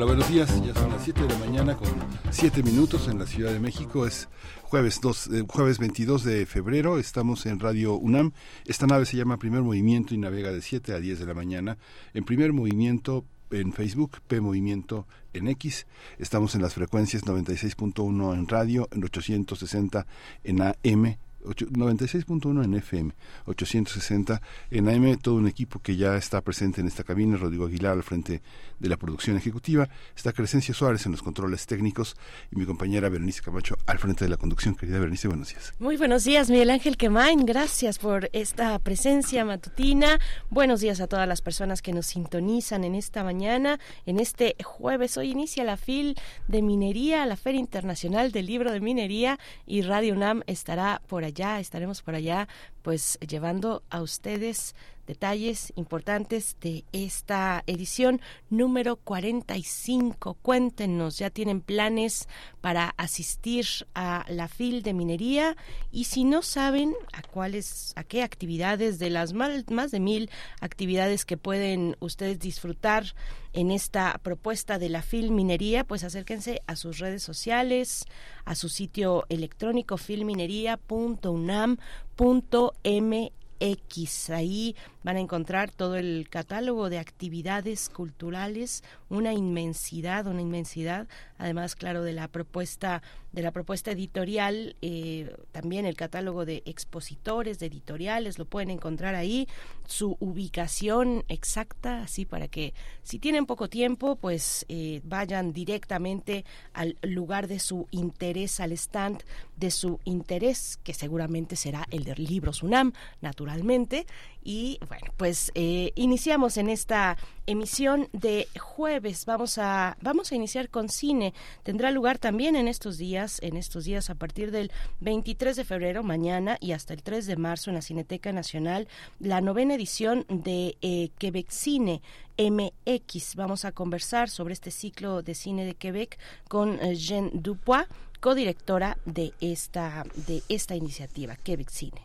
Hola, buenos días. Ya son las 7 de la mañana con 7 minutos en la Ciudad de México. Es jueves, 2, eh, jueves 22 de febrero. Estamos en Radio UNAM. Esta nave se llama Primer Movimiento y navega de 7 a 10 de la mañana. En Primer Movimiento en Facebook, P Movimiento en X. Estamos en las frecuencias 96.1 en radio, en 860 en AM 96.1 en FM, 860 en AM, todo un equipo que ya está presente en esta cabina, Rodrigo Aguilar al frente de la producción ejecutiva, está Crescencia Suárez en los controles técnicos y mi compañera Berenice Camacho al frente de la conducción. Querida Berenice, buenos días. Muy buenos días, Miguel Ángel Quemain, gracias por esta presencia matutina. Buenos días a todas las personas que nos sintonizan en esta mañana, en este jueves. Hoy inicia la FIL de Minería, la Feria Internacional del Libro de Minería y Radio UNAM estará por allá, estaremos por allá pues llevando a ustedes detalles importantes de esta edición número 45. Cuéntenos, ¿ya tienen planes para asistir a la FIL de minería? Y si no saben a cuáles, a qué actividades de las más de mil actividades que pueden ustedes disfrutar en esta propuesta de la FIL Minería, pues acérquense a sus redes sociales, a su sitio electrónico filminería.unam.mx X. Ahí van a encontrar todo el catálogo de actividades culturales, una inmensidad, una inmensidad, además, claro, de la propuesta, de la propuesta editorial, eh, también el catálogo de expositores, de editoriales, lo pueden encontrar ahí, su ubicación exacta, así para que si tienen poco tiempo, pues eh, vayan directamente al lugar de su interés, al stand de su interés, que seguramente será el de Libros UNAM, naturalmente, y bueno, pues eh, iniciamos en esta emisión de jueves. Vamos a, vamos a iniciar con cine. Tendrá lugar también en estos días, en estos días a partir del 23 de febrero, mañana, y hasta el 3 de marzo en la Cineteca Nacional, la novena edición de eh, Quebec Cine. MX. Vamos a conversar sobre este ciclo de cine de Quebec con eh, Jean Dupois, codirectora de esta, de esta iniciativa, Quebec Cine.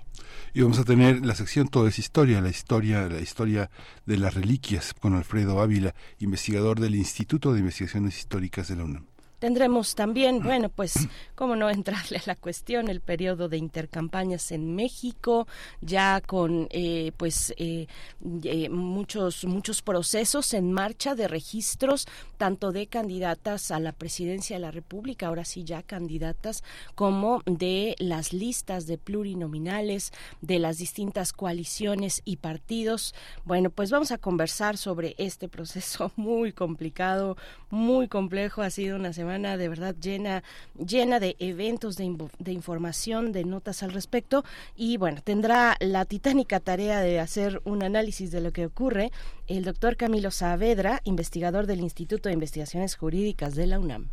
Y vamos a tener la sección Todo es Historia, la historia, la historia de las reliquias con Alfredo Ávila, investigador del Instituto de Investigaciones Históricas de la UNAM. Tendremos también, bueno, pues, cómo no entrarle a la cuestión, el periodo de intercampañas en México, ya con, eh, pues, eh, eh, muchos, muchos procesos en marcha de registros, tanto de candidatas a la presidencia de la República, ahora sí ya candidatas, como de las listas de plurinominales, de las distintas coaliciones y partidos. Bueno, pues vamos a conversar sobre este proceso muy complicado, muy complejo, ha sido una semana de verdad llena, llena de eventos, de, de información, de notas al respecto. Y bueno, tendrá la titánica tarea de hacer un análisis de lo que ocurre el doctor Camilo Saavedra, investigador del Instituto de Investigaciones Jurídicas de la UNAM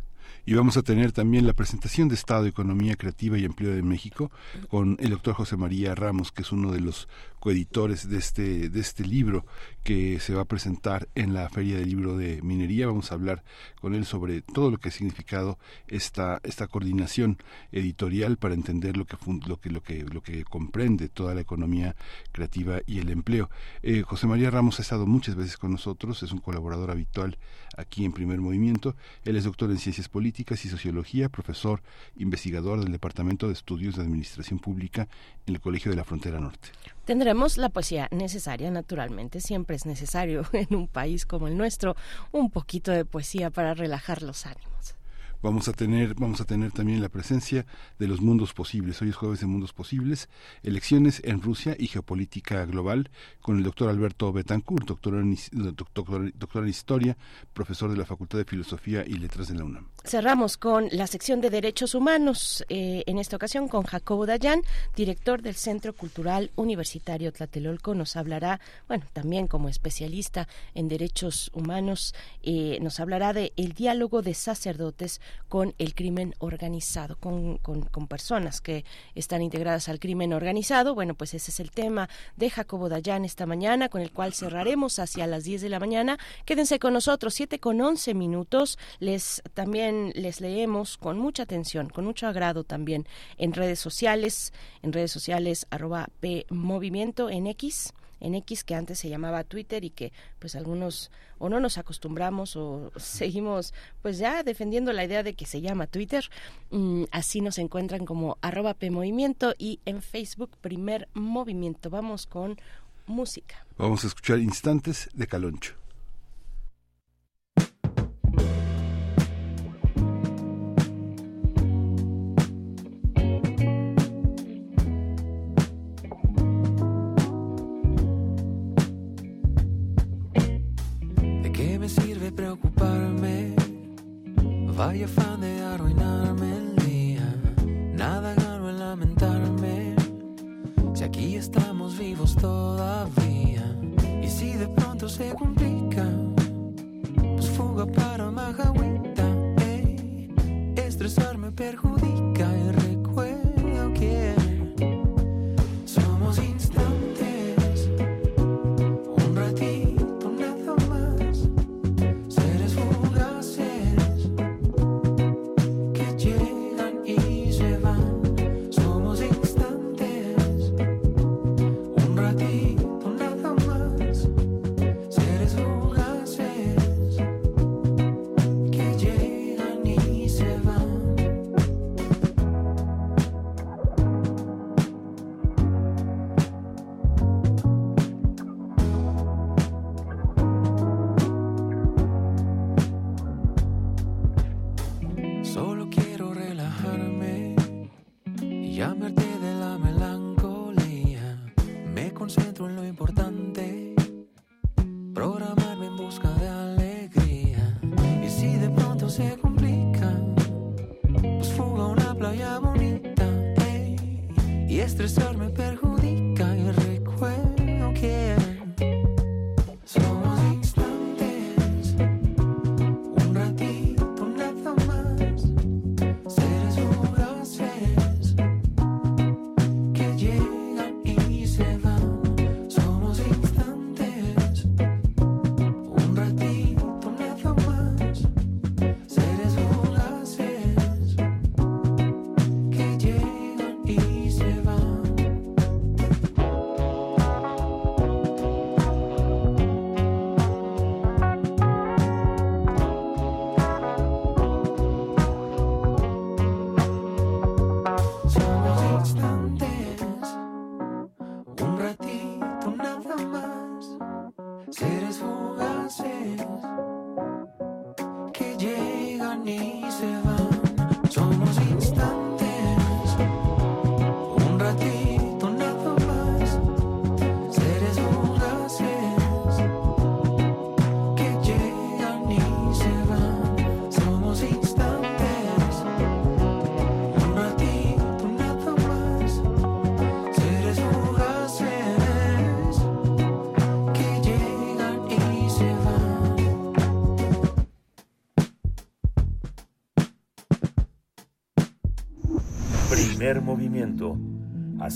y vamos a tener también la presentación de Estado, Economía Creativa y Empleo de México con el doctor José María Ramos, que es uno de los coeditores de este, de este libro que se va a presentar en la Feria del Libro de Minería. Vamos a hablar con él sobre todo lo que ha significado esta, esta coordinación editorial para entender lo que, lo que, lo que, lo que comprende toda la economía creativa y el empleo. Eh, José María Ramos ha estado muchas veces con nosotros, es un colaborador habitual aquí en Primer Movimiento. Él es doctor en Ciencias Políticas y Sociología, profesor investigador del Departamento de Estudios de Administración Pública en el Colegio de la Frontera Norte. Tendremos la poesía necesaria, naturalmente. Siempre es necesario en un país como el nuestro un poquito de poesía para relajar los ánimos. Vamos a tener, vamos a tener también la presencia de los mundos posibles. Hoy es jueves de mundos posibles, elecciones en Rusia y geopolítica global con el doctor Alberto Betancourt, doctor en, doctor, en historia, profesor de la Facultad de Filosofía y Letras de la UNAM. Cerramos con la sección de derechos humanos, eh, en esta ocasión con Jacobo Dayan, director del Centro Cultural Universitario Tlatelolco. Nos hablará, bueno, también como especialista en derechos humanos, eh, nos hablará de el diálogo de sacerdotes con el crimen organizado, con, con, personas que están integradas al crimen organizado. Bueno, pues ese es el tema de Jacobo Dayan esta mañana, con el cual cerraremos hacia las 10 de la mañana. Quédense con nosotros, 7 con 11 minutos. Les también les leemos con mucha atención, con mucho agrado también en redes sociales, en redes sociales arroba P Movimiento en X en X que antes se llamaba Twitter y que pues algunos o no nos acostumbramos o seguimos pues ya defendiendo la idea de que se llama Twitter. Mm, así nos encuentran como arroba PMovimiento y en Facebook Primer Movimiento. Vamos con música. Vamos a escuchar instantes de Caloncho. Vaya fan de arruinarme el día. Nada gano en lamentarme. Si aquí estamos vivos todavía. Y si de pronto se complica, pues fuga para Majahuita. estresarme perjudica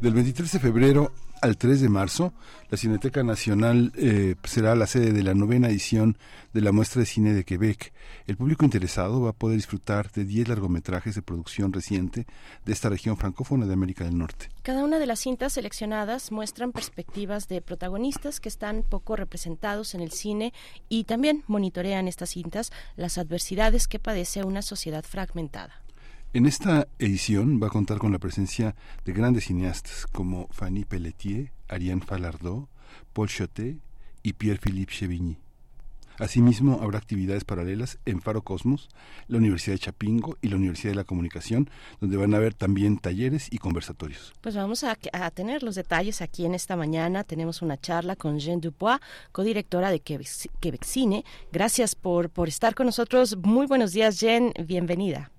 Del 23 de febrero al 3 de marzo, la Cineteca Nacional eh, será la sede de la novena edición de la muestra de cine de Quebec. El público interesado va a poder disfrutar de 10 largometrajes de producción reciente de esta región francófona de América del Norte. Cada una de las cintas seleccionadas muestran perspectivas de protagonistas que están poco representados en el cine y también monitorean estas cintas las adversidades que padece una sociedad fragmentada. En esta edición va a contar con la presencia de grandes cineastas como Fanny Pelletier, Ariane Falardeau, Paul Chotet y Pierre-Philippe Chevigny. Asimismo, habrá actividades paralelas en Faro Cosmos, la Universidad de Chapingo y la Universidad de la Comunicación, donde van a haber también talleres y conversatorios. Pues vamos a, tener los detalles aquí en esta mañana. Tenemos una charla con Jean Dupois, codirectora de Quebec, Cine. Gracias por, por estar con nosotros. Muy buenos días, Jen. Bienvenida.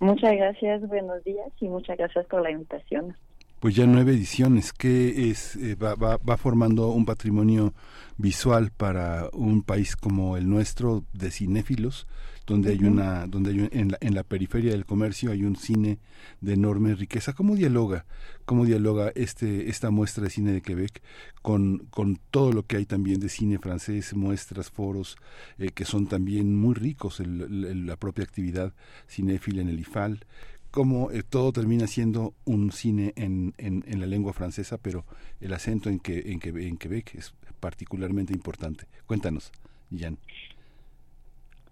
Muchas gracias, buenos días y muchas gracias por la invitación. Pues ya nueve ediciones, que es eh, va, va, va, formando un patrimonio visual para un país como el nuestro de cinéfilos, donde hay una, donde hay en, la, en la periferia del comercio hay un cine de enorme riqueza. ¿Cómo dialoga, cómo dialoga este, esta muestra de cine de Quebec con, con todo lo que hay también de cine francés, muestras, foros, eh, que son también muy ricos, el, el, la propia actividad cinéfila en el IFAL? cómo eh, todo termina siendo un cine en, en, en, la lengua francesa, pero el acento en, que, en, que, en Quebec es particularmente importante. Cuéntanos, Jan.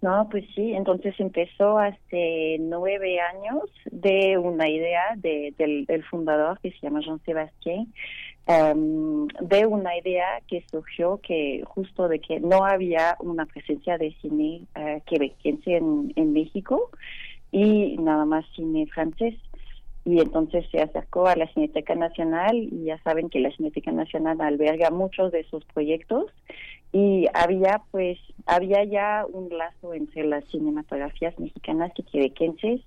No, pues sí, entonces empezó hace nueve años de una idea de, del, fundador que se llama Jean Sébastien, um, de una idea que surgió que justo de que no había una presencia de cine uh, quebequense en, en México y nada más cine francés. Y entonces se acercó a la Cineteca Nacional y ya saben que la Cineteca Nacional alberga muchos de sus proyectos y había pues había ya un lazo entre las cinematografías mexicanas y quebequenses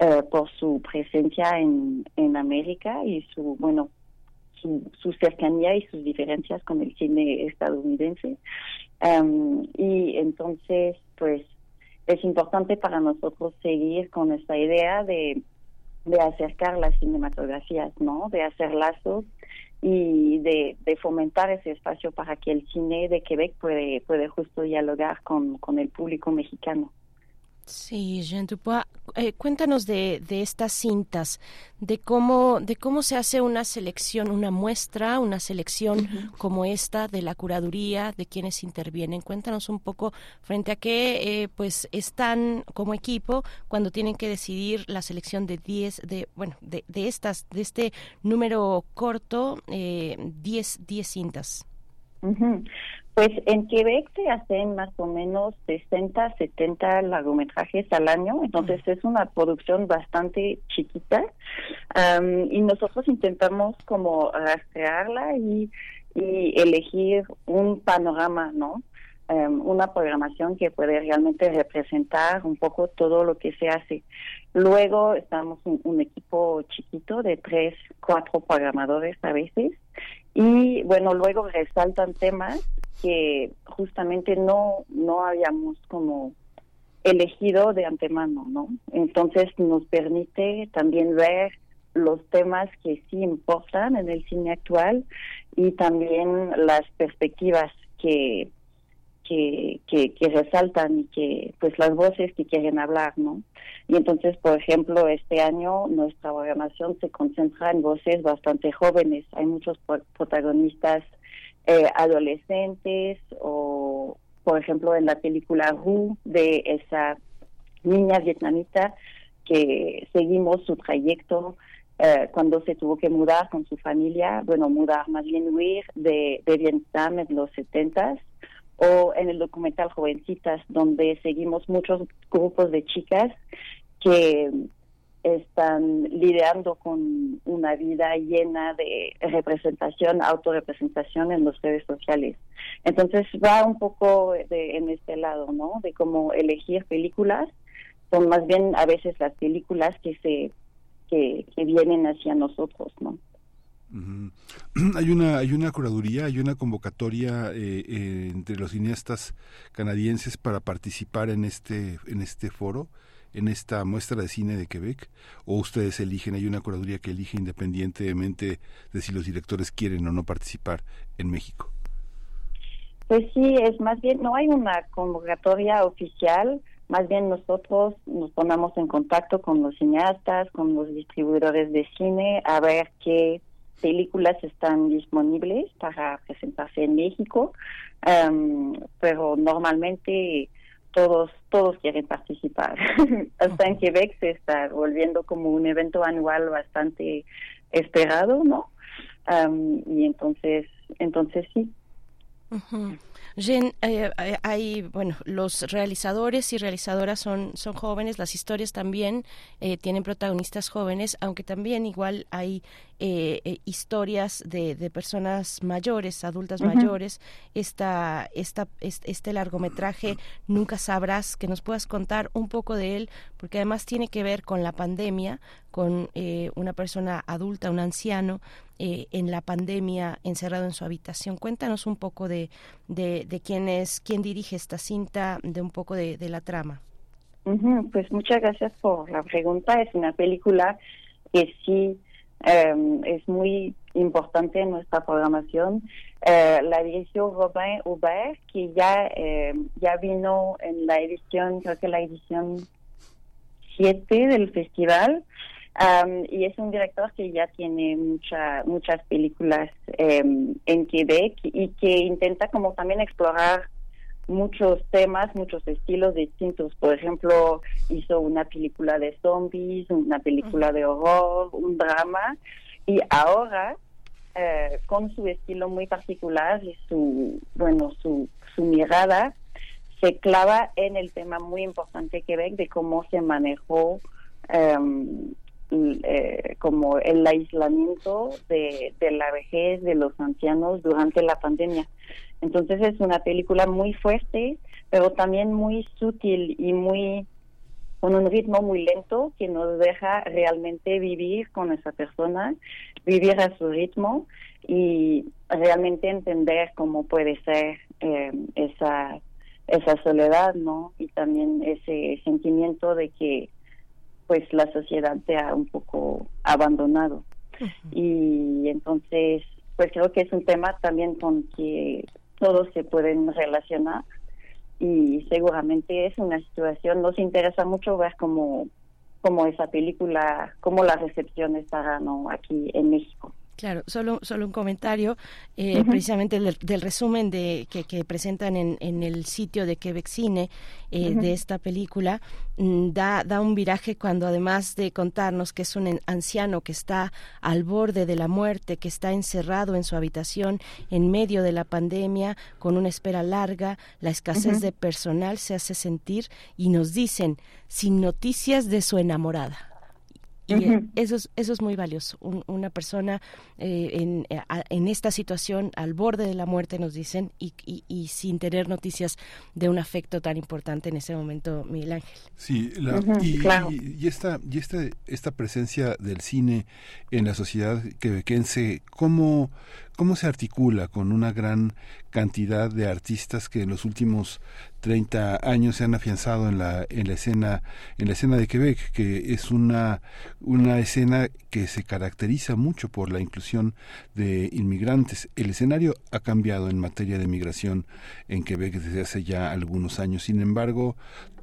uh, por su presencia en, en América y su bueno su, su, cercanía y sus diferencias con el cine estadounidense. Um, y entonces pues es importante para nosotros seguir con esta idea de, de acercar las cinematografías, ¿no? De hacer lazos y de, de, fomentar ese espacio para que el cine de Quebec puede, puede justo dialogar con, con el público mexicano. Sí, Jean Dupois, eh, cuéntanos de, de, estas cintas, de cómo, de cómo se hace una selección, una muestra, una selección uh -huh. como esta de la curaduría, de quienes intervienen. Cuéntanos un poco frente a qué eh, pues están como equipo cuando tienen que decidir la selección de 10, de, bueno, de, de, estas, de este número corto, 10 eh, diez, diez cintas. Uh -huh. Pues en Quebec se hacen más o menos 60, 70 largometrajes al año, entonces es una producción bastante chiquita um, y nosotros intentamos como rastrearla y, y elegir un panorama, ¿no? Um, una programación que puede realmente representar un poco todo lo que se hace. Luego estamos un, un equipo chiquito de tres, cuatro programadores a veces y bueno, luego resaltan temas que justamente no no habíamos como elegido de antemano, ¿no? Entonces nos permite también ver los temas que sí importan en el cine actual y también las perspectivas que que, que, resaltan y que pues las voces que quieren hablar, ¿no? Y entonces, por ejemplo, este año nuestra programación se concentra en voces bastante jóvenes. Hay muchos protagonistas eh, adolescentes o, por ejemplo, en la película Ru de esa niña vietnamita que seguimos su trayecto eh, cuando se tuvo que mudar con su familia, bueno, mudar más bien huir de, de Vietnam en los setentas o en el documental Jovencitas, donde seguimos muchos grupos de chicas que están lidiando con una vida llena de representación, autorrepresentación en las redes sociales. Entonces va un poco de, en este lado, ¿no? De cómo elegir películas. Son más bien a veces las películas que se que, que vienen hacia nosotros, ¿no? Hay una hay una curaduría, hay una convocatoria eh, eh, entre los cineastas canadienses para participar en este en este foro en esta muestra de cine de Quebec o ustedes eligen, hay una curaduría que elige independientemente de si los directores quieren o no participar en México? Pues sí, es más bien, no hay una convocatoria oficial, más bien nosotros nos ponemos en contacto con los cineastas, con los distribuidores de cine, a ver qué películas están disponibles para presentarse en México, um, pero normalmente todos todos quieren participar. Hasta en Quebec se está volviendo como un evento anual bastante esperado, ¿no? Um, y entonces entonces sí. Uh -huh. Jen, eh, eh, hay, bueno, los realizadores y realizadoras son, son jóvenes, las historias también eh, tienen protagonistas jóvenes, aunque también igual hay historias de, de, personas mayores, adultas mayores. Esta, esta, este largometraje, Nunca Sabrás, que nos puedas contar un poco de él, porque además tiene que ver con la pandemia, con una persona adulta, un anciano, eh, en la pandemia encerrado en su habitación. Cuéntanos un poco de, de, quién es, quién dirige esta cinta, de un poco de, la trama. pues muchas gracias por la pregunta. Es una película que sí em, es muy importante en nuestra programación. Eh, la dirigió Robin Aubert, que ya, em, ya vino en la edición, creo que la edición 7 del festival y es un director que ya tiene mucha, muchas películas em, en Quebec y que intenta como también explorar muchos temas, muchos estilos distintos. Por ejemplo, hizo una película de zombies, una película de horror, un drama y ahora eh, con su estilo muy particular y su bueno su, su mirada se clava en el tema muy importante de Quebec de cómo se manejó um, como el aislamiento de, la vejez de los ancianos durante la pandemia. Entonces es una película muy fuerte, pero también muy sutil y muy con un ritmo muy lento que nos deja realmente vivir con esa persona, vivir a su ritmo y realmente entender cómo puede ser eh, esa esa soledad, ¿no? Y también ese sentimiento de que pues la sociedad te ha un poco abandonado. Y entonces, pues creo que es un tema también con que todos se pueden relacionar y seguramente es una situación, nos interesa mucho ver cómo, cómo esa película, cómo la recepción estará ¿no? aquí en México. Claro, solo, solo un comentario, eh, precisamente del, resumen de que, que presentan en, en, el sitio de Quebec Cine eh, de esta película, mm, da, da un viraje cuando además de contarnos que es un anciano que está al borde de la muerte, que está encerrado en su habitación en medio de la pandemia, con una espera larga, la escasez de personal se hace sentir y nos dicen, sin noticias de su enamorada. Y eso, es, eso es muy valioso. una persona eh, en, eh, en, esta situación, al borde de la muerte, nos dicen, y, y, sin tener noticias de un afecto tan importante en ese momento, Miguel Ángel. Sí, y, y, esta, y esta, esta presencia del cine en la sociedad quebequense, ¿cómo, ¿Cómo se articula con una gran cantidad de artistas que en los últimos 30 años se han afianzado en la, en la escena en la escena de Quebec, que es una una escena que se caracteriza mucho por la inclusión de inmigrantes. El escenario ha cambiado en materia de migración en Quebec desde hace ya algunos años. Sin embargo,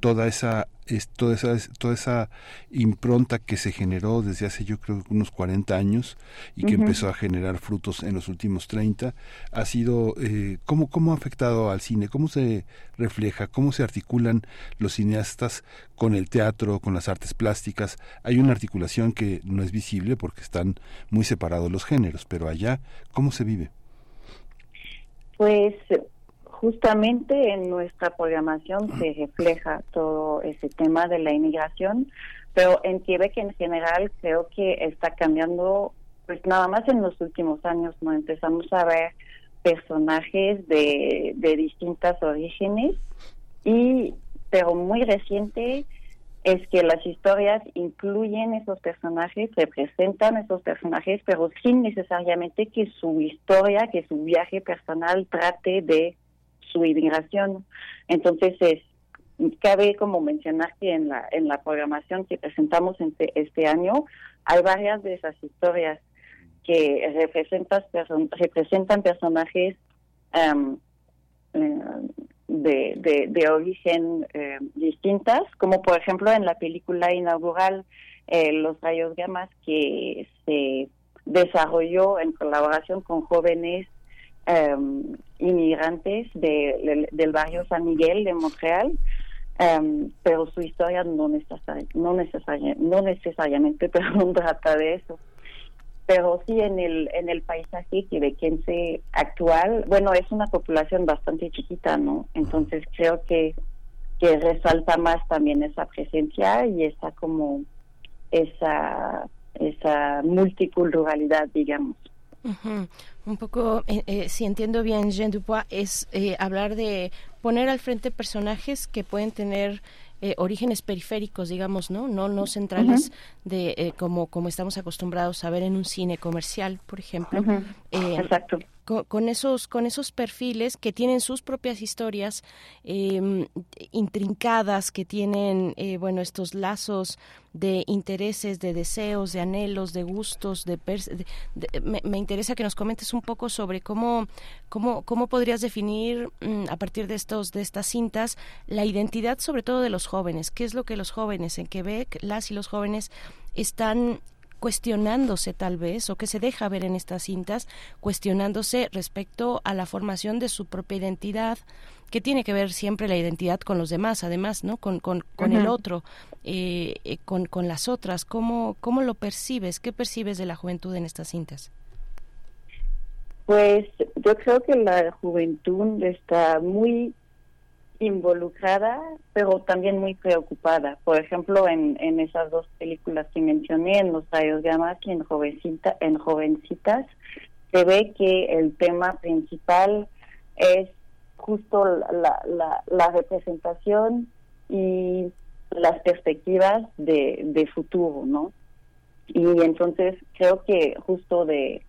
toda esa es toda esa toda esa impronta que se generó desde hace yo creo unos 40 años y que empezó a generar frutos en los últimos 30 ha sido eh, cómo cómo ha afectado al cine cómo se refleja cómo se articulan los cineastas con el teatro con las artes plásticas hay una articulación que no es visible porque están muy separados los géneros pero allá cómo se vive pues justamente en nuestra programación se refleja todo ese tema de la inmigración, pero en Quebec en general creo que está cambiando, pues nada más en los últimos años, ¿no? Empezamos a ver personajes de, de distintas orígenes y, pero muy reciente, es que las historias incluyen esos personajes, representan esos personajes, pero sin necesariamente que su historia, que su viaje personal trate de su inmigración. Entonces, es, cabe como mencionar que en la, en la programación que presentamos este, este año hay varias de esas historias que representan, representan personajes em, eh, de, de, origen eh, distintas, como por ejemplo en la película inaugural eh, Los Rayos Gamas, que se desarrolló en colaboración con jóvenes Em, inmigrantes de, del barrio San Miguel de Montreal, em, pero su historia no, no, necesariamente pero no trata de eso. pero sí en el en el paisaje quebequense actual, bueno, es una población bastante chiquita, ¿no? Entonces creo que resalta más también esa presencia y esa como esa esa multiculturalidad, digamos. Un poco, eh, eh, si entiendo bien, Jean Dupois, es eh, hablar de poner al frente personajes que pueden tener eh, orígenes periféricos, digamos, ¿no? No, no centrales de eh, como, como estamos acostumbrados a ver en un cine comercial, por ejemplo. Eh, Exacto con, esos con esos perfiles que tienen sus propias historias em, intrincadas que tienen eh, bueno estos lazos de intereses de deseos de anhelos de gustos de, me, interesa que nos comentes un poco sobre cómo cómo cómo podrías definir mm, a partir de estos de estas cintas la identidad sobre todo de los jóvenes. Qué es lo que los jóvenes en Quebec las y los jóvenes están cuestionándose tal vez, o que se deja ver en estas cintas, cuestionándose respecto a la formación de su propia identidad, que tiene que ver siempre la identidad con los demás, además, ¿no? Con, con, con el otro, eh, eh, con, con las otras. ¿Cómo, ¿Cómo lo percibes? ¿Qué percibes de la juventud en estas cintas? Pues yo creo que la juventud está muy involucrada, pero también muy preocupada. Por ejemplo, en, en esas dos películas que mencioné, en Los rayos gamma y en, Jovencita, en Jovencitas, se ve que el tema principal es justo la, la, la representación y las perspectivas de, de futuro, ¿no? Y entonces creo que justo de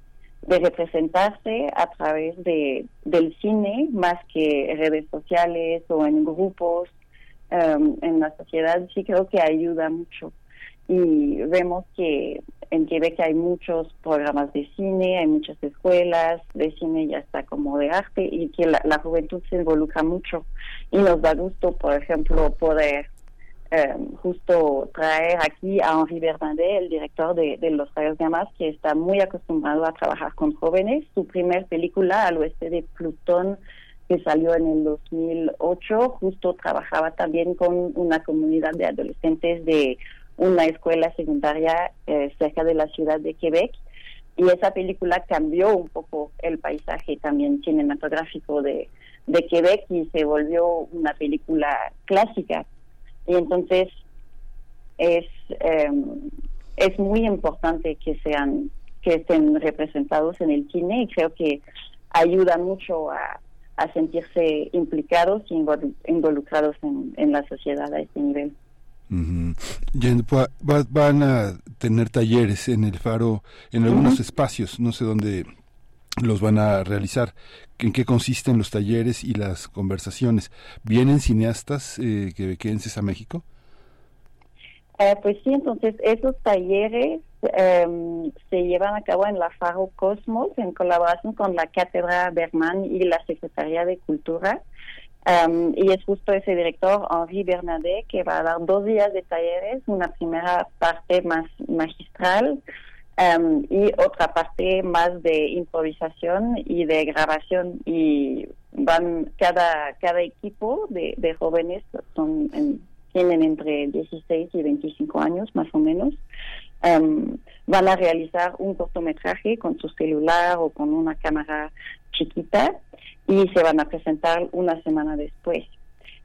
de representarse a través de del cine más que redes sociales o en grupos um, en la sociedad sí creo que ayuda mucho. Y vemos que en Quebec hay muchos programas de cine, hay muchas escuelas de cine ya está como de arte y que la, la juventud se involucra mucho y nos da gusto, por ejemplo, poder Em, justo traer aquí a Henri Bernardet, el director de, Los Rayos Gamas, que está muy acostumbrado a trabajar con jóvenes. Su primer película, Al oeste de Plutón, que salió en el 2008, justo trabajaba también con una comunidad de adolescentes de una escuela secundaria eh, cerca de la ciudad de Quebec. Y esa película cambió un poco el paisaje también cinematográfico de Quebec y se volvió una película clásica y entonces es, em, es muy importante que sean que estén representados en el cine y creo que ayuda mucho a, a sentirse implicados y involucrados en, en, la sociedad a este nivel. van a tener talleres en el faro, en algunos espacios, no sé dónde los van a realizar. ¿En qué consisten los talleres y las conversaciones? ¿Vienen cineastas eh, quebequenses a México? Eh, pues sí, entonces esos talleres em, se llevan a cabo en la Faro Cosmos en colaboración con la Cátedra Berman y la Secretaría de Cultura. Em, y es justo ese director, Henri Bernardet, que va a dar dos días de talleres, una primera parte más magistral, Em, y otra parte más de improvisación y de grabación. Y van cada cada equipo de, jóvenes son tienen entre 16 y 25 años más o menos. Em, van a realizar un cortometraje con su celular o con una cámara chiquita y se van a presentar una semana después.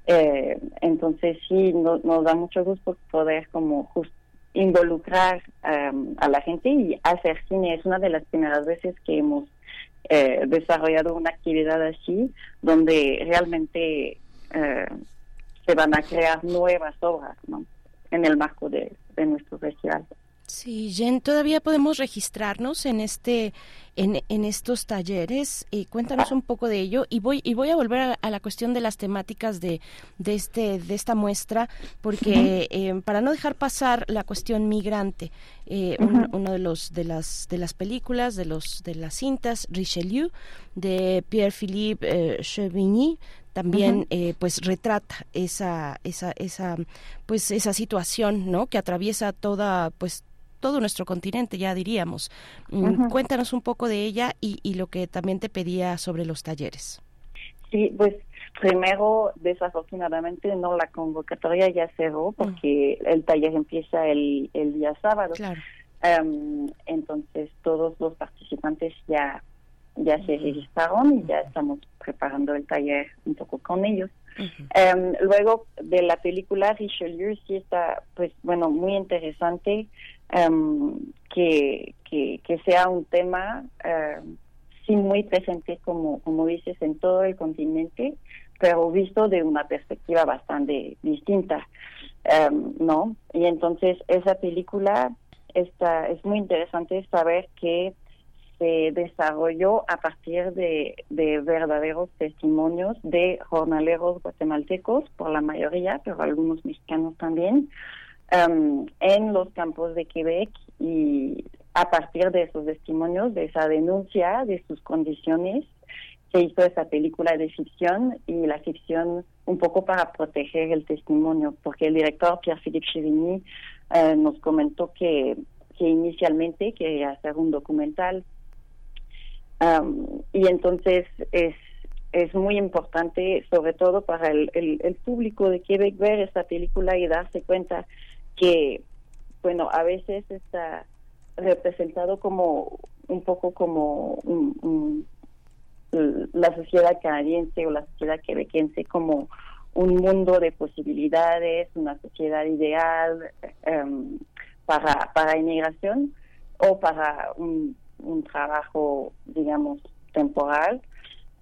Eh, entonces sí nos da mucho gusto poder como justo involucrar um, a la gente y hacer cine. Es una de las primeras veces que hemos eh, desarrollado una actividad así, donde realmente eh, se van a crear nuevas obras en el marco de, de nuestro festival. Sí, Jen, todavía podemos registrarnos en este, en, en estos talleres. y cuéntanos un poco de ello y voy y voy a volver a, la cuestión de las temáticas de, de este de esta muestra, porque eh, para no dejar pasar la cuestión migrante, eh, uno de los de las de las películas de los de las cintas Richelieu de Pierre Philippe eh, Chevigny también eh, pues retrata esa esa esa pues esa situación no que atraviesa toda pues todo nuestro continente, ya diríamos. Mm, cuéntanos un poco de ella y, y lo que también te pedía sobre los talleres. Sí, pues primero, desafortunadamente, no la convocatoria ya cerró porque el taller empieza el, el día sábado. Em, entonces todos los participantes ya ya se registraron y ya estamos preparando el taller un poco con ellos. Em, luego de la película Richelieu sí está, pues bueno, muy interesante em, que, que, que, sea un tema sí muy presente, como, como dices, en todo el continente, pero visto de una perspectiva bastante distinta, ¿no? Y entonces esa película está, es muy interesante saber que se desarrolló a partir de, verdaderos testimonios de jornaleros guatemaltecos, por la mayoría, pero algunos mexicanos también, um, en los campos de Quebec y a partir de esos testimonios, de esa denuncia, de sus condiciones, se hizo esa película de ficción y la ficción un poco para proteger el testimonio, porque el director Pierre-Philippe Chevigny eh, nos comentó que, que inicialmente quería hacer un documental. Y entonces es, es muy importante, sobre todo para el, el, público de Quebec, ver esta película y darse cuenta que, bueno, a veces está representado como un poco como la sociedad canadiense o la sociedad quebequense como un mundo de posibilidades, una sociedad ideal em, para, para inmigración o para un un trabajo, digamos, temporal,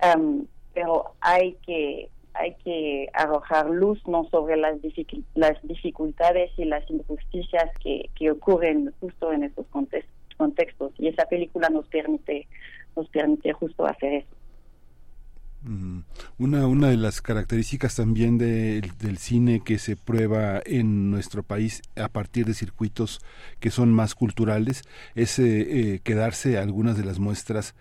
em, pero hay que hay que arrojar luz no sobre las, las dificultades y las injusticias que, que ocurren justo en estos contextos. Y esa película nos permite nos permite justo hacer eso. Una, una de las características también del cine que se prueba en nuestro país a partir de circuitos que son más culturales es eh, eh, quedarse algunas de las muestras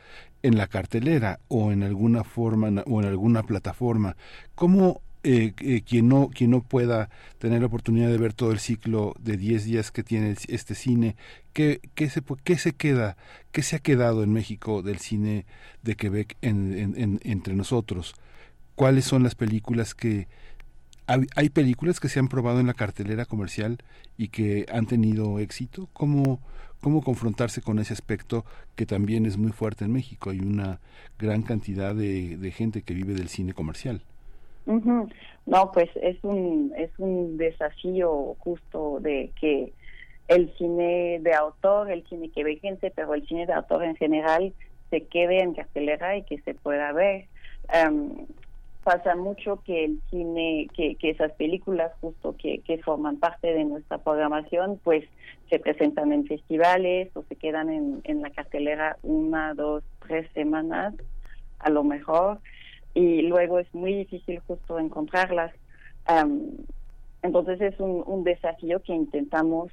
en la cartelera o en alguna forma o en alguna plataforma. ¿Cómo eh, eh, quien no quien no pueda tener la oportunidad de ver todo el ciclo de 10 días que tiene este cine, ¿qué, qué, se, ¿qué se queda, qué se ha quedado en México del cine de Quebec en, entre nosotros? ¿Cuáles son las películas que... Hay, películas que se han probado en la cartelera comercial y que han tenido éxito? ¿Cómo, cómo confrontarse con ese aspecto que también es muy fuerte en México. Hay una gran cantidad de gente que vive del cine comercial. No, pues es un, es un desafío justo de que el cine de autor, el cine quebequense, pero el cine de autor en general se quede en cartelera y que se pueda ver. Em, pasa mucho que el cine, que, que esas películas justo que, que forman parte de nuestra programación, pues se presentan en festivales o se quedan en, en la cartelera una, dos, tres semanas a lo mejor y luego es muy difícil justo encontrarlas. entonces es un, desafío que intentamos,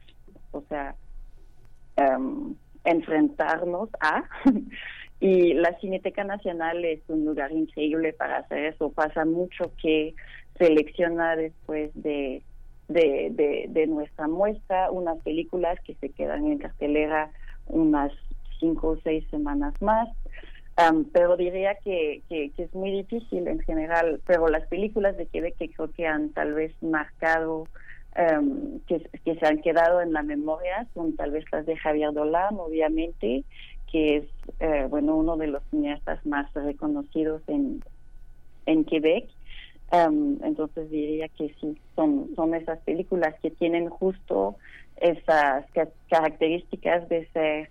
o sea, enfrentarnos a. y la Cineteca Nacional es un lugar increíble para hacer eso. Pasa mucho que selecciona después de, de, de nuestra muestra unas películas que se quedan en cartelera unas cinco o seis semanas más pero diría que, que, es muy difícil en general, pero las películas de Quebec que creo que han tal vez marcado, que, que se han quedado en la memoria, son tal vez las de Javier Dolan, obviamente, que es eh, bueno uno de los cineastas más reconocidos en, en Quebec. entonces diría que sí, son, son esas películas que tienen justo esas características de ser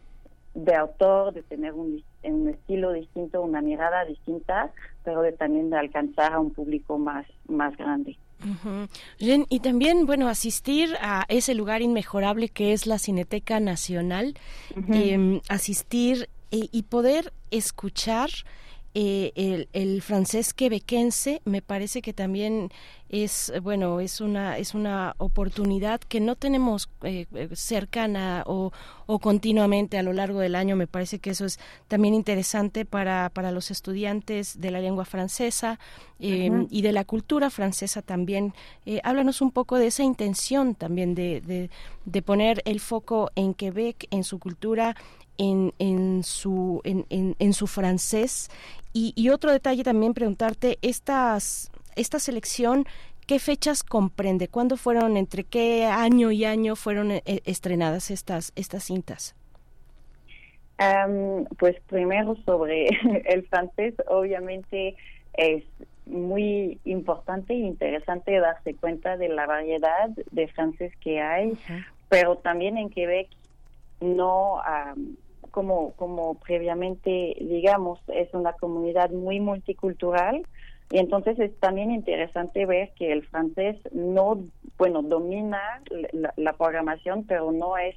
de autor, de tener un, un, estilo distinto, una mirada distinta, pero de también de alcanzar a un público más, más grande. Y también, bueno, asistir a ese lugar inmejorable que es la Cineteca Nacional, em, asistir eh, y poder escuchar eh, el, el, francés quebequense me parece que también es bueno es una es una oportunidad que no tenemos eh, cercana o, o, continuamente a lo largo del año. Me parece que eso es también interesante para, para los estudiantes de la lengua francesa em, y de la cultura francesa también. Eh, háblanos un poco de esa intención también de, de, de poner el foco en Quebec en su cultura en, en, su, en, en, en, su francés y, otro detalle también preguntarte, estas, esta selección ¿qué fechas comprende? ¿Cuándo fueron, entre qué año y año fueron eh, estrenadas estas, estas cintas? pues primero sobre el francés, obviamente es muy importante e interesante darse cuenta de la variedad de francés que hay, pero también en Quebec no como como previamente digamos es una comunidad muy multicultural y entonces es también interesante ver que el francés no bueno domina la programación pero no es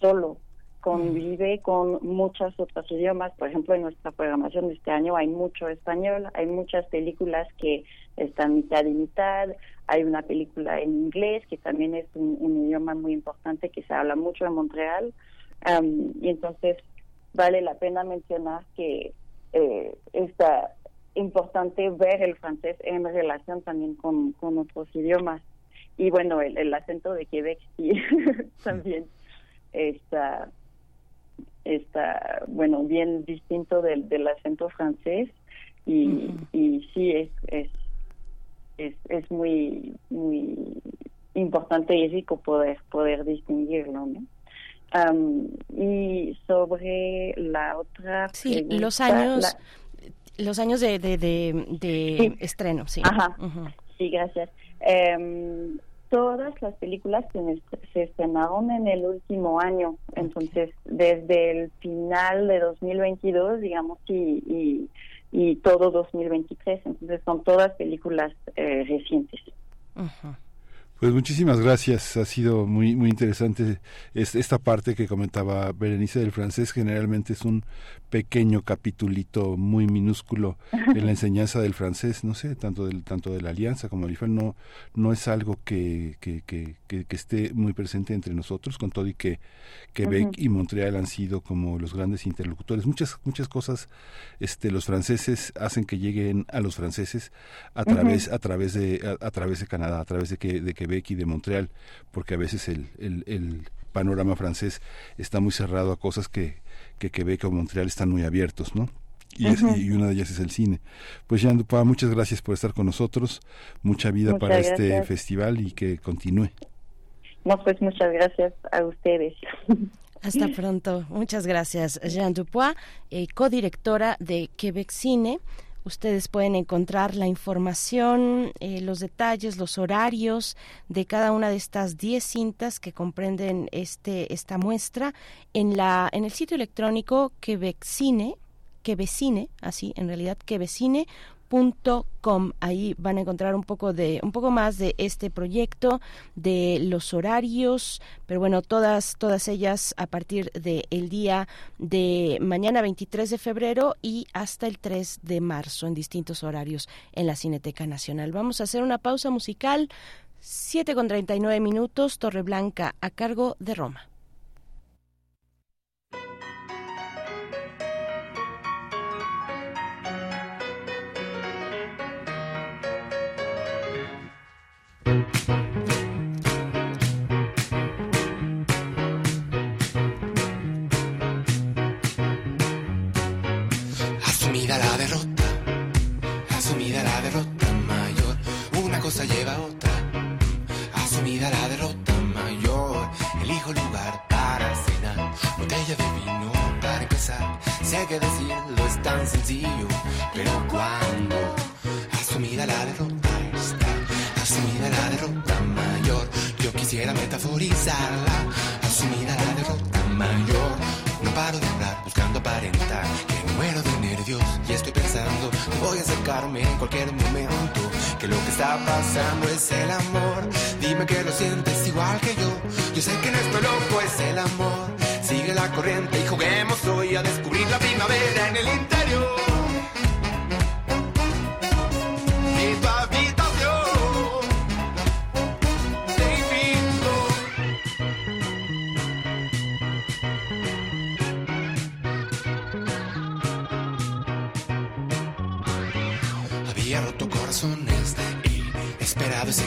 solo convive con muchos otros idiomas. Por ejemplo, en nuestra programación de este año hay mucho español, hay muchas películas que están mitad y mitad, hay una película en inglés que también es un, idioma muy importante que se habla mucho en Montreal. Y entonces vale la pena mencionar que eh, está importante ver el francés en relación también con, con otros idiomas. Y bueno, el, el acento de Quebec sí también está está, bueno, bien distinto del, del acento francés y, y sí es, es, es, es, muy, muy importante y rico poder, poder distinguirlo, ¿no? Y sobre la otra sí los años los años de, de, de, estreno sí. Ajá. Sí gracias. Um, todas las películas se, se, estrenaron en el último año, entonces desde el final de 2022, digamos, y, y, y todo 2023, entonces son todas películas eh, recientes. Pues muchísimas gracias, ha sido muy muy interesante esta parte que comentaba Berenice del francés, generalmente es un pequeño capitulito muy minúsculo en la enseñanza del francés, no sé, tanto del tanto de la alianza como del IFAL, no no es algo que, que, que, que, esté muy presente entre nosotros, con todo y que Quebec y Montreal han sido como los grandes interlocutores. Muchas muchas cosas este los franceses hacen que lleguen a los franceses a través a través de a, través de Canadá, a través de que de Quebec y de Montreal, porque a veces el, el, el panorama francés está muy cerrado a cosas que que Quebec o Montreal están muy abiertos, ¿no? Y, y, una de ellas es el cine. Pues Jean Dupá, muchas gracias por estar con nosotros, mucha vida para este festival y que continúe. No, pues muchas gracias a ustedes. Hasta pronto. Muchas gracias, Jean Dupois, eh, codirectora de Quebec Cine. Ustedes pueden encontrar la información, eh, los detalles, los horarios de cada una de estas 10 cintas que comprenden este, esta muestra en, la, en el sitio electrónico Quebecine, Quebecine, así en realidad Quebecine Com. Ahí van a encontrar un poco de un poco más de este proyecto, de los horarios, pero bueno, todas todas ellas a partir del el día de mañana 23 de febrero y hasta el 3 de marzo en distintos horarios en la Cineteca Nacional. Vamos a hacer una pausa musical. 7 con 39 minutos, Torre Blanca a cargo de Roma. Lugar para cenar, botella de vino para empezar. Sé que decirlo es tan sencillo, pero cuando asumida la derrota está, asumida la derrota mayor, yo quisiera metaforizarla, asumida la derrota mayor. Paro de hablar buscando aparentar que muero de nervios y estoy pensando que voy a acercarme en cualquier momento. Que lo que está pasando es el amor. Dime que lo sientes igual que yo. Yo sé que no estoy loco, es el amor. Sigue la corriente y juguemos hoy a descubrir la primavera en el interior.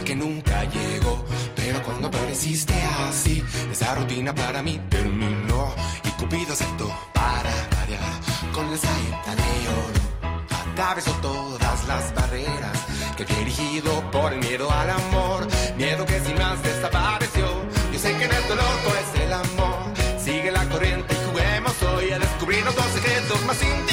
Que nunca llegó. Pero cuando apareciste así, esa rutina para mí terminó. Y Cupido aceptó para variar con la saeta de oro. Atravesó todas las barreras que había erigido por el miedo al amor, miedo que sin más desapareció. Yo sé que en dolor todo es el amor. Sigue la corriente y juguemos hoy a descubrirnos los secretos más íntimos.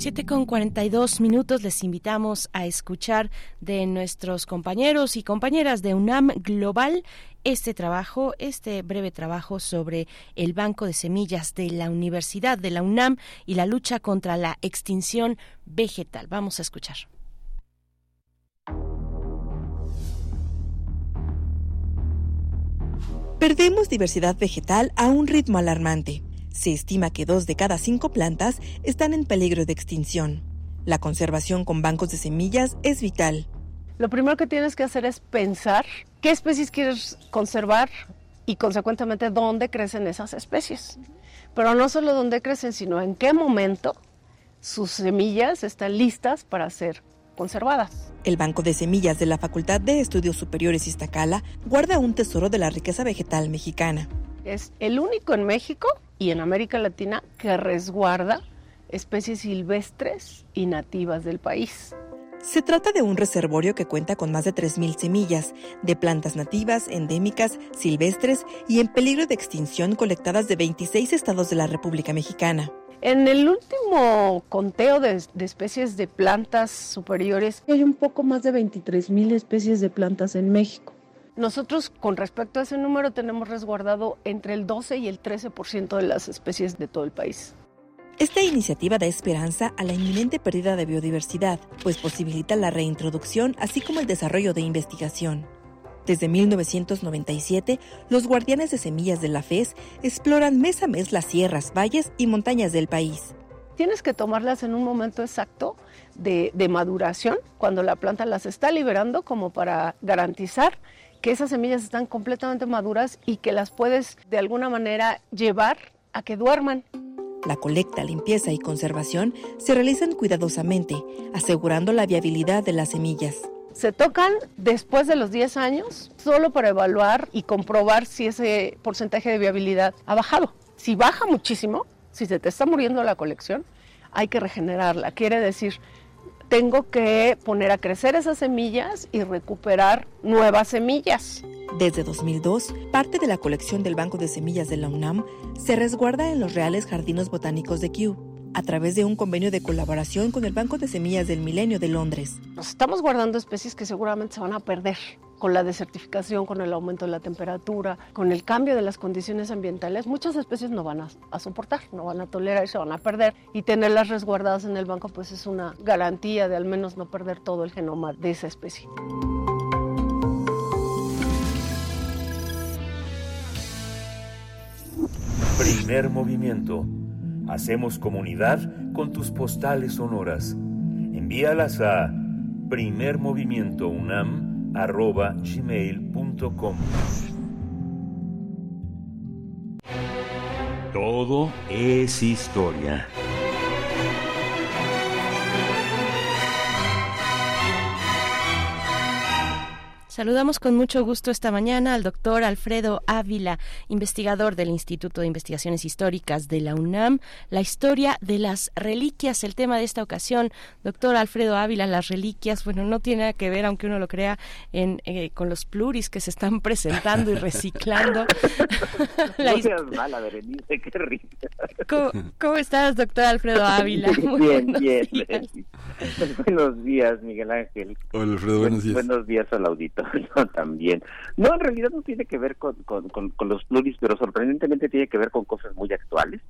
7 con 42 minutos les invitamos a escuchar de nuestros compañeros y compañeras de UNAM Global este trabajo, este breve trabajo sobre el banco de semillas de la Universidad de la UNAM y la lucha contra la extinción vegetal. Vamos a escuchar. Perdemos diversidad vegetal a un ritmo alarmante. Se estima que dos de cada cinco plantas están en peligro de extinción. La conservación con bancos de semillas es vital. Lo primero que tienes que hacer es pensar qué especies quieres conservar y consecuentemente dónde crecen esas especies. Pero no solo dónde crecen, sino en qué momento sus semillas están listas para ser conservadas. El Banco de Semillas de la Facultad de Estudios Superiores Iztacala guarda un tesoro de la riqueza vegetal mexicana. Es el único en México y en América Latina que resguarda especies silvestres y nativas del país. Se trata de un reservorio que cuenta con más de 3.000 semillas de plantas nativas, endémicas, silvestres y en peligro de extinción colectadas de 26 estados de la República Mexicana. En el último conteo de, de especies de plantas superiores, Hay un poco más de 23.000 especies de plantas en México. Nosotros con respecto a ese número tenemos resguardado entre el 12 y el 13% de las especies de todo el país. Esta iniciativa da esperanza a la inminente pérdida de biodiversidad, pues posibilita la reintroducción así como el desarrollo de investigación. Desde 1997, los guardianes de semillas de la FES exploran mes a mes las sierras, valles y montañas del país. Tienes que tomarlas en un momento exacto de, de maduración, cuando la planta las está liberando, como para garantizar que esas semillas están completamente maduras y que las puedes de alguna manera llevar a que duerman. La colecta, limpieza y conservación se realizan cuidadosamente, asegurando la viabilidad de las semillas. Se tocan después de los 10 años solo para evaluar y comprobar si ese porcentaje de viabilidad ha bajado. Si baja muchísimo, si se te está muriendo la colección, hay que regenerarla. Quiere decir, tengo que poner a crecer esas semillas y recuperar nuevas semillas. Desde 2002, parte de la colección del Banco de Semillas de la UNAM se resguarda en los Reales Jardines Botánicos de Kew, a través de un convenio de colaboración con el Banco de Semillas del Milenio de Londres. Nos estamos guardando especies que seguramente se van a perder con la desertificación, con el aumento de la temperatura, con el cambio de las condiciones ambientales. Muchas especies no van a, soportar, no van a tolerar y se van a perder. Y tenerlas resguardadas en el banco pues es una garantía de al menos no perder todo el genoma de esa especie. Primer movimiento. Hacemos comunidad con tus postales sonoras. Envíalas a primermovimientounam.gmail.com Todo es historia. Saludamos con mucho gusto esta mañana al doctor Alfredo Ávila, investigador del Instituto de Investigaciones Históricas de la UNAM. La historia de las reliquias, el tema de esta ocasión. Doctor Alfredo Ávila, las reliquias, bueno, no tiene nada que ver, aunque uno lo crea, en, eh, con los pluris que se están presentando y reciclando. no seas mala, Berenice, qué rica. ¿Cómo, estás, doctor Alfredo Ávila? bien, bien. buenos días, Miguel Ángel. Hola, Alfredo, buenos días. Buenos días al auditorio. también. No, en realidad no tiene que ver con, con, los pluris, pero sorprendentemente tiene que ver con cosas muy actuales.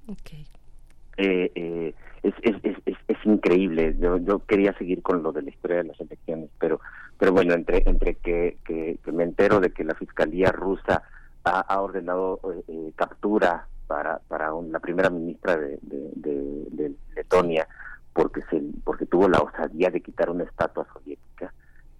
Eh, eh, es, es, es, es, increíble. Yo, yo quería seguir con lo de la historia de las elecciones, pero pero bueno, entre entre que, que, me entero de que la Fiscalía rusa ha, ordenado eh, captura para para la primera ministra de, de, Letonia porque se porque tuvo la osadía de quitar una estatua soviética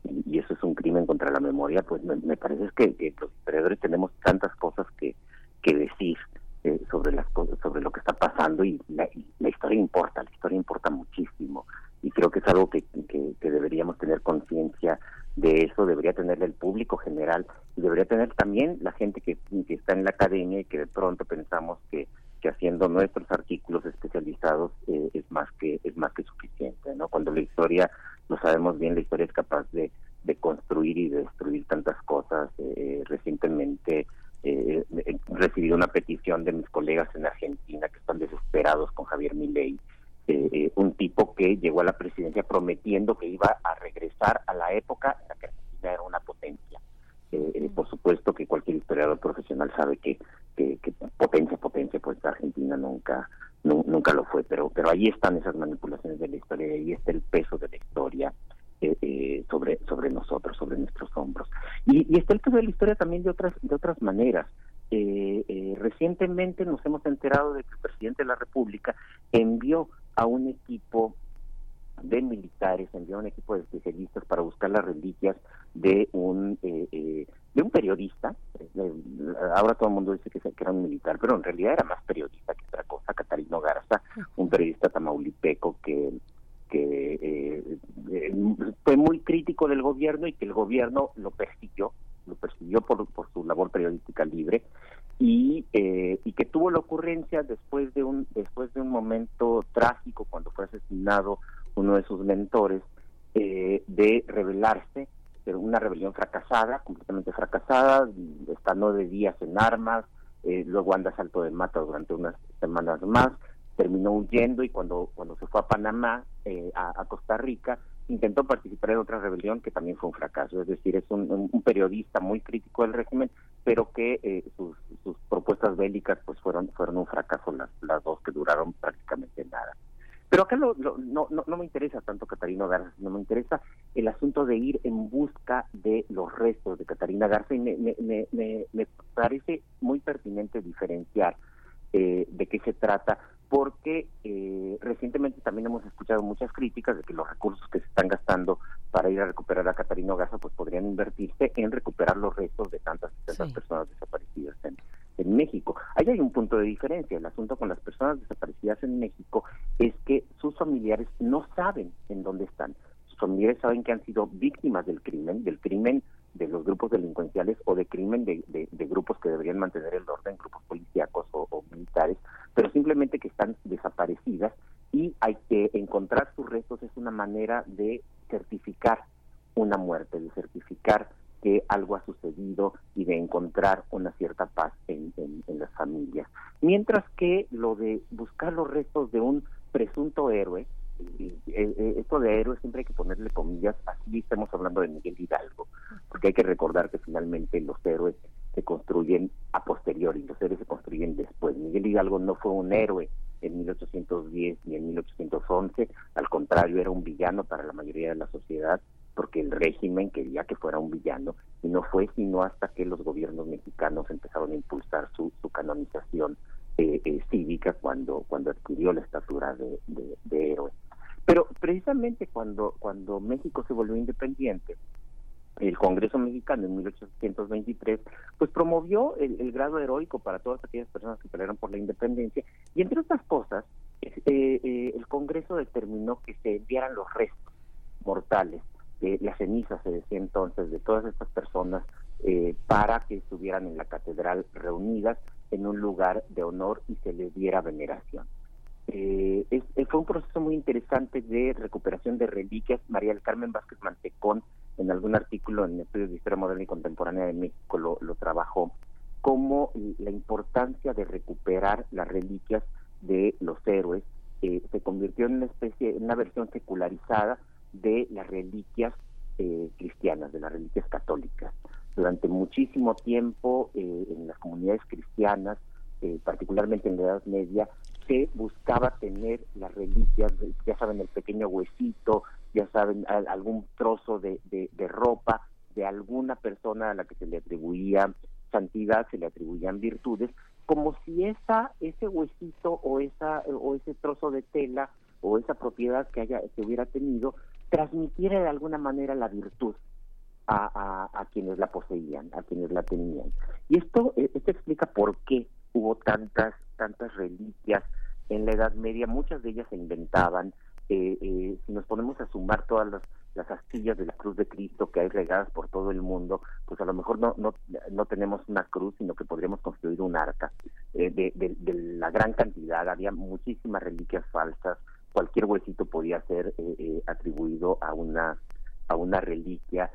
y, eso es un crimen contra la memoria, pues me, parece que, los historiadores tenemos tantas cosas que, que decir eh, sobre las sobre lo que está pasando y la, historia importa, la historia importa muchísimo. Y creo que es algo que, que, deberíamos tener conciencia de eso, debería tener el público general y debería tener también la gente que, que está en la academia y que de pronto pensamos que que haciendo nuestros artículos especializados eh, es más que es más que suficiente no cuando la historia lo sabemos bien, la historia es capaz de, de construir y de destruir tantas cosas. Eh, eh, recientemente eh, he recibido una petición de mis colegas en Argentina que están desesperados con Javier Milei, un tipo que llegó a la presidencia prometiendo que iba a regresar a la época en la que Argentina era una potencia. Por supuesto que cualquier historiador profesional sabe que, que, potencia, potencia, pues Argentina nunca nunca lo fue, pero pero ahí están esas manipulaciones de la historia y ahí está el peso de la historia eh, eh, sobre sobre nosotros, sobre nuestros hombros. Y, está el peso de la historia también de otras de otras maneras. Eh, recientemente nos hemos enterado de que el presidente de la República envió a un equipo de militares, envió un equipo de especialistas para buscar las reliquias de un de un periodista, ahora todo el mundo dice que, era un militar, pero en realidad era más periodista que otra cosa, Catarino Garza, un periodista tamaulipeco que, que eh, eh, fue muy crítico del gobierno y que el gobierno lo persiguió, lo persiguió por, por su labor periodística libre. Y, eh, y que tuvo la ocurrencia después de un después de un momento trágico cuando fue asesinado uno de sus mentores de rebelarse una rebelión fracasada, completamente fracasada, está nueve días en armas, eh, luego anda salto de mata durante unas semanas más, terminó huyendo y cuando, cuando se fue a Panamá, eh, a, Costa Rica, intentó participar en otra rebelión que también fue un fracaso. Es decir, es un, periodista muy crítico del régimen, pero que eh, sus, sus, propuestas bélicas pues fueron, fueron un fracaso las, las dos que duraron prácticamente nada. Pero acá no, no, no, me interesa tanto Catarina Garza, no me interesa el asunto de ir en busca de los restos de Catarina Garza y me, me, me, me parece muy pertinente diferenciar eh, de qué se trata, porque eh, recientemente también hemos escuchado muchas críticas de que los recursos que se están gastando para ir a recuperar a Catarina Garza pues podrían invertirse en recuperar los restos de tantas tantas personas desaparecidas en, en México. Ahí hay un punto de diferencia. El asunto con las personas desaparecidas en México es que sus familiares no saben en dónde están. Sus familiares saben que han sido víctimas del crimen, del crimen de los grupos delincuenciales o de crimen de, grupos que deberían mantener el orden, grupos policíacos o, militares, pero simplemente que están desaparecidas y hay que encontrar sus restos es una manera de certificar una muerte, de certificar que algo ha sucedido y de encontrar una cierta paz en, las familias. Mientras que lo de buscar los restos de un presunto héroe, esto de héroe siempre hay que ponerle comillas, así estamos hablando de Miguel Hidalgo, porque hay que recordar que finalmente los héroes se construyen a posteriori, los héroes se construyen después. Miguel Hidalgo no fue un héroe en 1810 ni en 1811, al contrario, era un villano para la mayoría de la sociedad porque el régimen quería que fuera un villano y no fue sino hasta que los gobiernos mexicanos empezaron a impulsar su, canonización eh, eh, cívica cuando cuando adquirió la estatura de, de, héroe. Pero precisamente cuando cuando México se volvió independiente, el Congreso mexicano en 1823, pues promovió el, grado heroico para todas aquellas personas que pelearon por la independencia y entre otras cosas, eh, eh, el Congreso determinó que se enviaran los restos mortales, de las cenizas, se decía entonces, de todas estas personas eh, para que estuvieran en la catedral reunidas en un lugar de honor y se les diera veneración. Eh, fue un proceso muy interesante de recuperación de reliquias. María del Carmen Vázquez Mantecón, en algún artículo en Estudios de Historia Moderna y Contemporánea de México, lo, trabajó, como la importancia de recuperar las reliquias de los héroes eh, se convirtió en una especie, en una versión secularizada de las reliquias eh, cristianas, de las reliquias católicas. Durante muchísimo tiempo eh, en las comunidades cristianas, particularmente en la Edad Media, se buscaba tener las reliquias, ya saben, el pequeño huesito, ya saben, algún trozo de, ropa de alguna persona a la que se le atribuía santidad, se le atribuían virtudes, como si esa ese huesito o esa o ese trozo de tela o esa propiedad que haya que hubiera tenido transmitiera de alguna manera la virtud a, quienes la poseían, a quienes la tenían. Y esto esto explica por qué hubo tantas tantas reliquias en la Edad Media, muchas de ellas se inventaban. Eh, eh, si nos ponemos a sumar todas las, astillas de la cruz de Cristo que hay regadas por todo el mundo, pues a lo mejor no, no, no tenemos una cruz, sino que podríamos construir un arca eh, de, la gran cantidad. Había muchísimas reliquias falsas, cualquier huesito podía ser atribuido a una, a una reliquia.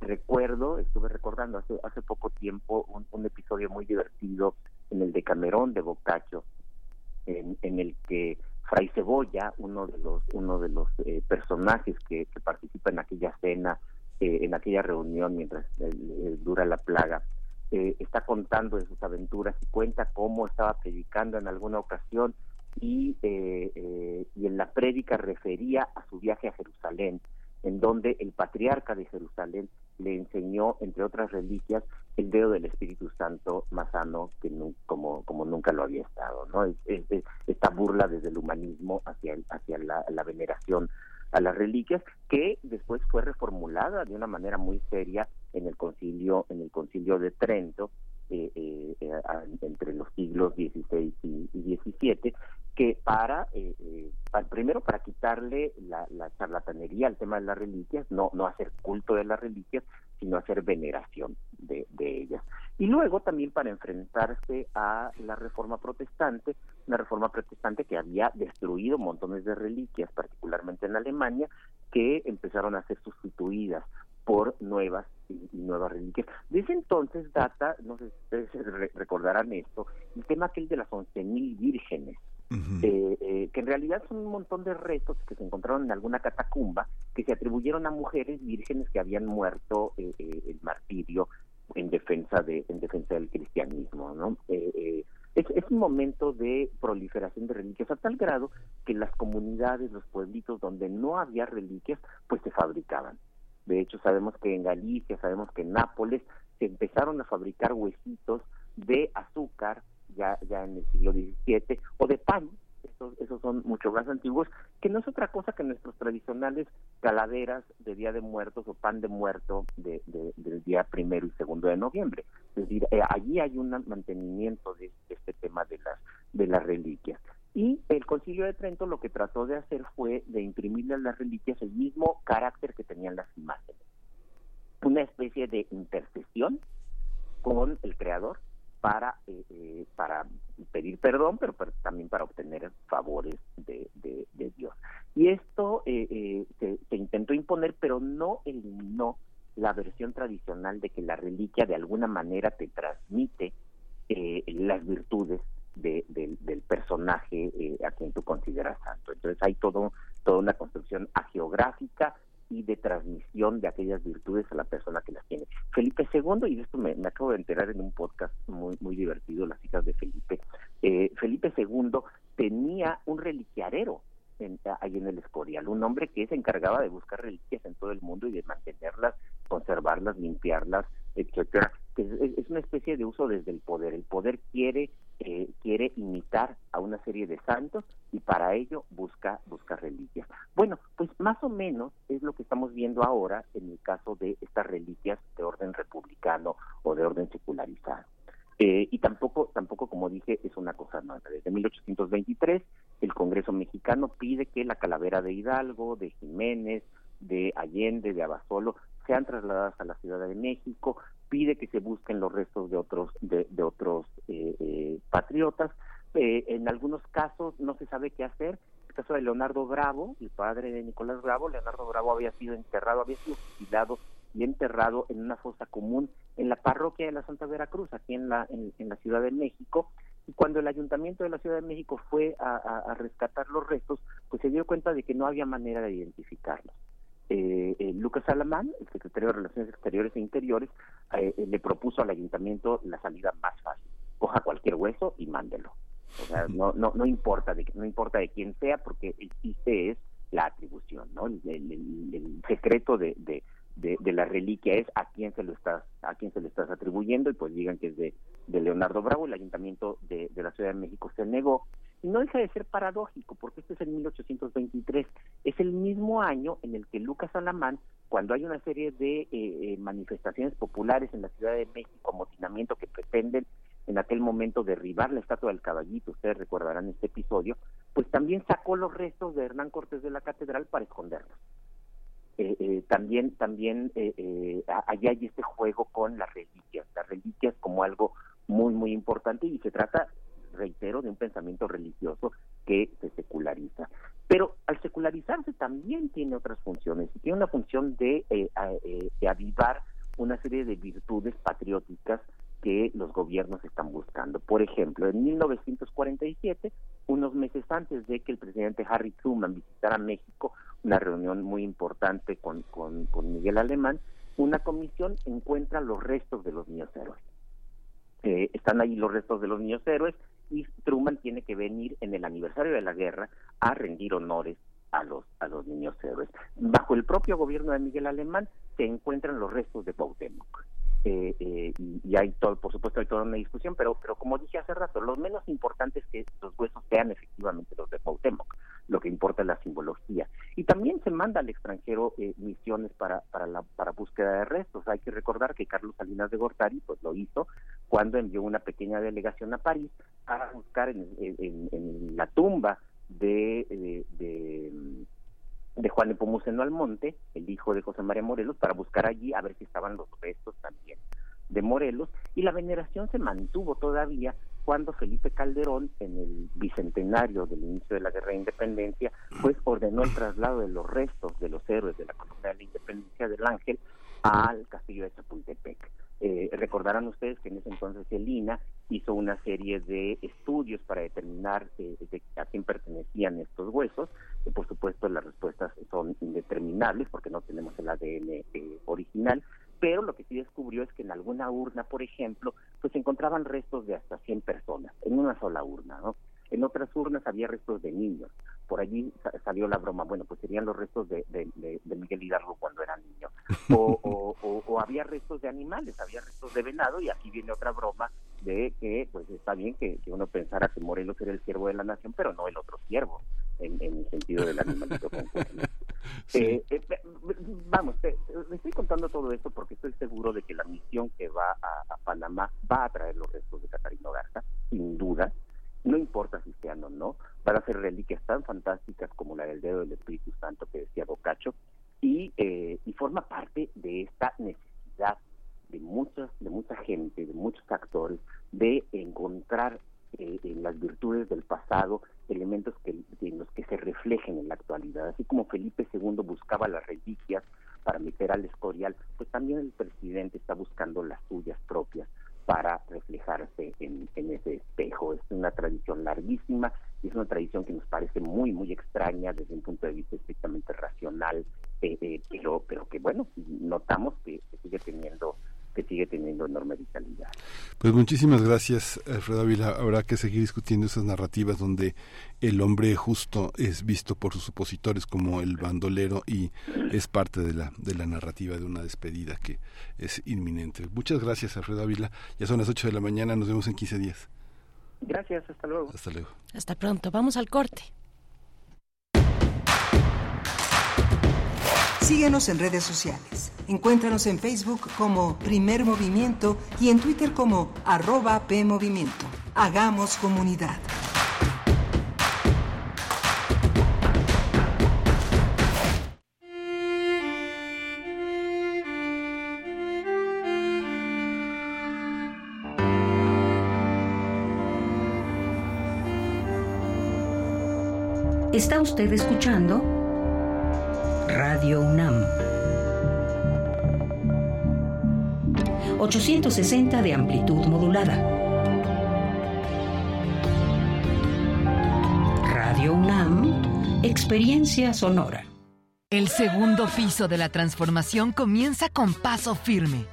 recuerdo, estuve recordando hace, hace poco tiempo un, episodio muy divertido en el de Camerón de Boccaccio, en, el que Fray Cebolla, uno de los uno de los eh, personajes que, participa en aquella cena, eh, en aquella reunión mientras eh, dura la plaga, está contando de sus aventuras y cuenta cómo estaba predicando en alguna ocasión y, y en la prédica refería a su viaje a Jerusalén en donde el patriarca de Jerusalén le enseñó, entre otras reliquias, el dedo del Espíritu Santo más sano que como, como nunca lo había estado, ¿no? esta burla desde el humanismo hacia, hacia la, veneración a las reliquias que después fue reformulada de una manera muy seria en el concilio en el concilio de Trento eh, eh, eh entre los siglos XVI y, XVII que para, eh, eh, primero para quitarle la, charlatanería al tema de las reliquias, no, no hacer culto de las reliquias, sino hacer veneración de, ellas. Y luego también para enfrentarse a la reforma protestante, una reforma protestante que había destruido montones de reliquias, particularmente en Alemania, que empezaron a ser sustituidas por nuevas y, nuevas reliquias. Desde entonces data, no sé si ustedes recordarán esto, el tema aquel de las once mil vírgenes, eh, eh, que en realidad son un montón de restos que se encontraron en alguna catacumba que se atribuyeron a mujeres vírgenes que habían muerto eh, el martirio en defensa de en defensa del cristianismo no es, es, un momento de proliferación de reliquias a tal grado que las comunidades los pueblitos donde no había reliquias pues se fabricaban de hecho sabemos que en Galicia sabemos que en Nápoles se empezaron a fabricar huesitos de azúcar ya, ya en el siglo XVII, o de pan, esos, esos son mucho más antiguos, que no es otra cosa que nuestros tradicionales calaveras de Día de Muertos o pan de muerto de, del día primero y segundo de noviembre. Es decir, eh, allí hay un mantenimiento de, este tema de las, de las reliquias. Y el Concilio de Trento lo que trató de hacer fue de imprimirle a las reliquias el mismo carácter que tenían las imágenes. Una especie de intercesión con el Creador para, eh, eh, para pedir perdón, pero, también para obtener favores de, de, Dios. Y esto eh, se, intentó imponer, pero no eliminó la versión tradicional de que la reliquia de alguna manera te transmite las virtudes de, del personaje a quien tú consideras santo. Entonces hay todo, toda una construcción agiográfica y de transmisión de aquellas virtudes a la persona que las tiene. Felipe II, y esto me, acabo de enterar en un podcast muy, muy divertido, Las hijas de Felipe, eh, Felipe II tenía un reliquiarero en, ahí en el Escorial, un hombre que se encargaba de buscar reliquias en todo el mundo y de mantenerlas, conservarlas, limpiarlas, etcétera. Es, una especie de uso desde el poder. El poder quiere eh, quiere imitar a una serie de santos y para ello busca busca reliquias. Bueno, pues más o menos es lo que estamos viendo ahora en el caso de estas reliquias de orden republicano o de orden secularizado. Eh, y tampoco, tampoco, como dije, es una cosa nueva. Desde 1823, el Congreso mexicano pide que la calavera de Hidalgo, de Jiménez, de Allende, de Abasolo, sean trasladadas a la Ciudad de México, pide que se busquen los restos de otros, de, otros eh, eh, patriotas. en algunos casos no se sabe qué hacer. El caso de Leonardo Bravo, el padre de Nicolás Bravo, Leonardo Bravo había sido enterrado, había sido fusilado y enterrado en una fosa común en la parroquia de la Santa Veracruz, aquí en la, en, la Ciudad de México. Y cuando el ayuntamiento de la Ciudad de México fue a, rescatar los restos, pues se dio cuenta de que no había manera de identificarlos. Eh, eh, Lucas Alamán, el secretario de Relaciones Exteriores e Interiores, eh, le propuso al ayuntamiento la salida más fácil. Coja cualquier hueso y mándelo. O sea, no, no, no importa de no importa de quién sea, porque el chiste es la atribución, ¿no? El, el secreto de, de, de, la reliquia es a quién se lo estás a quién se lo estás atribuyendo y pues digan que es de, Leonardo Bravo el ayuntamiento de, la Ciudad de México se negó y no deja de ser paradójico porque este es el 1823 es el mismo año en el que Lucas Alamán cuando hay una serie de eh, eh, manifestaciones populares en la Ciudad de México amotinamiento que pretenden en aquel momento derribar la estatua del caballito, ustedes recordarán este episodio, pues también sacó los restos de Hernán Cortés de la catedral para esconderlos. Eh, eh, también también eh, eh allá hay este juego con las reliquias, las reliquias como algo muy muy importante y se trata, reitero, de un pensamiento religioso que se seculariza. Secularizarse también tiene otras funciones y tiene una función de, de avivar una serie de virtudes patrióticas que los gobiernos están buscando. Por ejemplo, en 1947, unos meses antes de que el presidente Harry Truman visitara México, una reunión muy importante con, con, Miguel Alemán, una comisión encuentra los restos de los niños héroes. Eh, están ahí los restos de los niños héroes y Truman tiene que venir en el aniversario de la guerra a rendir honores a los a los niños héroes. Bajo el propio gobierno de Miguel Alemán se encuentran los restos de Cuauhtémoc. Eh, eh, y, hay todo, por supuesto, hay toda una discusión, pero, pero como dije hace rato, lo menos importante es que los huesos sean efectivamente los de Cuauhtémoc, lo que importa es la simbología. Y también se manda al extranjero eh, misiones para, para la para búsqueda de restos. Hay que recordar que Carlos Salinas de Gortari pues lo hizo cuando envió una pequeña delegación a París para buscar en, en, la tumba de, de de Juan Nepomuceno Almonte, el hijo de José María Morelos, para buscar allí a ver si estaban los restos también de Morelos, y la veneración se mantuvo todavía cuando Felipe Calderón, en el bicentenario del inicio de la Guerra de Independencia, pues ordenó el traslado de los restos de los héroes de la colonia de la Independencia del Ángel al castillo de Chapultepec. Eh, recordarán ustedes que en ese entonces el INA hizo una serie de estudios para determinar eh, a quién pertenecían estos huesos. y por supuesto, las respuestas son indeterminables porque no tenemos el ADN eh, original, pero lo que sí descubrió es que en alguna urna, por ejemplo, pues encontraban restos de hasta 100 personas en una sola urna, ¿no? En otras urnas había restos de niños. Por allí salió la broma, bueno, pues serían los restos de, Miguel Hidalgo cuando era niño. O, o, había restos de animales, había restos de venado y aquí viene otra broma de que pues está bien que, uno pensara que Morelos era el siervo de la nación, pero no el otro siervo, en, el sentido del animalito eh, eh, vamos, te, estoy contando todo esto porque estoy seguro de que la misión que va a, a Panamá va a traer los restos de Catarino Garza, sin duda, no importa si sean o no, van a ser reliquias tan fantásticas como la del dedo del Espíritu Santo que decía Bocacho, y, eh, y forma parte de esta necesidad de muchas, de mucha gente, de muchos actores, de encontrar eh, en las virtudes del pasado elementos que, en los que se reflejen en la actualidad. Así como Felipe II buscaba las reliquias para meter al escorial, pues también el presidente está buscando las suyas propias para reflejarse en, ese espejo. Es una tradición larguísima y es una tradición que nos parece muy, muy extraña desde un punto de vista estrictamente racional, eh, eh, pero, pero que bueno, notamos que sigue teniendo que sigue teniendo enorme vitalidad. Pues muchísimas gracias, Alfredo Ávila. Habrá que seguir discutiendo esas narrativas donde el hombre justo es visto por sus opositores como el bandolero y es parte de la, de la narrativa de una despedida que es inminente. Muchas gracias, Alfredo Ávila. Ya son las 8 de la mañana, nos vemos en 15 días. Gracias, hasta luego. Hasta luego. Hasta pronto, vamos al corte. Síguenos en redes sociales. Encuéntranos en Facebook como Primer Movimiento y en Twitter como arroba PMovimiento. Hagamos comunidad. Está usted escuchando Radio UNAM. 860 de amplitud modulada. Radio UNAM, experiencia sonora. El segundo piso de la transformación comienza con paso firme.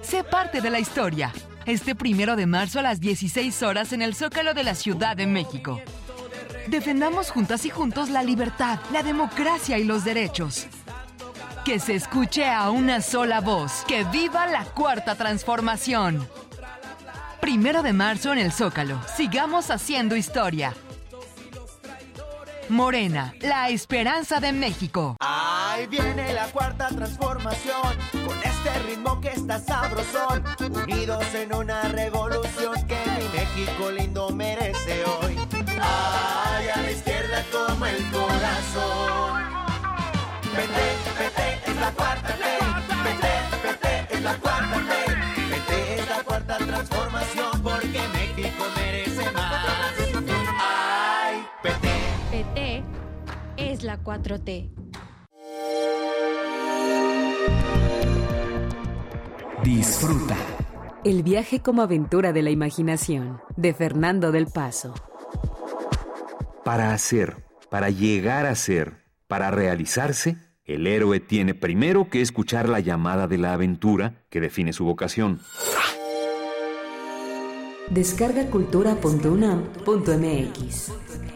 Sé parte de la historia. Este primero de marzo a las 16 horas en el Zócalo de la Ciudad de México. Defendamos juntas y juntos la libertad, la democracia y los derechos. Que se escuche a una sola voz. Que viva la cuarta transformación. Primero de marzo en el Zócalo. Sigamos haciendo historia. Morena, la esperanza de México. Ahí viene la cuarta transformación, con este ritmo que está sabrosón, unidos en una revolución que mi México lindo merece hoy. Ay, a la izquierda como el corazón. Vete, vete, es la cuarta ley. Vete, vete, es la cuarta ley. Vete, es la cuarta transformación porque México merece más. Ay, vete. PT es la 4T. Disfruta. El viaje como aventura de la imaginación, de Fernando del Paso. Para hacer, para llegar a ser, para realizarse, el héroe tiene primero que escuchar la llamada de la aventura que define su vocación. Descarga cultura.unam.mx.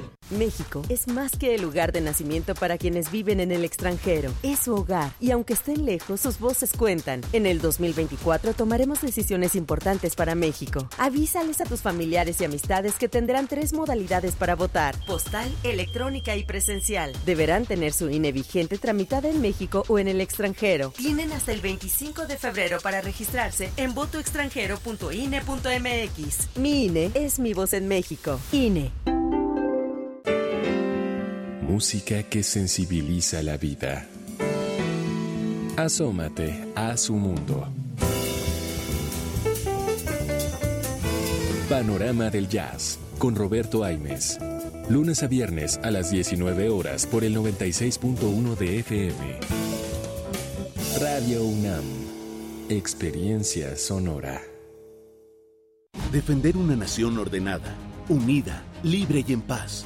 México es más que el lugar de nacimiento para quienes viven en el extranjero. Es su hogar y aunque estén lejos, sus voces cuentan. En el 2024 tomaremos decisiones importantes para México. Avísales a tus familiares y amistades que tendrán tres modalidades para votar: postal, electrónica y presencial. Deberán tener su INE vigente tramitada en México o en el extranjero. Tienen hasta el 25 de febrero para registrarse en votoextranjero.ine.mx. Mi INE es mi voz en México. INE. Música que sensibiliza la vida. Asómate a su mundo. Panorama del Jazz con Roberto Aimes. Lunes a viernes a las 19 horas por el 96.1 de FM. Radio UNAM. Experiencia sonora. Defender una nación ordenada, unida, libre y en paz.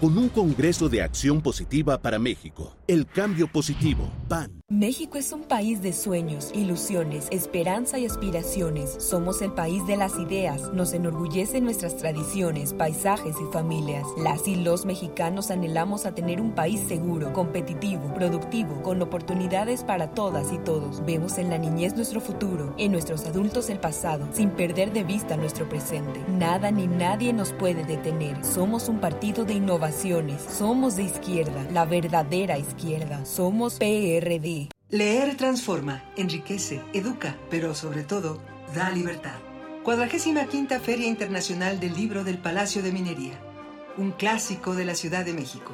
con un Congreso de Acción Positiva para México. El cambio positivo, PAN. México es un país de sueños, ilusiones, esperanza y aspiraciones. Somos el país de las ideas. Nos enorgullecen nuestras tradiciones, paisajes y familias. Las y los mexicanos anhelamos a tener un país seguro, competitivo, productivo, con oportunidades para todas y todos. Vemos en la niñez nuestro futuro, en nuestros adultos el pasado, sin perder de vista nuestro presente. Nada ni nadie nos puede detener. Somos un partido de Somos de izquierda, la verdadera izquierda. Somos PRD. Leer transforma, enriquece, educa, pero sobre todo, da libertad. Cuadragésima quinta Feria Internacional del Libro del Palacio de Minería. Un clásico de la Ciudad de México.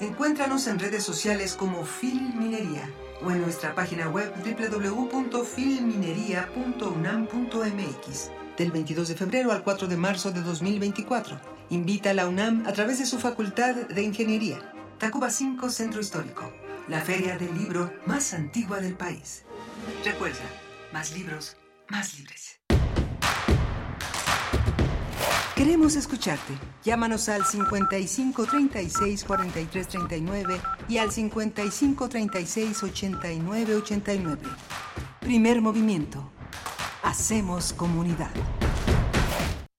Encuéntranos en redes sociales como Fil Minería o en nuestra página web www.filminería.unam.mx del 22 de febrero al 4 de marzo de 2024. Invita a la UNAM a través de su Facultad de Ingeniería. Tacuba 5 Centro Histórico, la feria del libro más antigua del país. Recuerda, más libros, más libres. Queremos escucharte. Llámanos al 55 36 43 39 y al 55 36 89 89. Primer movimiento. Hacemos comunidad.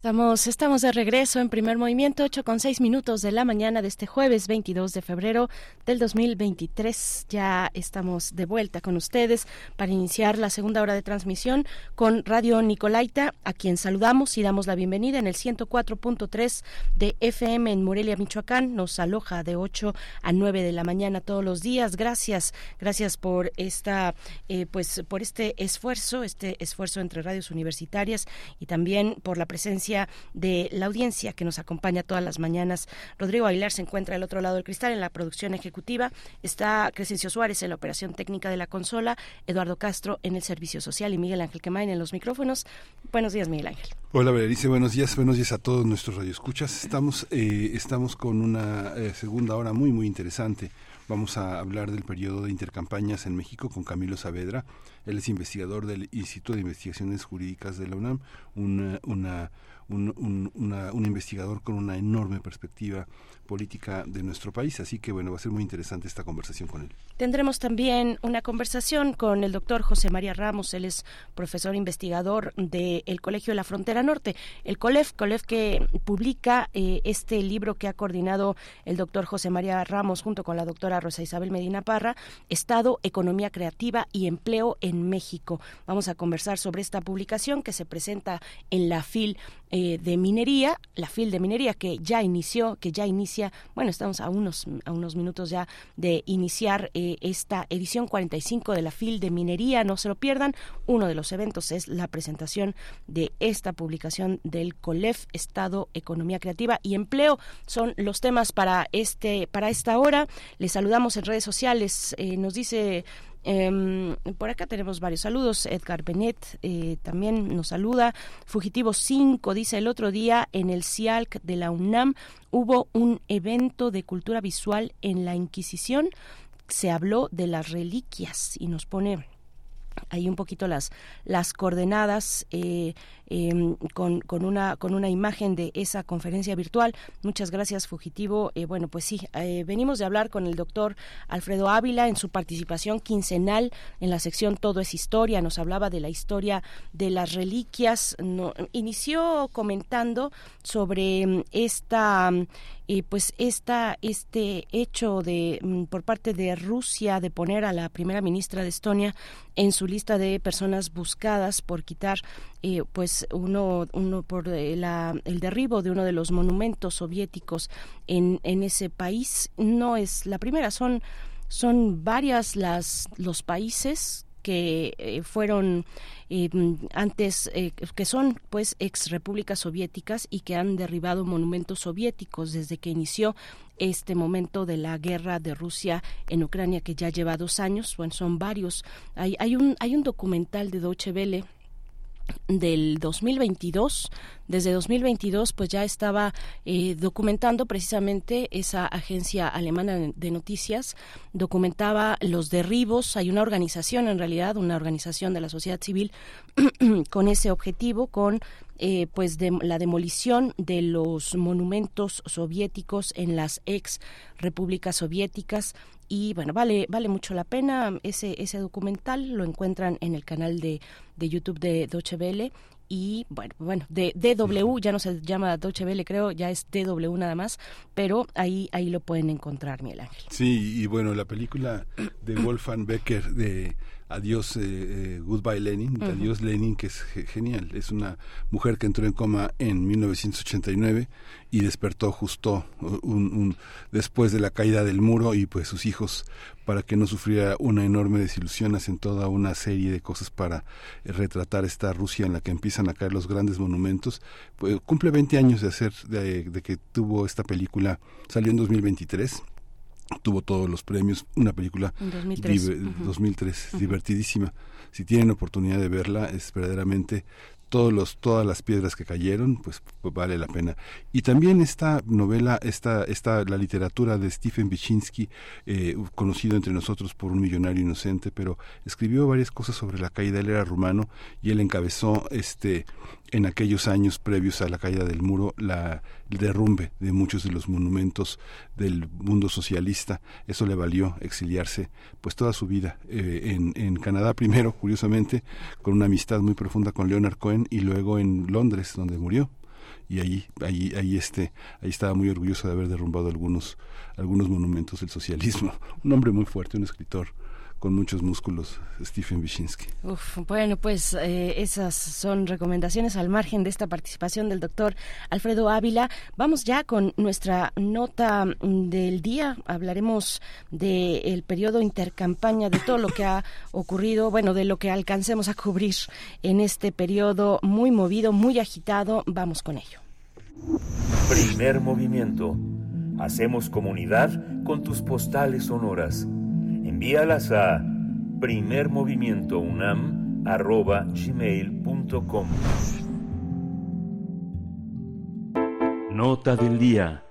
Estamos, estamos de regreso en primer movimiento, 8 con 6 minutos de la mañana de este jueves 22 de febrero del 2023. Ya estamos de vuelta con ustedes para iniciar la segunda hora de transmisión con Radio Nicolaita, a quien saludamos y damos la bienvenida en el 104.3 de FM en Morelia, Michoacán. Nos aloja de 8 a 9 de la mañana todos los días. Gracias, gracias por esta, eh, pues, por este esfuerzo, este esfuerzo entre radios universitarias y también por la presencia de la audiencia que nos acompaña todas las mañanas. Rodrigo Aguilar se encuentra al otro lado del cristal en la producción ejecutiva. Está Crescencio Suárez en la operación técnica de la consola, Eduardo Castro en el servicio social y Miguel Ángel Quemain en los micrófonos. Buenos días, Miguel Ángel. Hola, Berenice. Buenos días. Buenos días a todos nuestros radioescuchas. Estamos, eh, estamos con una eh, segunda hora muy, muy interesante. Vamos a hablar del periodo de intercampañas en México con Camilo Saavedra. Él es investigador del Instituto de Investigaciones Jurídicas de la UNAM, una, una un, un investigador con una enorme perspectiva política de nuestro país. Así que bueno, va a ser muy interesante esta conversación con él. Tendremos también una conversación con el doctor José María Ramos. Él es profesor investigador del Colegio de la Frontera Norte, el COLEF, COLEF que publica eh, este libro que ha coordinado el doctor José María Ramos junto con la doctora Rosa Isabel Medina Parra, Estado, Economía Creativa y Empleo en México. Vamos a conversar sobre esta publicación que se presenta en la FIL eh, de Minería, la FIL de Minería que ya inició, que ya inicia bueno, estamos a unos, a unos minutos ya de iniciar eh, esta edición 45 de la FIL de Minería, no se lo pierdan, uno de los eventos es la presentación de esta publicación del COLEF, Estado, Economía Creativa y Empleo, son los temas para, este, para esta hora, les saludamos en redes sociales, eh, nos dice Em, por acá tenemos varios saludos. Edgar Benet eh, también nos saluda. Fugitivo 5 dice el otro día en el CIALC de la UNAM hubo un evento de cultura visual en la Inquisición. Se habló de las reliquias y nos pone ahí un poquito las las coordenadas eh, Em, con, con, una, con una imagen de esa conferencia virtual. Muchas gracias, Fugitivo. Eh, bueno, pues sí, eh, venimos de hablar con el doctor Alfredo Ávila en su participación quincenal en la sección Todo es Historia. Nos hablaba de la historia de las reliquias. Inició comentando sobre em, esta eh, pues esta este hecho de mm, por parte de Rusia de poner a la primera ministra de Estonia en su lista de personas buscadas por quitar pues uno, uno por eh, la, el derribo de uno de los monumentos soviéticos en, en ese país. No es la primera, son, son varias las, los países que eh, fueron eh, antes que son pues ex repúblicas soviéticas y que han derribado monumentos soviéticos desde que inició este momento de la guerra de Rusia en Ucrania que ya lleva dos años. Bueno son varios. Hay, hay un hay un documental de Deutsche Welle del 2022 desde 2022 pues ya estaba eh, documentando precisamente esa agencia alemana de noticias. Documentaba los derribos. Hay una organización en realidad una organización de la sociedad civil con ese objetivo con eh, pues de la demolición de los monumentos soviéticos en las ex repúblicas soviéticas y bueno vale vale mucho la pena ese ese documental lo encuentran en el canal de, de YouTube de Deutsche Welle y bueno, bueno, de DW ya no se llama Deutsche Welle, creo, ya es DW nada más, pero ahí ahí lo pueden encontrar, Miguel Ángel. Sí, y bueno, la película de Wolfgang Becker de Adiós, eh, eh, Goodbye Lenin, Adiós Lenin, que es genial. Es una mujer que entró en coma en 1989 y despertó justo un, después de la caída del muro y pues sus hijos, para que no sufriera una enorme desilusión, hacen toda una serie de cosas para retratar esta Rusia en la que empiezan a caer los grandes monumentos. Pues, cumple 20 años de hacer, de, de que tuvo esta película, salió en 2023 tuvo todos los premios, una película 2003, 2003 divertidísima. Si tienen oportunidad de verla, es verdaderamente todos los, todas las piedras que cayeron, pues, pues, vale la pena. Y también esta novela, esta, esta, la literatura de Stephen Wyszynski, eh, conocido entre nosotros por un millonario inocente, pero escribió varias cosas sobre la caída, él era rumano y él encabezó este en aquellos años previos a la caída del muro la, el derrumbe de muchos de los monumentos del mundo socialista. Eso le valió exiliarse pues toda su vida eh, en, en Canadá primero, curiosamente, con una amistad muy profunda con Leonard Cohen y luego en Londres, donde murió y ahí ahí ahí este ahí estaba muy orgulloso de haber derrumbado algunos algunos monumentos del socialismo un hombre muy fuerte un escritor con muchos músculos, Stephen Wyszynski. Uf, bueno, pues eh, esas son recomendaciones al margen de esta participación del doctor Alfredo Ávila. Vamos ya con nuestra nota del día. Hablaremos del periodo intercampaña, de todo lo que ha ocurrido, bueno, de lo que alcancemos a cubrir en este periodo muy movido, muy agitado. Vamos con ello. Primer movimiento. Hacemos comunidad con tus postales sonoras envíalas a primermovimientounam.gmail.com Nota del día.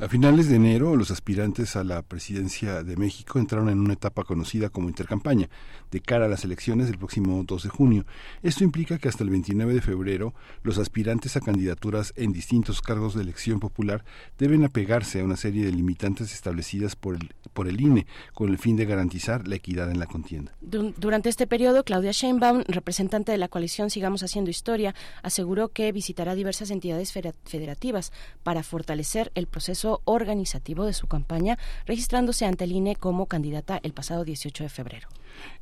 A finales de enero, los aspirantes a la presidencia de México entraron en una etapa conocida como intercampaña, de cara a las elecciones del próximo 2 de junio. Esto implica que hasta el 29 de febrero, los aspirantes a candidaturas en distintos cargos de elección popular deben apegarse a una serie de limitantes establecidas por el, por el INE, con el fin de garantizar la equidad en la contienda. Durante este periodo, Claudia Sheinbaum, representante de la coalición Sigamos Haciendo Historia, aseguró que visitará diversas entidades federativas para fortalecer el proceso organizativo de su campaña, registrándose ante el INE como candidata el pasado 18 de febrero.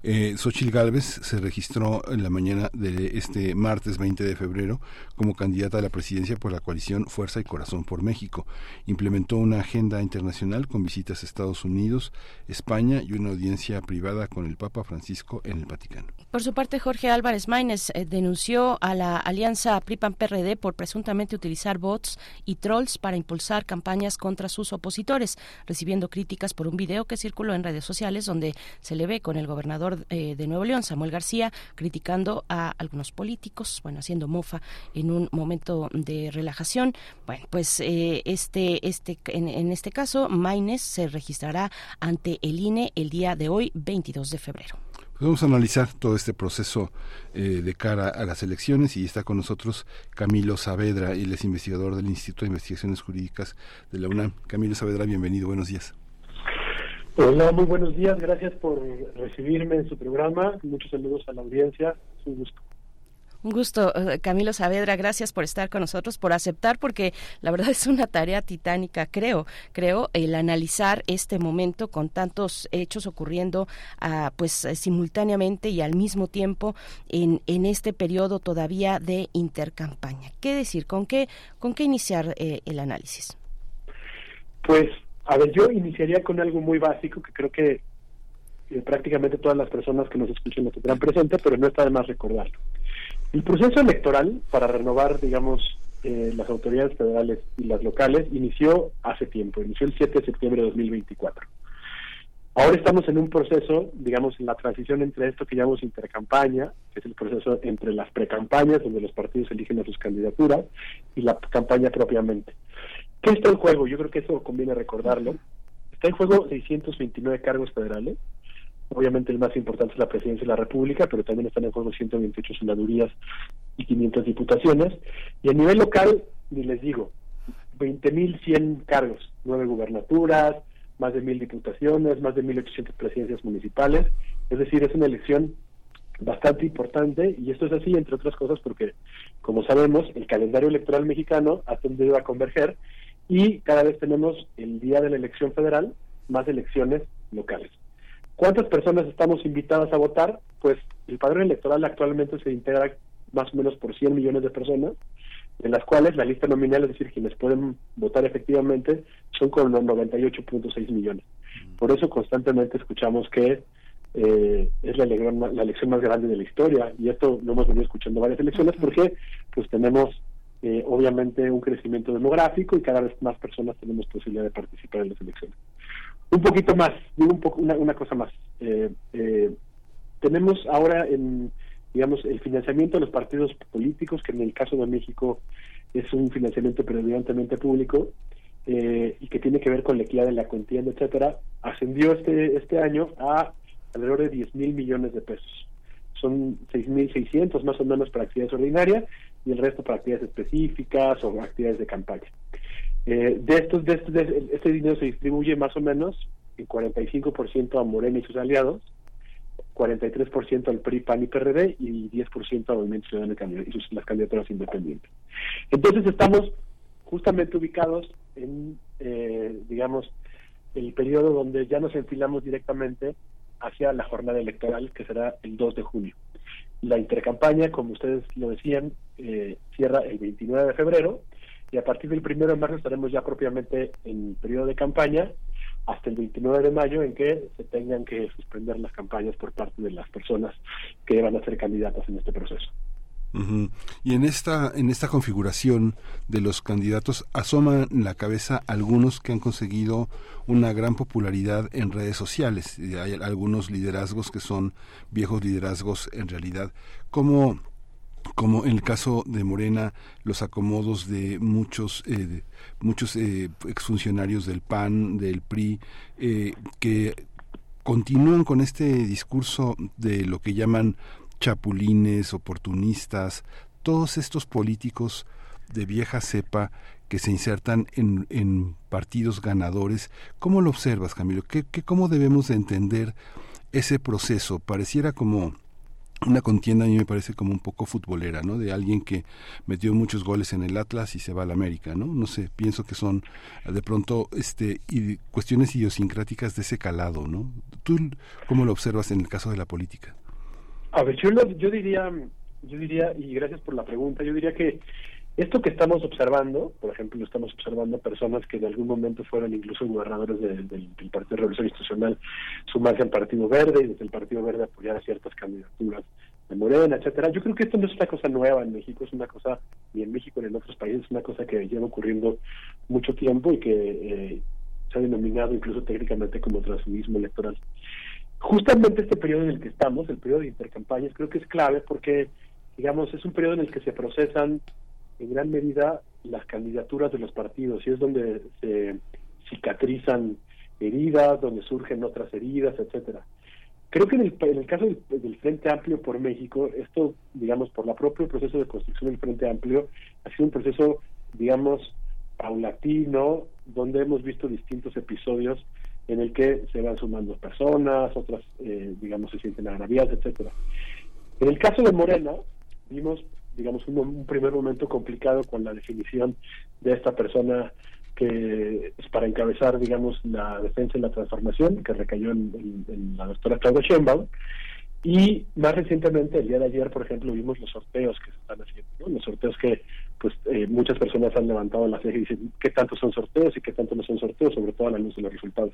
Eh, Xochil Gálvez se registró en la mañana de este martes 20 de febrero como candidata a la presidencia por la coalición Fuerza y Corazón por México. Implementó una agenda internacional con visitas a Estados Unidos, España y una audiencia privada con el Papa Francisco en el Vaticano. Por su parte, Jorge Álvarez Maínez eh, denunció a la alianza PRI-PAN-PRD por presuntamente utilizar bots y trolls para impulsar campañas contra sus opositores, recibiendo críticas por un video que circuló en redes sociales donde se le ve con el gobernador eh, de Nuevo León, Samuel García, criticando a algunos políticos, bueno, haciendo mofa en un momento de relajación. Bueno, pues eh, este, este, en, este caso, Maínez se registrará ante el INE el día de hoy, 22 de febrero. Pues vamos a analizar todo este proceso eh, de cara a las elecciones y está con nosotros Camilo Saavedra, él es investigador del Instituto de Investigaciones Jurídicas de la UNAM. Camilo Saavedra, bienvenido, buenos días. Hola, muy buenos días, gracias por recibirme en su programa, muchos saludos a la audiencia, es un gusto. Un gusto, eh, Camilo Saavedra, gracias por estar con nosotros, por aceptar, porque la verdad es una tarea titánica, creo, creo, el analizar este momento con tantos hechos ocurriendo ah, pues eh, simultáneamente y al mismo tiempo en, en este periodo todavía de intercampaña. ¿Qué decir? ¿Con qué, con qué iniciar eh, el análisis? Pues, a ver, yo iniciaría con algo muy básico que creo que prácticamente todas las personas que nos escuchan lo tendrán presente, pero no está de más recordarlo. El proceso electoral para renovar, digamos, eh, las autoridades federales y las locales inició hace tiempo, inició el 7 de septiembre de 2024. Ahora estamos en un proceso, digamos, en la transición entre esto que llamamos intercampaña, que es el proceso entre las precampañas, donde los partidos eligen a sus candidaturas, y la campaña propiamente. ¿Qué está en juego? Yo creo que eso conviene recordarlo. Está en juego 629 cargos federales, Obviamente el más importante es la presidencia de la República, pero también están en juego 128 senadurías y 500 diputaciones. Y a nivel local, ni les digo, 20.100 cargos, nueve gubernaturas, más de 1.000 diputaciones, más de 1.800 presidencias municipales. Es decir, es una elección bastante importante y esto es así, entre otras cosas, porque, como sabemos, el calendario electoral mexicano ha tendido a converger y cada vez tenemos el día de la elección federal más elecciones locales. ¿Cuántas personas estamos invitadas a votar? Pues el padrón electoral actualmente se integra más o menos por 100 millones de personas, de las cuales la lista nominal, es decir, quienes pueden votar efectivamente, son con 98.6 millones. Por eso constantemente escuchamos que eh, es la elección, la elección más grande de la historia, y esto lo hemos venido escuchando varias elecciones, porque pues tenemos eh, obviamente un crecimiento demográfico y cada vez más personas tenemos posibilidad de participar en las elecciones. Un poquito más, digo un poco, una, cosa más. Eh, eh, tenemos ahora en, digamos, el financiamiento de los partidos políticos, que en el caso de México es un financiamiento predominantemente público eh, y que tiene que ver con la equidad de la contienda, etcétera, ascendió este este año a alrededor de 10 mil millones de pesos. Son 6.600 más o menos para actividades ordinarias y el resto para actividades específicas o actividades de campaña. Eh, de estos, de, estos, de este dinero se distribuye más o menos en 45% a Morena y sus aliados, 43% al PRI, PAN y PRD y 10% al Movimiento Ciudadano y sus, las candidaturas independientes. Entonces estamos justamente ubicados en, eh, digamos, el periodo donde ya nos enfilamos directamente hacia la jornada electoral, que será el 2 de junio. La intercampaña, como ustedes lo decían, eh, cierra el 29 de febrero y a partir del 1 de marzo estaremos ya propiamente en periodo de campaña hasta el 29 de mayo en que se tengan que suspender las campañas por parte de las personas que van a ser candidatas en este proceso. Y en esta en esta configuración de los candidatos asoman la cabeza algunos que han conseguido una gran popularidad en redes sociales. Hay algunos liderazgos que son viejos liderazgos en realidad. ¿Cómo como en el caso de Morena, los acomodos de muchos eh, muchos eh, exfuncionarios del PAN, del PRI, eh, que continúan con este discurso de lo que llaman chapulines, oportunistas, todos estos políticos de vieja cepa que se insertan en, en partidos ganadores. ¿Cómo lo observas, Camilo? ¿Qué, qué, ¿Cómo debemos de entender ese proceso? Pareciera como una contienda a mí me parece como un poco futbolera, ¿no? De alguien que metió muchos goles en el Atlas y se va a la América, ¿no? No sé, pienso que son de pronto este y cuestiones idiosincráticas de ese calado, ¿no? ¿Tú cómo lo observas en el caso de la política? A ver, yo, lo, yo diría, yo diría, y gracias por la pregunta, yo diría que esto que estamos observando, por ejemplo, estamos observando personas que en algún momento fueron incluso gobernadores del Partido Revolución Institucional sumarse al Partido Verde y desde el Partido Verde apoyar a ciertas candidaturas de Morena, etcétera. Yo creo que esto no es una cosa nueva en México, es una cosa, ni en México ni en otros países, es una cosa que lleva ocurriendo mucho tiempo y que eh, se ha denominado incluso técnicamente como transfugismo electoral. Justamente este periodo en el que estamos, el periodo de intercampañas, creo que es clave porque, digamos, es un periodo en el que se procesan en gran medida las candidaturas de los partidos y es donde se cicatrizan heridas, donde surgen otras heridas, etcétera. Creo que en el, en el caso del, Frente Amplio por México, esto, digamos, por el propio proceso de construcción del Frente Amplio, ha sido un proceso, digamos, paulatino, donde hemos visto distintos episodios en el que se van sumando personas, otras, eh, digamos, se sienten agraviadas, etcétera. En el caso de Morena, vimos digamos, un, primer momento complicado con la definición de esta persona que es para encabezar, digamos, la defensa y la transformación, que recayó en, la doctora Claudia Sheinbaum, y más recientemente, el día de ayer, por ejemplo, vimos los sorteos que se están haciendo, los sorteos que pues eh, muchas personas han levantado la ceja y dicen qué tanto son sorteos y qué tanto no son sorteos, sobre todo a la luz de los resultados.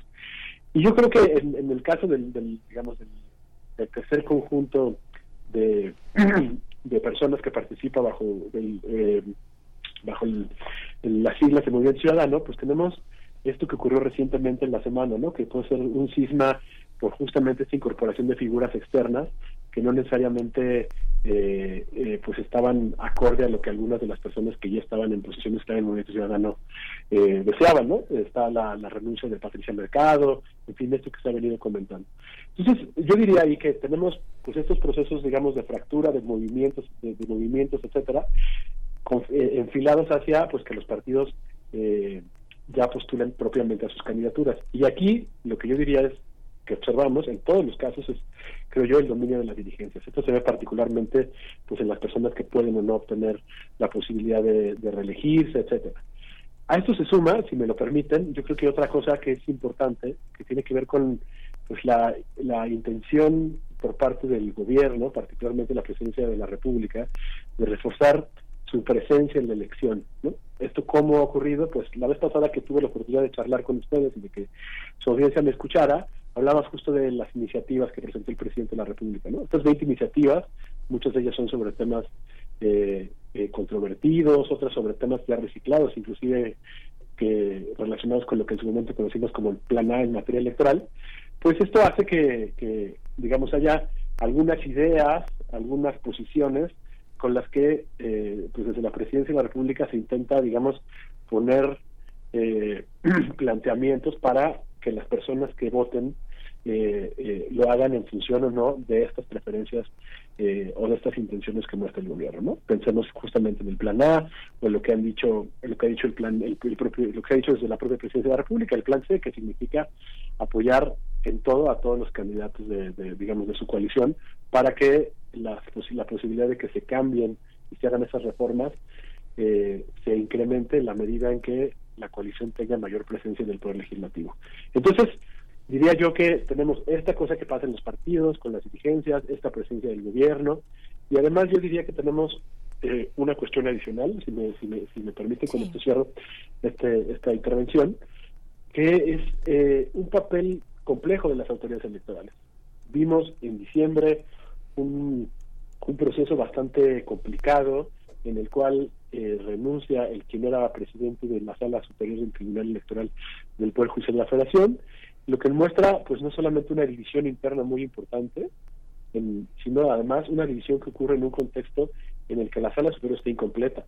Y yo creo que en, el caso del, digamos, del tercer conjunto de de personas que participa bajo el, eh, bajo las siglas de Movimiento Ciudadano, pues tenemos esto que ocurrió recientemente en la semana, ¿no? Que puede ser un cisma por justamente esta incorporación de figuras externas que no necesariamente eh, eh, pues estaban acorde a lo que algunas de las personas que ya estaban en posiciones clave en el movimiento ciudadano eh, deseaban, ¿no? Está la, renuncia de Patricia Mercado, en fin, esto que se ha venido comentando. Entonces, yo diría ahí que tenemos pues estos procesos, digamos, de fractura, de movimientos, de, movimientos, etcétera, enfilados hacia pues que los partidos ya postulen propiamente a sus candidaturas. Y aquí lo que yo diría es observamos en todos los casos es, creo yo, el dominio de las dirigencias. Esto se ve particularmente pues en las personas que pueden o no obtener la posibilidad de, reelegirse, etcétera. A esto se suma, si me lo permiten, yo creo que otra cosa que es importante, que tiene que ver con pues la, la intención por parte del gobierno, particularmente la presidencia de la República, de reforzar su presencia en la elección. ¿Esto cómo ha ocurrido? Pues la vez pasada que tuve la oportunidad de charlar con ustedes y de que su audiencia me escuchara, hablabas justo de las iniciativas que presentó el presidente de la República. ¿no? Estas 20 iniciativas, muchas de ellas son sobre temas eh, eh, controvertidos, otras sobre temas ya reciclados, inclusive que relacionados con lo que en su momento conocimos como el plan A en materia electoral, pues esto hace que, digamos, haya algunas ideas, algunas posiciones con las que eh, pues desde la presidencia de la República se intenta, digamos, poner eh, planteamientos para que las personas que voten eh, eh, lo hagan en función o no de estas preferencias eh, o de estas intenciones que muestra el gobierno, ¿no? Pensemos justamente en el plan A o en lo que han dicho, lo que ha dicho el plan, el, propio, lo que ha dicho desde la propia presidencia de la República, el plan C, que significa apoyar en todo a todos los candidatos de, digamos, de su coalición para que la, la posibilidad de que se cambien y se hagan esas reformas se incremente en la medida en que la coalición tenga mayor presencia en el poder legislativo. Entonces, diría yo que tenemos esta cosa que pasa en los partidos, con las dirigencias, esta presencia del gobierno, y además yo diría que tenemos eh, una cuestión adicional, si me, si me, si me permite, con esto cierro este, esta intervención, que es eh, un papel complejo de las autoridades electorales. Vimos en diciembre un, un proceso bastante complicado en el cual eh, renuncia el quien era presidente de la Sala Superior del Tribunal Electoral del Poder Judicial de la Federación, lo que muestra pues no solamente una división interna muy importante, sino además una división que ocurre en un contexto en el que la sala superior está incompleta.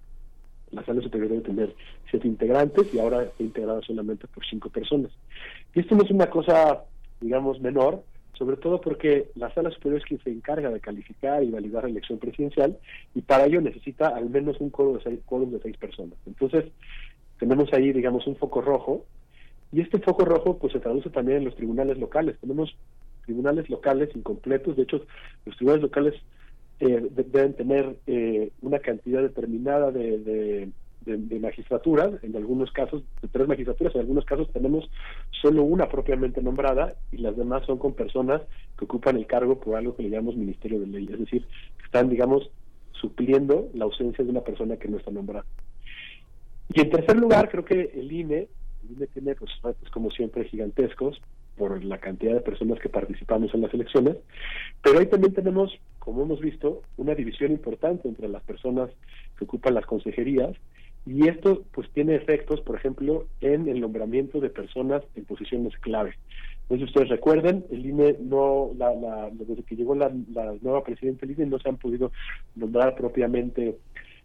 La sala superior debe tener siete integrantes y ahora está integrada solamente por cinco personas. Y esto no es una cosa, digamos, menor, sobre todo porque la sala superior es quien se encarga de calificar y validar la elección presidencial y para ello necesita al menos un quórum de seis, de seis personas. Entonces, tenemos ahí, digamos, un foco rojo y este foco rojo pues se traduce también en los tribunales locales. Tenemos tribunales locales incompletos, de hecho los tribunales locales eh, deben tener eh, una cantidad determinada de, de, magistraturas, en algunos casos de tres magistraturas, en algunos casos tenemos solo una propiamente nombrada y las demás son con personas que ocupan el cargo por algo que le llamamos Ministerio de Ley, es decir, están, digamos, supliendo la ausencia de una persona que no está nombrada. Y en tercer lugar, creo que el INE INE tiene pues, como siempre gigantescos por la cantidad de personas que participamos en las elecciones, pero ahí también tenemos, como hemos visto, una división importante entre las personas que ocupan las consejerías y esto pues tiene efectos, por ejemplo, en el nombramiento de personas en posiciones clave. Entonces ustedes recuerden, el INE no, la, la, desde que llegó la, la nueva presidenta del INE no se han podido nombrar propiamente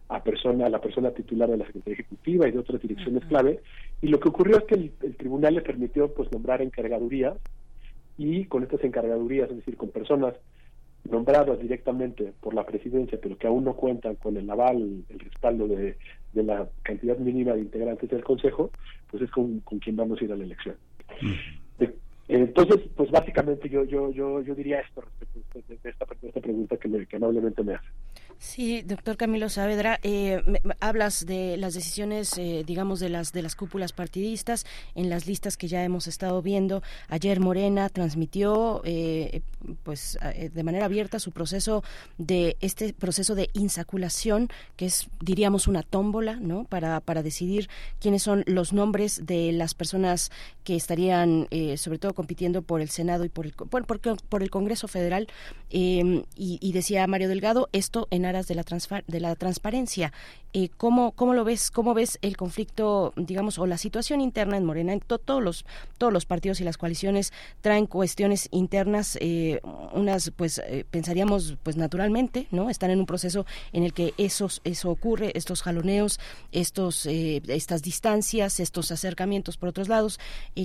a persona a la persona titular de la Secretaría Ejecutiva y de otras direcciones clave y lo que ocurrió es que el, tribunal le permitió pues nombrar encargadurías y con estas encargadurías es decir con personas nombradas directamente por la presidencia pero que aún no cuentan con el aval el respaldo de, de la cantidad mínima de integrantes del consejo pues es con, con quien vamos a ir a la elección. Entonces pues básicamente yo yo yo yo diría esto respecto de esta, de esta pregunta que, me, que amablemente me hace Sí, doctor Camilo Saavedra, eh, hablas de las decisiones, eh, digamos, de las de las cúpulas partidistas en las listas que ya hemos estado viendo. Ayer Morena transmitió, eh, pues, de manera abierta su proceso de este proceso de insaculación, que es, diríamos, una tómbola, ¿no? Para para decidir quiénes son los nombres de las personas que estarían, sobre todo, compitiendo por el Senado y por el por, por, el Congreso Federal. Y, y decía Mario Delgado, esto en aras de la, de la transparencia. Eh, ¿cómo, ¿Cómo lo ves? ¿Cómo ves el conflicto, digamos, o la situación interna en Morena? En todos, los, todos los partidos y las coaliciones traen cuestiones internas, eh, unas, pues, eh, pensaríamos, pues, naturalmente, ¿no? Están en un proceso en el que esos, eso ocurre, estos jaloneos, estos, estas distancias, estos acercamientos por otros lados.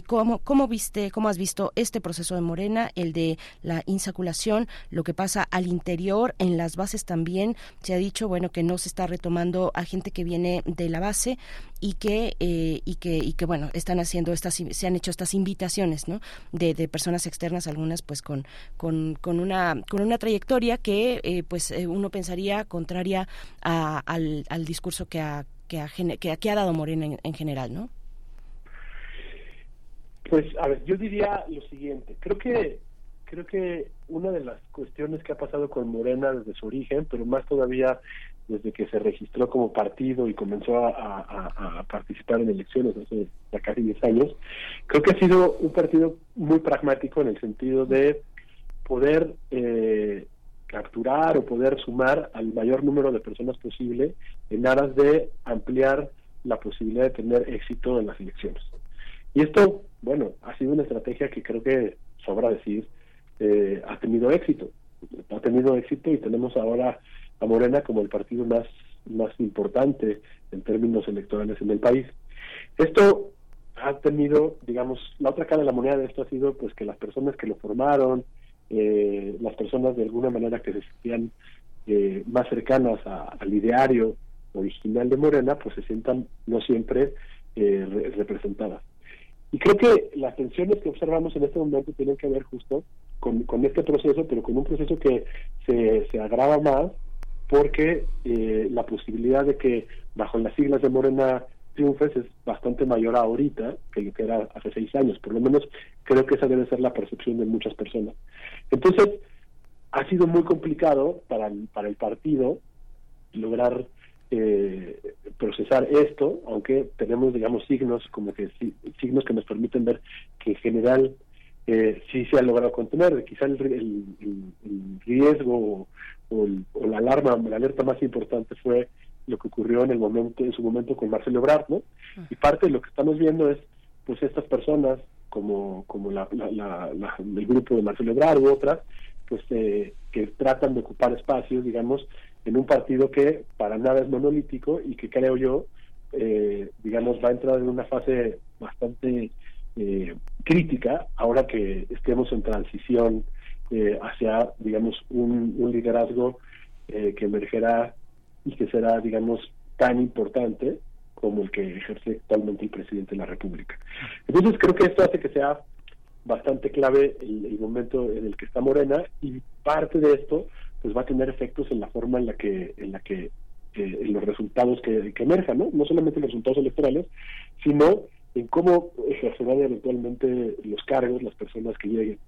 ¿cómo, ¿Cómo viste, cómo has visto este proceso de Morena, el de la insaculación, lo que pasa al interior, en las bases también, se ha dicho, bueno, que no se está retomando a gente que viene de la base y que eh, y que y que bueno están haciendo estas se han hecho estas invitaciones no de, personas externas algunas pues con con, una con una trayectoria que eh, pues eh, uno pensaría contraria al, al discurso que ha que ha, que, ha dado Morena en, en general no pues a ver yo diría lo siguiente. Creo que creo que una de las cuestiones que ha pasado con Morena desde su origen, pero más todavía desde que se registró como partido y comenzó a, participar en elecciones hace ya casi 10 años, creo que ha sido un partido muy pragmático en el sentido de poder eh, capturar o poder sumar al mayor número de personas posible en aras de ampliar la posibilidad de tener éxito en las elecciones. Y esto, bueno, ha sido una estrategia que creo que, sobra decir, eh, ha tenido éxito. Ha tenido éxito y tenemos ahora a Morena como el partido más, más importante en términos electorales en el país. Esto ha tenido, digamos, la otra cara de la moneda de esto ha sido pues que las personas que lo formaron, eh, las personas de alguna manera que se sentían eh, más cercanas al ideario original de Morena, pues se sientan no siempre eh, representadas. Y creo que las tensiones que observamos en este momento tienen que ver justo con, con este proceso, pero con un proceso que se, se agrava más porque eh, la posibilidad de que bajo las siglas de Morena triunfes es bastante mayor ahorita que era hace seis años. Por lo menos creo que esa debe ser la percepción de muchas personas. Entonces, ha sido muy complicado para el, para el partido lograr eh, procesar esto, aunque tenemos, digamos, signos como que signos que nos permiten ver que en general eh, sí se ha logrado contener. Quizá el, el, riesgo o, la alarma, la alerta más importante fue lo que ocurrió en el momento, en su momento con Marcelo Ebrard, ¿no? Y parte de lo que estamos viendo es, pues, estas personas como como la, el grupo de Marcelo Ebrard u otras, pues, eh, que tratan de ocupar espacios, digamos, en un partido que para nada es monolítico y que creo yo, eh, digamos, va a entrar en una fase bastante eh, crítica ahora que estemos en transición eh, hacia, digamos, un, liderazgo que emergerá y que será, digamos, tan importante como el que ejerce actualmente el presidente de la República. Entonces creo que esto hace que sea bastante clave el, momento en el que está Morena y parte de esto pues va a tener efectos en la forma en la que en la que eh, en los resultados que, emerjan, ¿no? No solamente los resultados electorales, sino en cómo ejercerán eventualmente los cargos las personas que lleguen.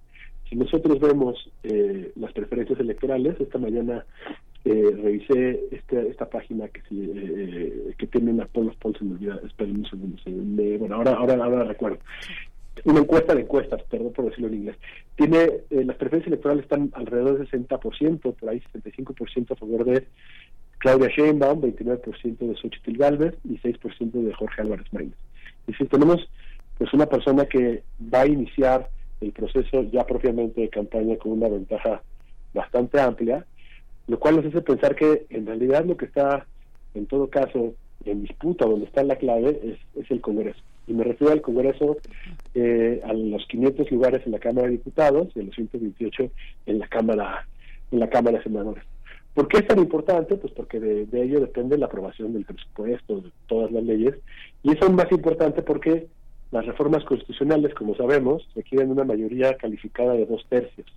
Si nosotros vemos eh, las preferencias electorales, esta mañana eh, revisé este, esta página que eh, que tiene una Polos Polls, me olvida, esperen un segundo, bueno, ahora, ahora, ahora recuerdo una encuesta de encuestas, perdón por decirlo en inglés, tiene eh, las preferencias electorales están alrededor del 60%, por ahí 75% a favor de Claudia Sheinbaum, 29% de Xochitl Galvez y 6% de Jorge Álvarez Maínez. Es decir, tenemos pues una persona que va a iniciar el proceso ya propiamente de campaña con una ventaja bastante amplia, lo cual nos hace pensar que en realidad lo que está en todo caso en disputa, donde está la clave, es, es el Congreso y me refiero al Congreso, eh, a los 500 lugares en la Cámara de Diputados y a los 128 en la Cámara en la Cámara de Senadores. ¿Por qué es tan importante? Pues porque de, ello depende la aprobación del presupuesto, de todas las leyes, y es más importante porque las reformas constitucionales, como sabemos, requieren una mayoría calificada de dos tercios.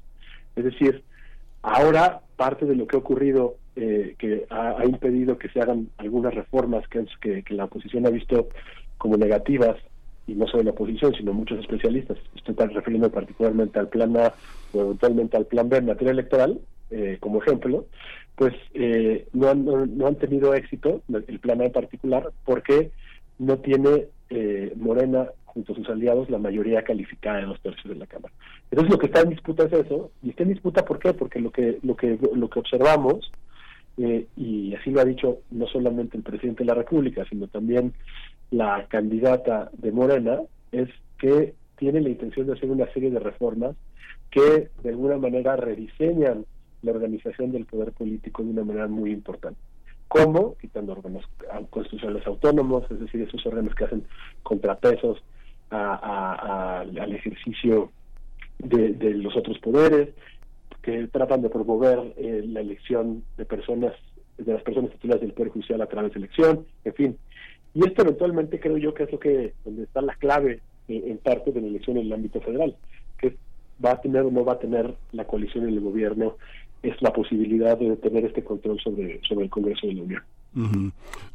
Es decir, ahora parte de lo que ha ocurrido, eh, que ha, impedido que se hagan algunas reformas que, que la oposición ha visto como negativas, y no solo la oposición, sino muchos especialistas, estoy refiriendo particularmente al plan A o eventualmente al plan B en materia electoral, eh, como ejemplo, pues eh, no, han, no, han tenido éxito, el plan en particular, porque no tiene eh, Morena junto a sus aliados la mayoría calificada de los tercios de la Cámara. Entonces lo que está en disputa es eso, y está en disputa ¿por qué? Porque lo que, lo que, lo que observamos eh, y así lo ha dicho no solamente el presidente de la República, sino también la candidata de Morena, es que tiene la intención de hacer una serie de reformas que de alguna manera rediseñan la organización del poder político de una manera muy importante. ¿Cómo? Quitando órganos constitucionales autónomos, es decir, esos órganos que hacen contrapesos al ejercicio de los otros poderes, que tratan de promover eh, la elección de personas, de las personas titulares del Poder Judicial a través de elección, en fin. Y esto eventualmente creo yo que es lo que, donde está la clave eh, en parte de la elección en el ámbito federal, que va a tener o no va a tener la coalición en el gobierno, es la posibilidad de tener este control sobre, sobre el Congreso de la Unión.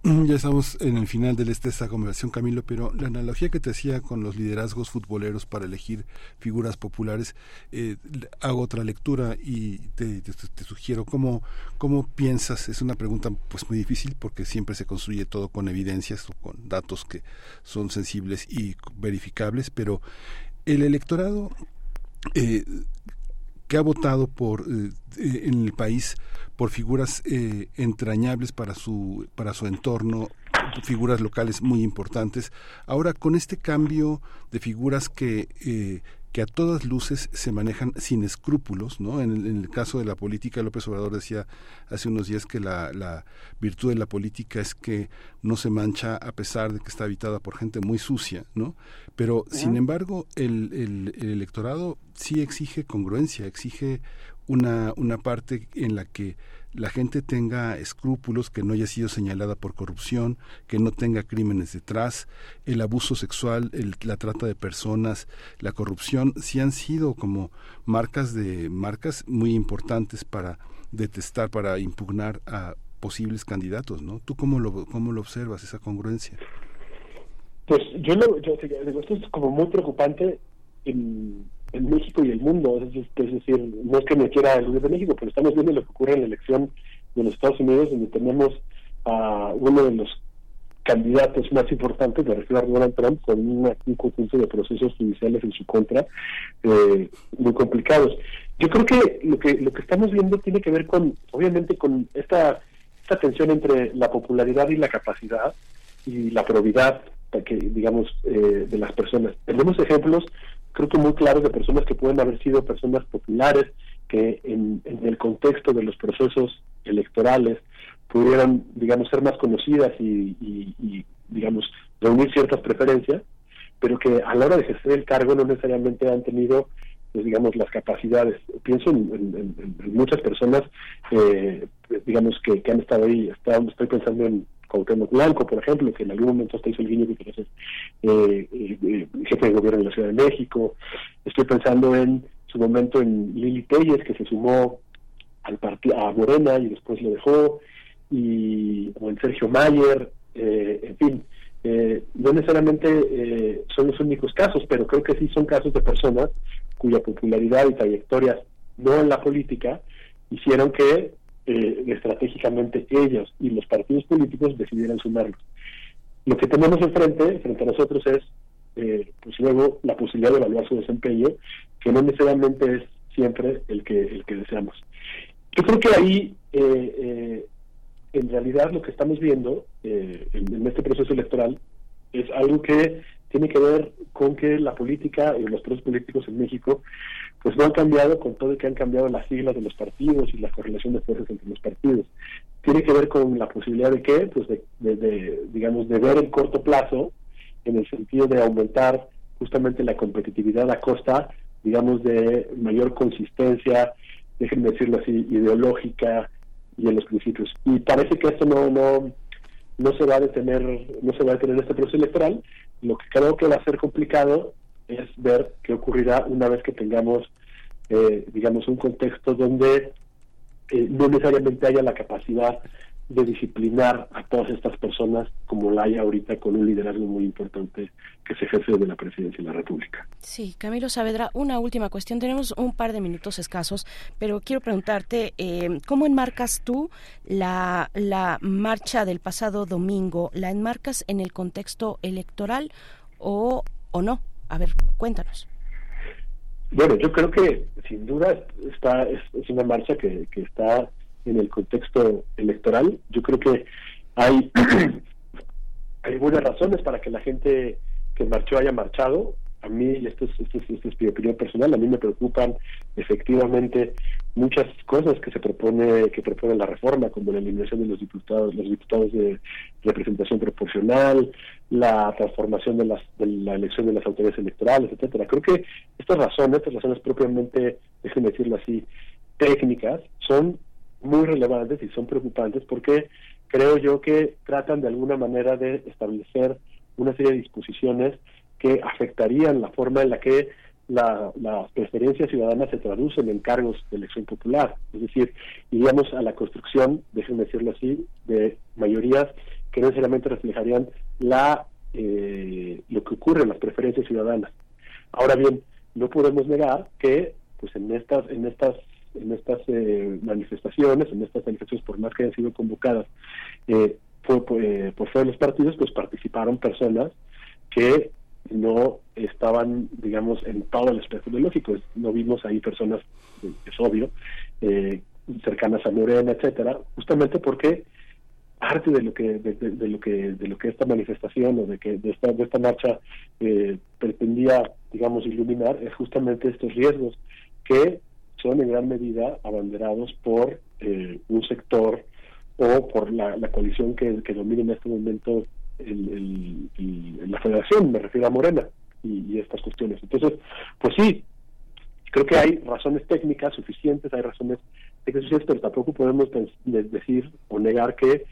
Ya estamos en el final de esta conversación, Camilo, pero la analogía que te hacía con los liderazgos futboleros para elegir figuras populares, eh, hago otra lectura y te, sugiero cómo, cómo piensas, es una pregunta pues muy difícil porque siempre se construye todo con evidencias o con datos que son sensibles y verificables, pero el electorado eh, que ha votado por en el país por figuras entrañables para su para su entorno figuras locales muy importantes. Ahora, con este cambio de figuras que, eh, que a todas luces se manejan sin escrúpulos, ¿no? En el, caso de la política, López Obrador decía hace unos días que la, la, virtud de la política es que no se mancha a pesar de que está habitada por gente muy sucia, ¿no? Pero, sin embargo, el, el, el electorado sí exige congruencia, exige una, una parte en la que la gente tenga escrúpulos, que no haya sido señalada por corrupción, que no tenga crímenes detrás, el abuso sexual, el, la trata de personas, la corrupción, sí han sido como marcas de marcas muy importantes para detestar, para impugnar a posibles candidatos, ¿no? ¿Tú cómo lo, cómo lo observas, esa congruencia? Pues yo lo, yo, esto es como muy preocupante en en México y el mundo. Es, decir, no es que me quiera el de México, pero estamos viendo lo que ocurre en la elección de los Estados Unidos, donde tenemos a uno de los candidatos más importantes, de refiero a Donald Trump, con un conjunto de procesos judiciales en su contra eh, muy complicados. Yo creo que lo que lo que estamos viendo tiene que ver con, obviamente, con esta, esta tensión entre la popularidad y la capacidad y la probidad que digamos eh, de las personas. Tenemos ejemplos creo que muy claros de personas que pueden haber sido personas populares, que en, el contexto de los procesos electorales pudieran, digamos, ser más conocidas y, digamos, reunir ciertas preferencias, pero que a la hora de ejercer el cargo no necesariamente han tenido, pues, digamos, las capacidades. Pienso en, muchas personas, eh, digamos, que, que han estado ahí. estoy pensando en Cuauhtémoc Blanco, por ejemplo, que en algún momento hasta hizo el guiño que quiere ser eh, eh, jefe de gobierno de la Ciudad de México. Estoy pensando en su momento en Lili Telles, que se sumó al a Morena y después lo dejó, y o en Sergio Mayer, eh, en fin. no necesariamente son los únicos casos, pero creo que sí son casos de personas cuya popularidad y trayectorias no en la política hicieron que eh, estratégicamente ellos y los partidos políticos decidieran sumarlos. Lo que tenemos enfrente, frente a nosotros, es eh, pues luego la posibilidad de evaluar su desempeño, que no necesariamente es siempre el que el que deseamos. Yo creo que ahí, eh, en realidad, lo que estamos viendo en, este proceso electoral es algo que tiene que ver con que la política y los procesos políticos en México pues no han cambiado con todo el que han cambiado las siglas de los partidos y la correlación de fuerzas entre los partidos. Tiene que ver con la posibilidad de qué, pues de, digamos, de ver el corto plazo en el sentido de aumentar justamente la competitividad a costa, digamos, de mayor consistencia, déjenme decirlo así, ideológica y en los principios. Y parece que esto no, no, no se va a detener, no se va a detener este proceso electoral. Lo que creo que va a ser complicado es ver qué ocurrirá una vez que tengamos, eh, digamos, un contexto donde eh, no necesariamente haya la capacidad de disciplinar a todas estas personas como la hay ahorita con un liderazgo muy importante que se ejerce de la presidencia de la República. Sí, Camilo Saavedra, una última cuestión. Tenemos un par de minutos escasos, pero quiero preguntarte, eh, ¿cómo enmarcas tú la, la marcha del pasado domingo? ¿La enmarcas en el contexto electoral o, o no? A ver, cuéntanos. Bueno, yo creo que sin duda está es, una marcha que, está en el contexto electoral. Yo creo que hay buenas razones para que la gente que marchó haya marchado a mí, y esto es, esto, es, mi opinión personal, a mí me preocupan efectivamente muchas cosas que se propone que propone la reforma, como la eliminación de los diputados, los diputados de representación proporcional, la transformación de, las, de la elección de las autoridades electorales, etcétera. Creo que estas razones, estas razones propiamente, déjenme decirlo así, técnicas, son muy relevantes y son preocupantes porque creo yo que tratan de alguna manera de establecer una serie de disposiciones que afectarían la forma en la que las preferencias ciudadanas se traducen en cargos de elección popular. Es decir, iríamos a la construcción, déjenme decirlo así, de mayorías que no necesariamente reflejarían la eh, lo que ocurre en las preferencias ciudadanas. Ahora bien, no podemos negar que pues en estas en estas en estas eh, manifestaciones, en estas manifestaciones por más que hayan sido convocadas eh, por, por, por, los partidos, pues participaron personas que no estaban, digamos, en todo el espectro ideológico. No vimos ahí personas, es obvio, eh, cercanas a Morena, etcétera, justamente porque parte de lo que de, lo que de lo que esta manifestación o de que de esta de esta marcha eh, pretendía digamos iluminar es justamente estos riesgos que son en gran medida abanderados por eh, un sector o por la, coalición que, que, domina en este momento el, la federación, me refiero a Morena y, estas cuestiones. Entonces, pues sí, creo que hay razones técnicas suficientes, hay razones técnicas suficientes, pero tampoco podemos decir o negar que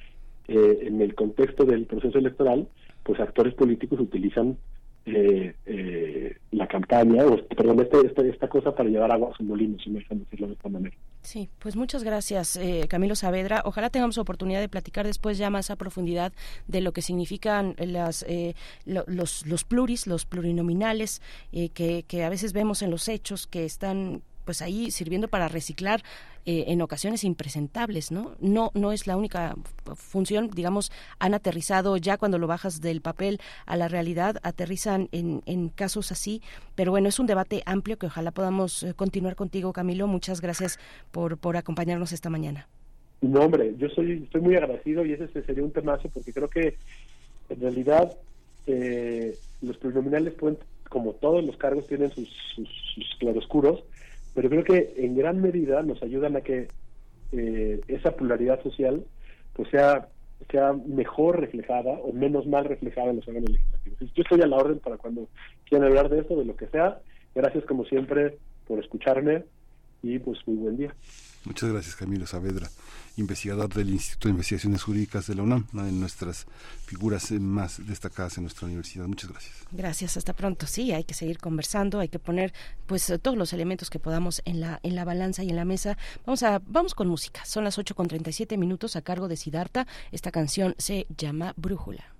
eh, en el contexto del proceso electoral, pues actores políticos utilizan eh, eh, la campaña, o perdón, este, este, esta cosa para llevar agua a su molino, si me dejan decirlo de esta manera. Sí, pues muchas gracias, eh, Camilo Saavedra. Ojalá tengamos oportunidad de platicar después ya más a profundidad de lo que significan las, eh, los, los pluris, los plurinominales, que, que a veces vemos en los hechos que están pues ahí sirviendo para reciclar eh, en ocasiones impresentables, ¿no? No no es la única función, digamos, han aterrizado ya cuando lo bajas del papel a la realidad, aterrizan en, en casos así, pero bueno, es un debate amplio que ojalá podamos eh, continuar contigo, Camilo. Muchas gracias por, por acompañarnos esta mañana. No, hombre, yo soy, estoy muy agradecido y ese sería un temazo porque creo que en realidad eh, los plurinominales pueden, como todos los cargos, tienen sus, claroscuros pero creo que en gran medida nos ayudan a que eh, esa pluralidad social pues sea sea mejor reflejada o menos mal reflejada en los órganos legislativos. Yo estoy a la orden para cuando quieran hablar de esto, de lo que sea. Gracias como siempre por escucharme y pues muy buen día. Muchas gracias Camilo Saavedra investigador del Instituto de Investigaciones Jurídicas de la UNAM, una de nuestras figuras eh, más destacadas en nuestra universidad. Muchas gracias. Gracias, hasta pronto. Sí, hay que seguir conversando, hay que poner pues todos los elementos que podamos en la en la balanza y en la mesa. Vamos a vamos con música. Son las 8 con 37 minutos a cargo de Sidarta. Esta canción se llama Brújula.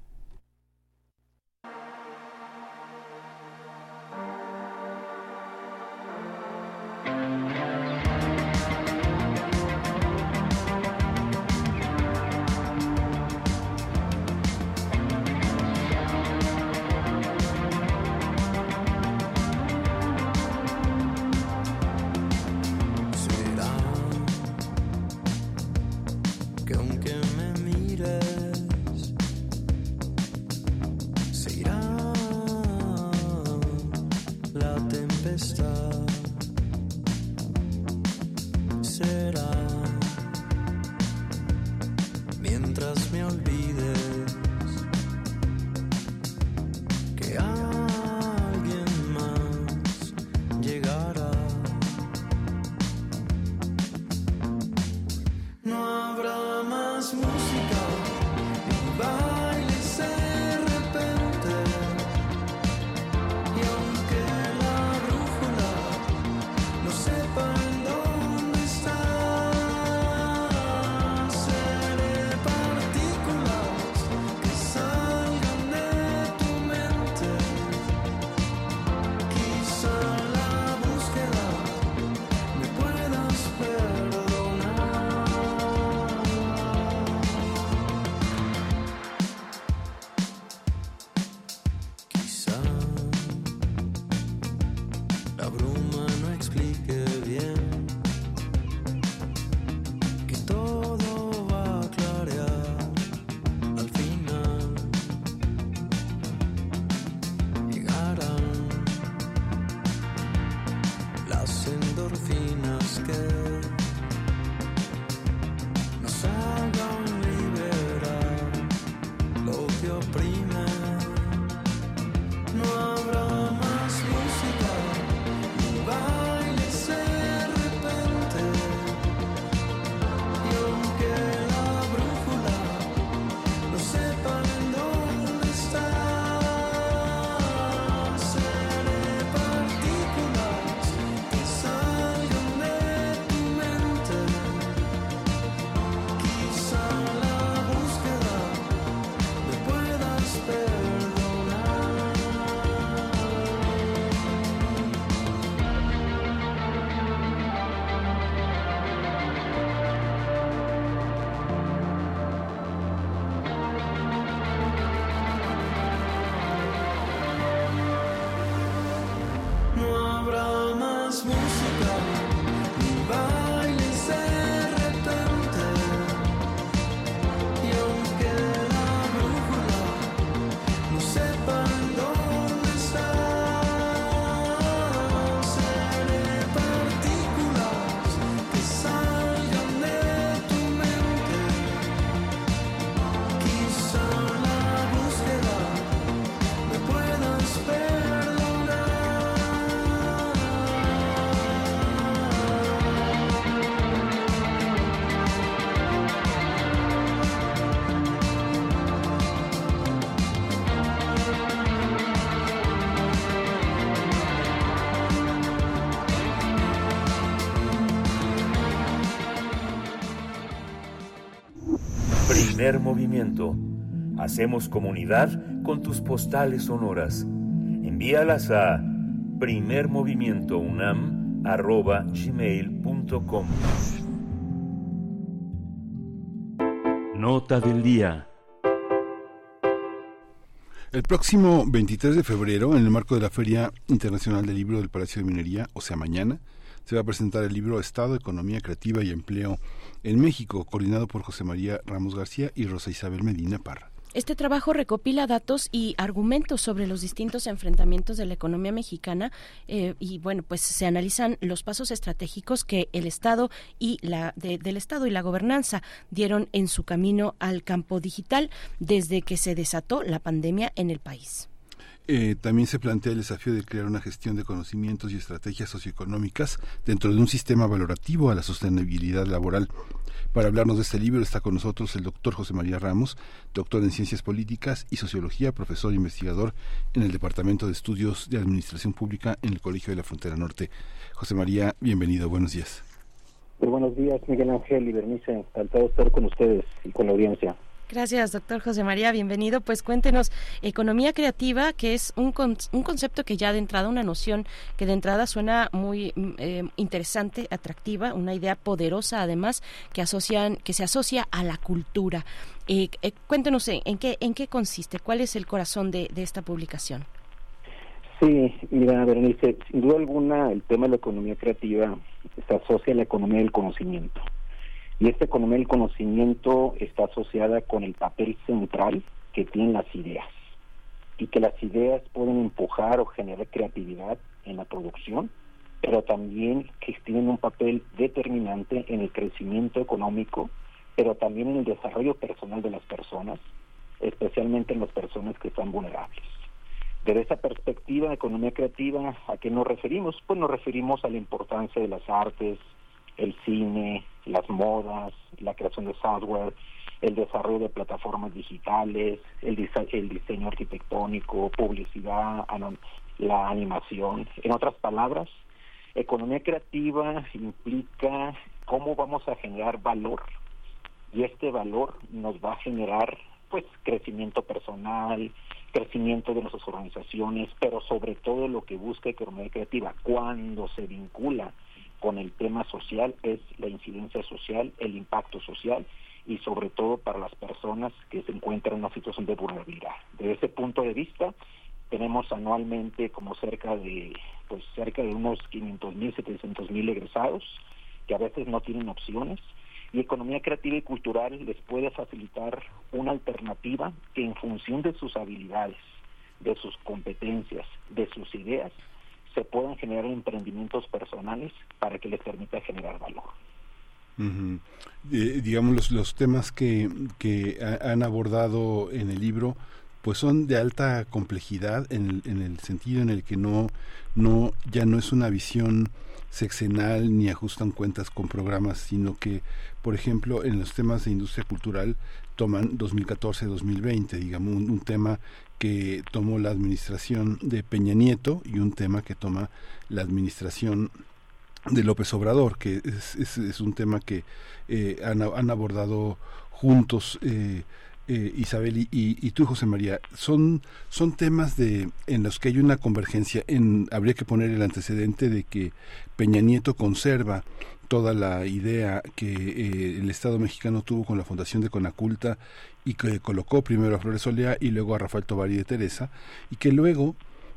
Primer movimiento. Hacemos comunidad con tus postales sonoras. Envíalas a primermovimientounam.gmail.com Nota del día. El próximo 23 de febrero, en el marco de la Feria Internacional del Libro del Palacio de Minería, o sea, mañana, se va a presentar el libro Estado, Economía Creativa y Empleo en México, coordinado por José María Ramos García y Rosa Isabel Medina Parra. Este trabajo recopila datos y argumentos sobre los distintos enfrentamientos de la economía mexicana eh, y bueno, pues se analizan los pasos estratégicos que el Estado y la del Estado y la gobernanza dieron en su camino al campo digital desde que se desató la pandemia en el país. Eh, también se plantea el desafío de crear una gestión de conocimientos y estrategias socioeconómicas dentro de un sistema valorativo a la sostenibilidad laboral. Para hablarnos de este libro está con nosotros el doctor José María Ramos, doctor en Ciencias Políticas y Sociología, profesor e investigador en el Departamento de Estudios de Administración Pública en el Colegio de la Frontera Norte. José María, bienvenido, buenos días. Muy buenos días, Miguel Ángel y Bernice. Encantado de estar con ustedes y con la audiencia. Gracias, doctor José María. Bienvenido. Pues cuéntenos, economía creativa, que es un, un concepto que ya de entrada, una noción que de entrada suena muy mm, eh, interesante, atractiva, una idea poderosa además que asocian, que se asocia a la cultura. Eh, eh, cuéntenos en qué, en qué consiste, cuál es el corazón de, de esta publicación. Sí, mira, Berenice, sin duda alguna el tema de la economía creativa se asocia a la economía del conocimiento. Y esta economía del conocimiento está asociada con el papel central que tienen las ideas y que las ideas pueden empujar o generar creatividad en la producción, pero también que tienen un papel determinante en el crecimiento económico, pero también en el desarrollo personal de las personas, especialmente en las personas que están vulnerables. Desde esa perspectiva economía creativa, ¿a qué nos referimos? Pues nos referimos a la importancia de las artes, el cine, las modas, la creación de software, el desarrollo de plataformas digitales, el, diseño arquitectónico, publicidad, la animación. En otras palabras, economía creativa implica cómo vamos a generar valor y este valor nos va a generar pues crecimiento personal, crecimiento de nuestras organizaciones, pero sobre todo lo que busca economía creativa cuando se vincula con el tema social es la incidencia social, el impacto social y sobre todo para las personas que se encuentran en una situación de vulnerabilidad. Desde ese punto de vista, tenemos anualmente como cerca de pues cerca de unos 500 mil, 700 mil egresados que a veces no tienen opciones y economía creativa y cultural les puede facilitar una alternativa que en función de sus habilidades, de sus competencias, de sus ideas, se puedan generar emprendimientos personales para que les permita generar valor. Eh, digamos, los, los temas que, que han abordado en el libro pues son de alta complejidad en el, en el sentido en el que no, no ya no es una visión sexenal ni ajustan cuentas con programas, sino que, por ejemplo, en los temas de industria cultural toman 2014-2020, digamos, un, tema que tomó la administración de Peña Nieto y un tema que toma la administración de López Obrador, que es, un tema que eh, han, han, abordado juntos eh, eh, Isabel y, y, tú José María son son temas de en los que hay una convergencia en habría que poner el antecedente de que Peña Nieto conserva toda la idea que eh, el Estado mexicano tuvo con la fundación de Conaculta y que colocó primero a Flores Olea y luego a Rafael Tovar y de Teresa y que luego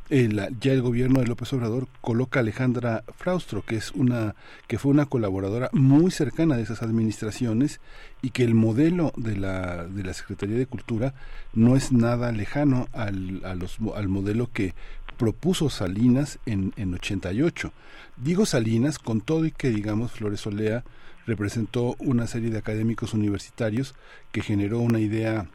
ya el gobierno de López Obrador coloca a Alejandra Fraustro, que es una que fue una colaboradora muy cercana de esas administraciones y que el modelo de la de la Secretaría de Cultura no es nada lejano al, a los, al modelo que propuso Salinas en, en 88. Digo Salinas con todo y que digamos Flores Olea representó una serie de académicos universitarios que generó una idea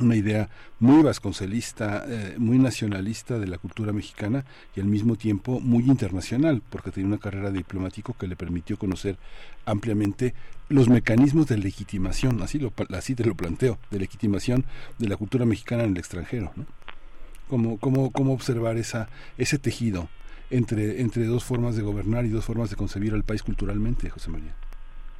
una idea muy vasconcelista, eh, muy nacionalista de la cultura mexicana y al mismo tiempo muy internacional, porque tenía una carrera diplomático que le permitió conocer ampliamente los mecanismos de legitimación, así, lo, así te lo planteo, de legitimación de la cultura mexicana en el extranjero. ¿no? ¿Cómo, cómo, cómo observar esa, ese tejido entre, entre dos formas de gobernar y dos formas de concebir al país culturalmente, José María?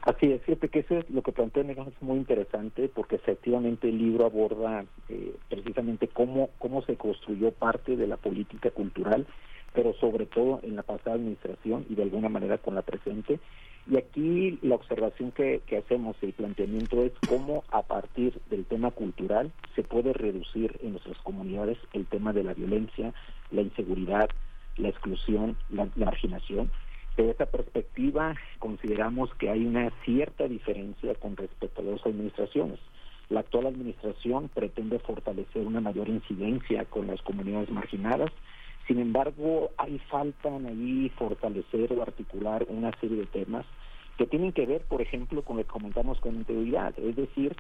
Así es, fíjate que eso es lo que plantea Miguel es muy interesante porque efectivamente el libro aborda eh, precisamente cómo, cómo se construyó parte de la política cultural, pero sobre todo en la pasada administración y de alguna manera con la presente. Y aquí la observación que, que hacemos, el planteamiento es cómo a partir del tema cultural se puede reducir en nuestras comunidades el tema de la violencia, la inseguridad, la exclusión, la marginación de esa perspectiva, consideramos que hay una cierta diferencia con respecto a las administraciones. La actual administración pretende fortalecer una mayor incidencia con las comunidades marginadas, sin embargo, hay faltan ahí fortalecer o articular una serie de temas que tienen que ver, por ejemplo, con lo que comentamos con integridad, es decir,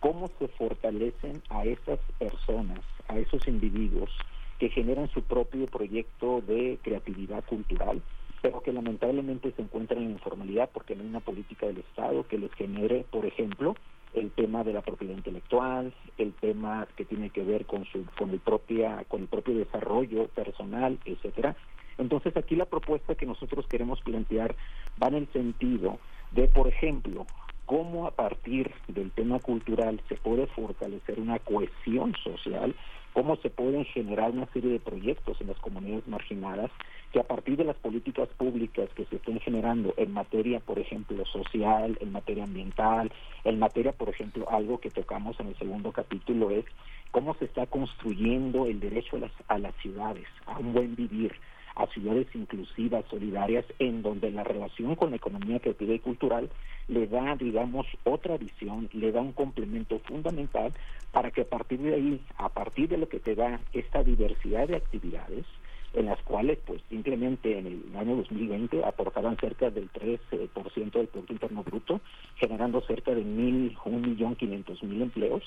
cómo se fortalecen a esas personas, a esos individuos que generan su propio proyecto de creatividad cultural, pero que lamentablemente se encuentran en informalidad porque no hay una política del Estado que les genere, por ejemplo, el tema de la propiedad intelectual, el tema que tiene que ver con su con el propia con el propio desarrollo personal, etcétera. Entonces aquí la propuesta que nosotros queremos plantear va en el sentido de, por ejemplo, cómo a partir del tema cultural se puede fortalecer una cohesión social, cómo se pueden generar una serie de proyectos en las comunidades marginadas que a partir de las políticas públicas que se estén generando en materia, por ejemplo, social, en materia ambiental, en materia, por ejemplo, algo que tocamos en el segundo capítulo es cómo se está construyendo el derecho a las, a las ciudades, a un buen vivir, a ciudades inclusivas, solidarias, en donde la relación con la economía creativa y cultural le da, digamos, otra visión, le da un complemento fundamental para que a partir de ahí, a partir de lo que te da esta diversidad de actividades, en las cuales pues simplemente en el año 2020 aportaban cerca del 3% del Producto Interno Bruto, generando cerca de mil, un millón quinientos mil empleos.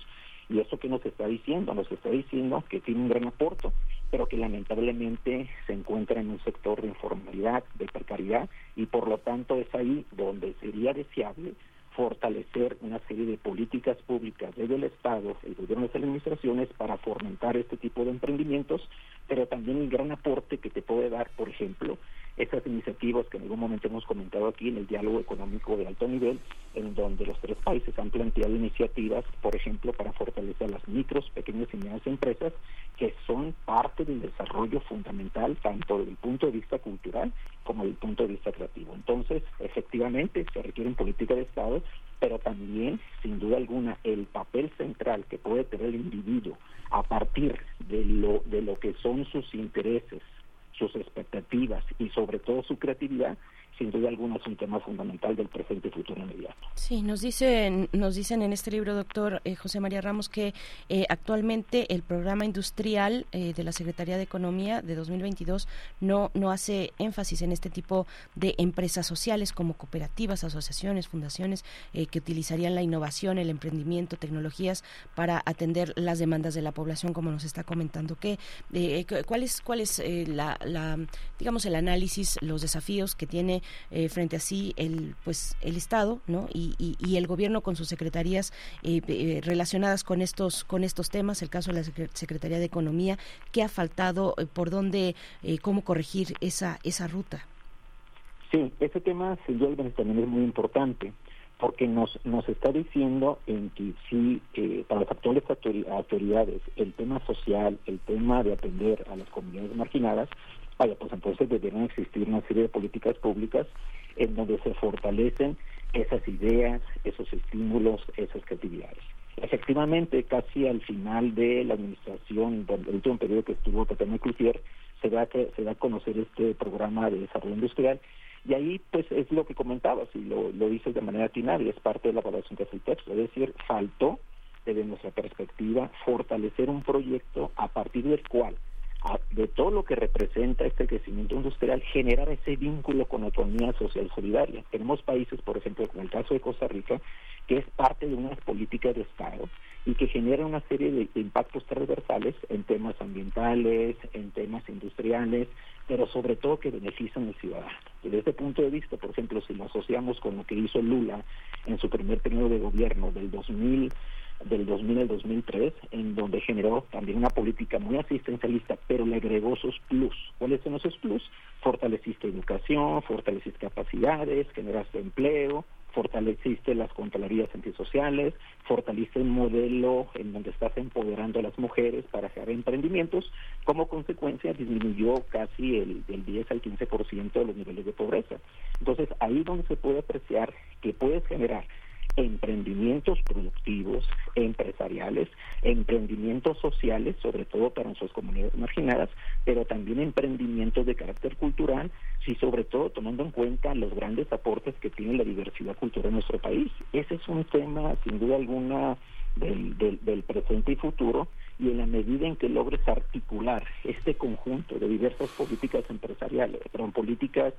¿Y eso qué nos está diciendo? Nos está diciendo que tiene un gran aporte, pero que lamentablemente se encuentra en un sector de informalidad, de precariedad, y por lo tanto es ahí donde sería deseable fortalecer una serie de políticas públicas desde el Estado, el gobierno de las administraciones para fomentar este tipo de emprendimientos, pero también el gran aporte que te puede dar, por ejemplo, esas iniciativas que en algún momento hemos comentado aquí en el diálogo económico de alto nivel, en donde los tres países han planteado iniciativas, por ejemplo, para fortalecer las micros, pequeñas y medianas empresas, que son parte del desarrollo fundamental, tanto desde el punto de vista cultural como desde el punto de vista creativo. Entonces, efectivamente, se requieren políticas de Estado, pero también, sin duda alguna, el papel central que puede tener el individuo a partir de lo, de lo que son sus intereses, sus expectativas y sobre todo su creatividad sin duda alguna es un tema fundamental del presente y futuro inmediato. Sí, nos dicen, nos dicen en este libro, doctor eh, José María Ramos, que eh, actualmente el programa industrial eh, de la Secretaría de Economía de 2022 no, no hace énfasis en este tipo de empresas sociales como cooperativas, asociaciones, fundaciones que utilizarían la innovación, el emprendimiento, tecnologías para atender las demandas de la población, como nos está comentando. ¿Qué, ¿Cuál es, cuál es la, digamos, el análisis, los desafíos que tiene eh, frente a sí el pues el Estado ¿no? y, y, el gobierno con sus secretarías eh, eh, relacionadas con estos con estos temas el caso de la Secretaría de Economía qué ha faltado por dónde cómo corregir esa esa ruta sí ese tema duda también es muy importante porque nos, nos está diciendo en que sí, para las actuales autoridades, el tema social, el tema de atender a las comunidades marginadas, vaya, pues entonces deberían existir una serie de políticas públicas en donde se fortalecen esas ideas, esos estímulos, esas creatividades. Efectivamente, casi al final de la administración, del último periodo que estuvo Tatiana Crucier, se da, que, se da a conocer este programa de desarrollo industrial y ahí pues es lo que comentabas y lo, lo dices de manera y es parte de la evaluación que hace el texto, es decir, faltó desde nuestra perspectiva fortalecer un proyecto a partir del cual de todo lo que representa este crecimiento industrial, generar ese vínculo con la economía social solidaria. Tenemos países, por ejemplo, como el caso de Costa Rica, que es parte de unas políticas de Estado y que genera una serie de impactos transversales en temas ambientales, en temas industriales, pero sobre todo que benefician al ciudadano. Desde este punto de vista, por ejemplo, si lo asociamos con lo que hizo Lula en su primer periodo de gobierno del 2000 del 2000 al 2003, en donde generó también una política muy asistencialista, pero le agregó sus plus. ¿Cuáles son esos plus? Fortaleciste educación, fortaleciste capacidades, generaste empleo, fortaleciste las contralorías antisociales, fortalece un modelo en donde estás empoderando a las mujeres para crear emprendimientos, como consecuencia disminuyó casi el, del 10 al 15% de los niveles de pobreza. Entonces, ahí donde se puede apreciar que puedes generar emprendimientos productivos, empresariales, emprendimientos sociales, sobre todo para nuestras comunidades marginadas, pero también emprendimientos de carácter cultural, y sobre todo tomando en cuenta los grandes aportes que tiene la diversidad cultural en nuestro país. Ese es un tema, sin duda alguna, del, del, presente y futuro, y en la medida en que logres articular este conjunto de diversas políticas empresariales, perdón, políticas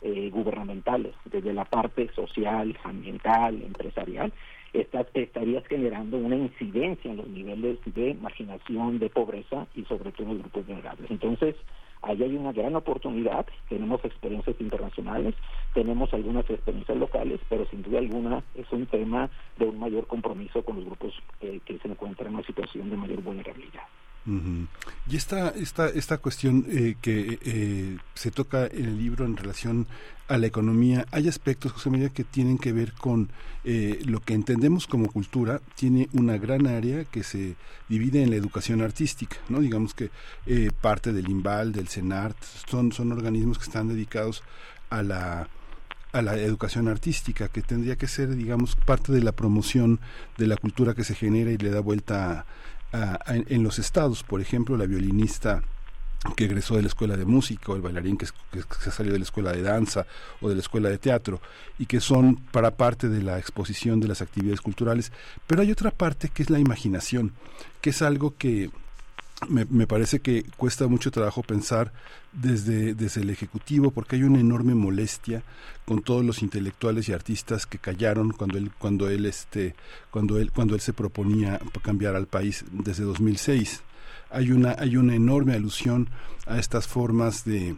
eh, gubernamentales, desde la parte social, ambiental, empresarial, estás, estarías generando una incidencia en los niveles de marginación, de pobreza y sobre todo en los grupos vulnerables. Entonces, ahí hay una gran oportunidad, tenemos experiencias internacionales, tenemos algunas experiencias locales, pero sin duda alguna es un tema de un mayor compromiso con los grupos eh, que se encuentran en una situación de mayor vulnerabilidad. Y esta, esta, esta cuestión eh, que eh, se toca en el libro en relación a la economía, hay aspectos, José María, que tienen que ver con eh, lo que entendemos como cultura, tiene una gran área que se divide en la educación artística, ¿no? Digamos que parte del IMBAL, del CENART, son, son organismos que están dedicados a la a la educación artística, que tendría que ser, digamos, parte de la promoción de la cultura que se genera y le da vuelta en los estados, por ejemplo, la violinista que egresó de la escuela de música o el bailarín que, que, salió de la escuela de danza o de la escuela de teatro y que son para parte de la exposición de las actividades culturales. Pero hay otra parte que es la imaginación, que es algo que me, me, parece que cuesta mucho trabajo pensar desde, desde el Ejecutivo porque hay una enorme molestia con todos los intelectuales y artistas que callaron cuando él, cuando él, este, cuando él, cuando él se proponía cambiar al país desde 2006. Hay una, hay una enorme alusión a estas formas de,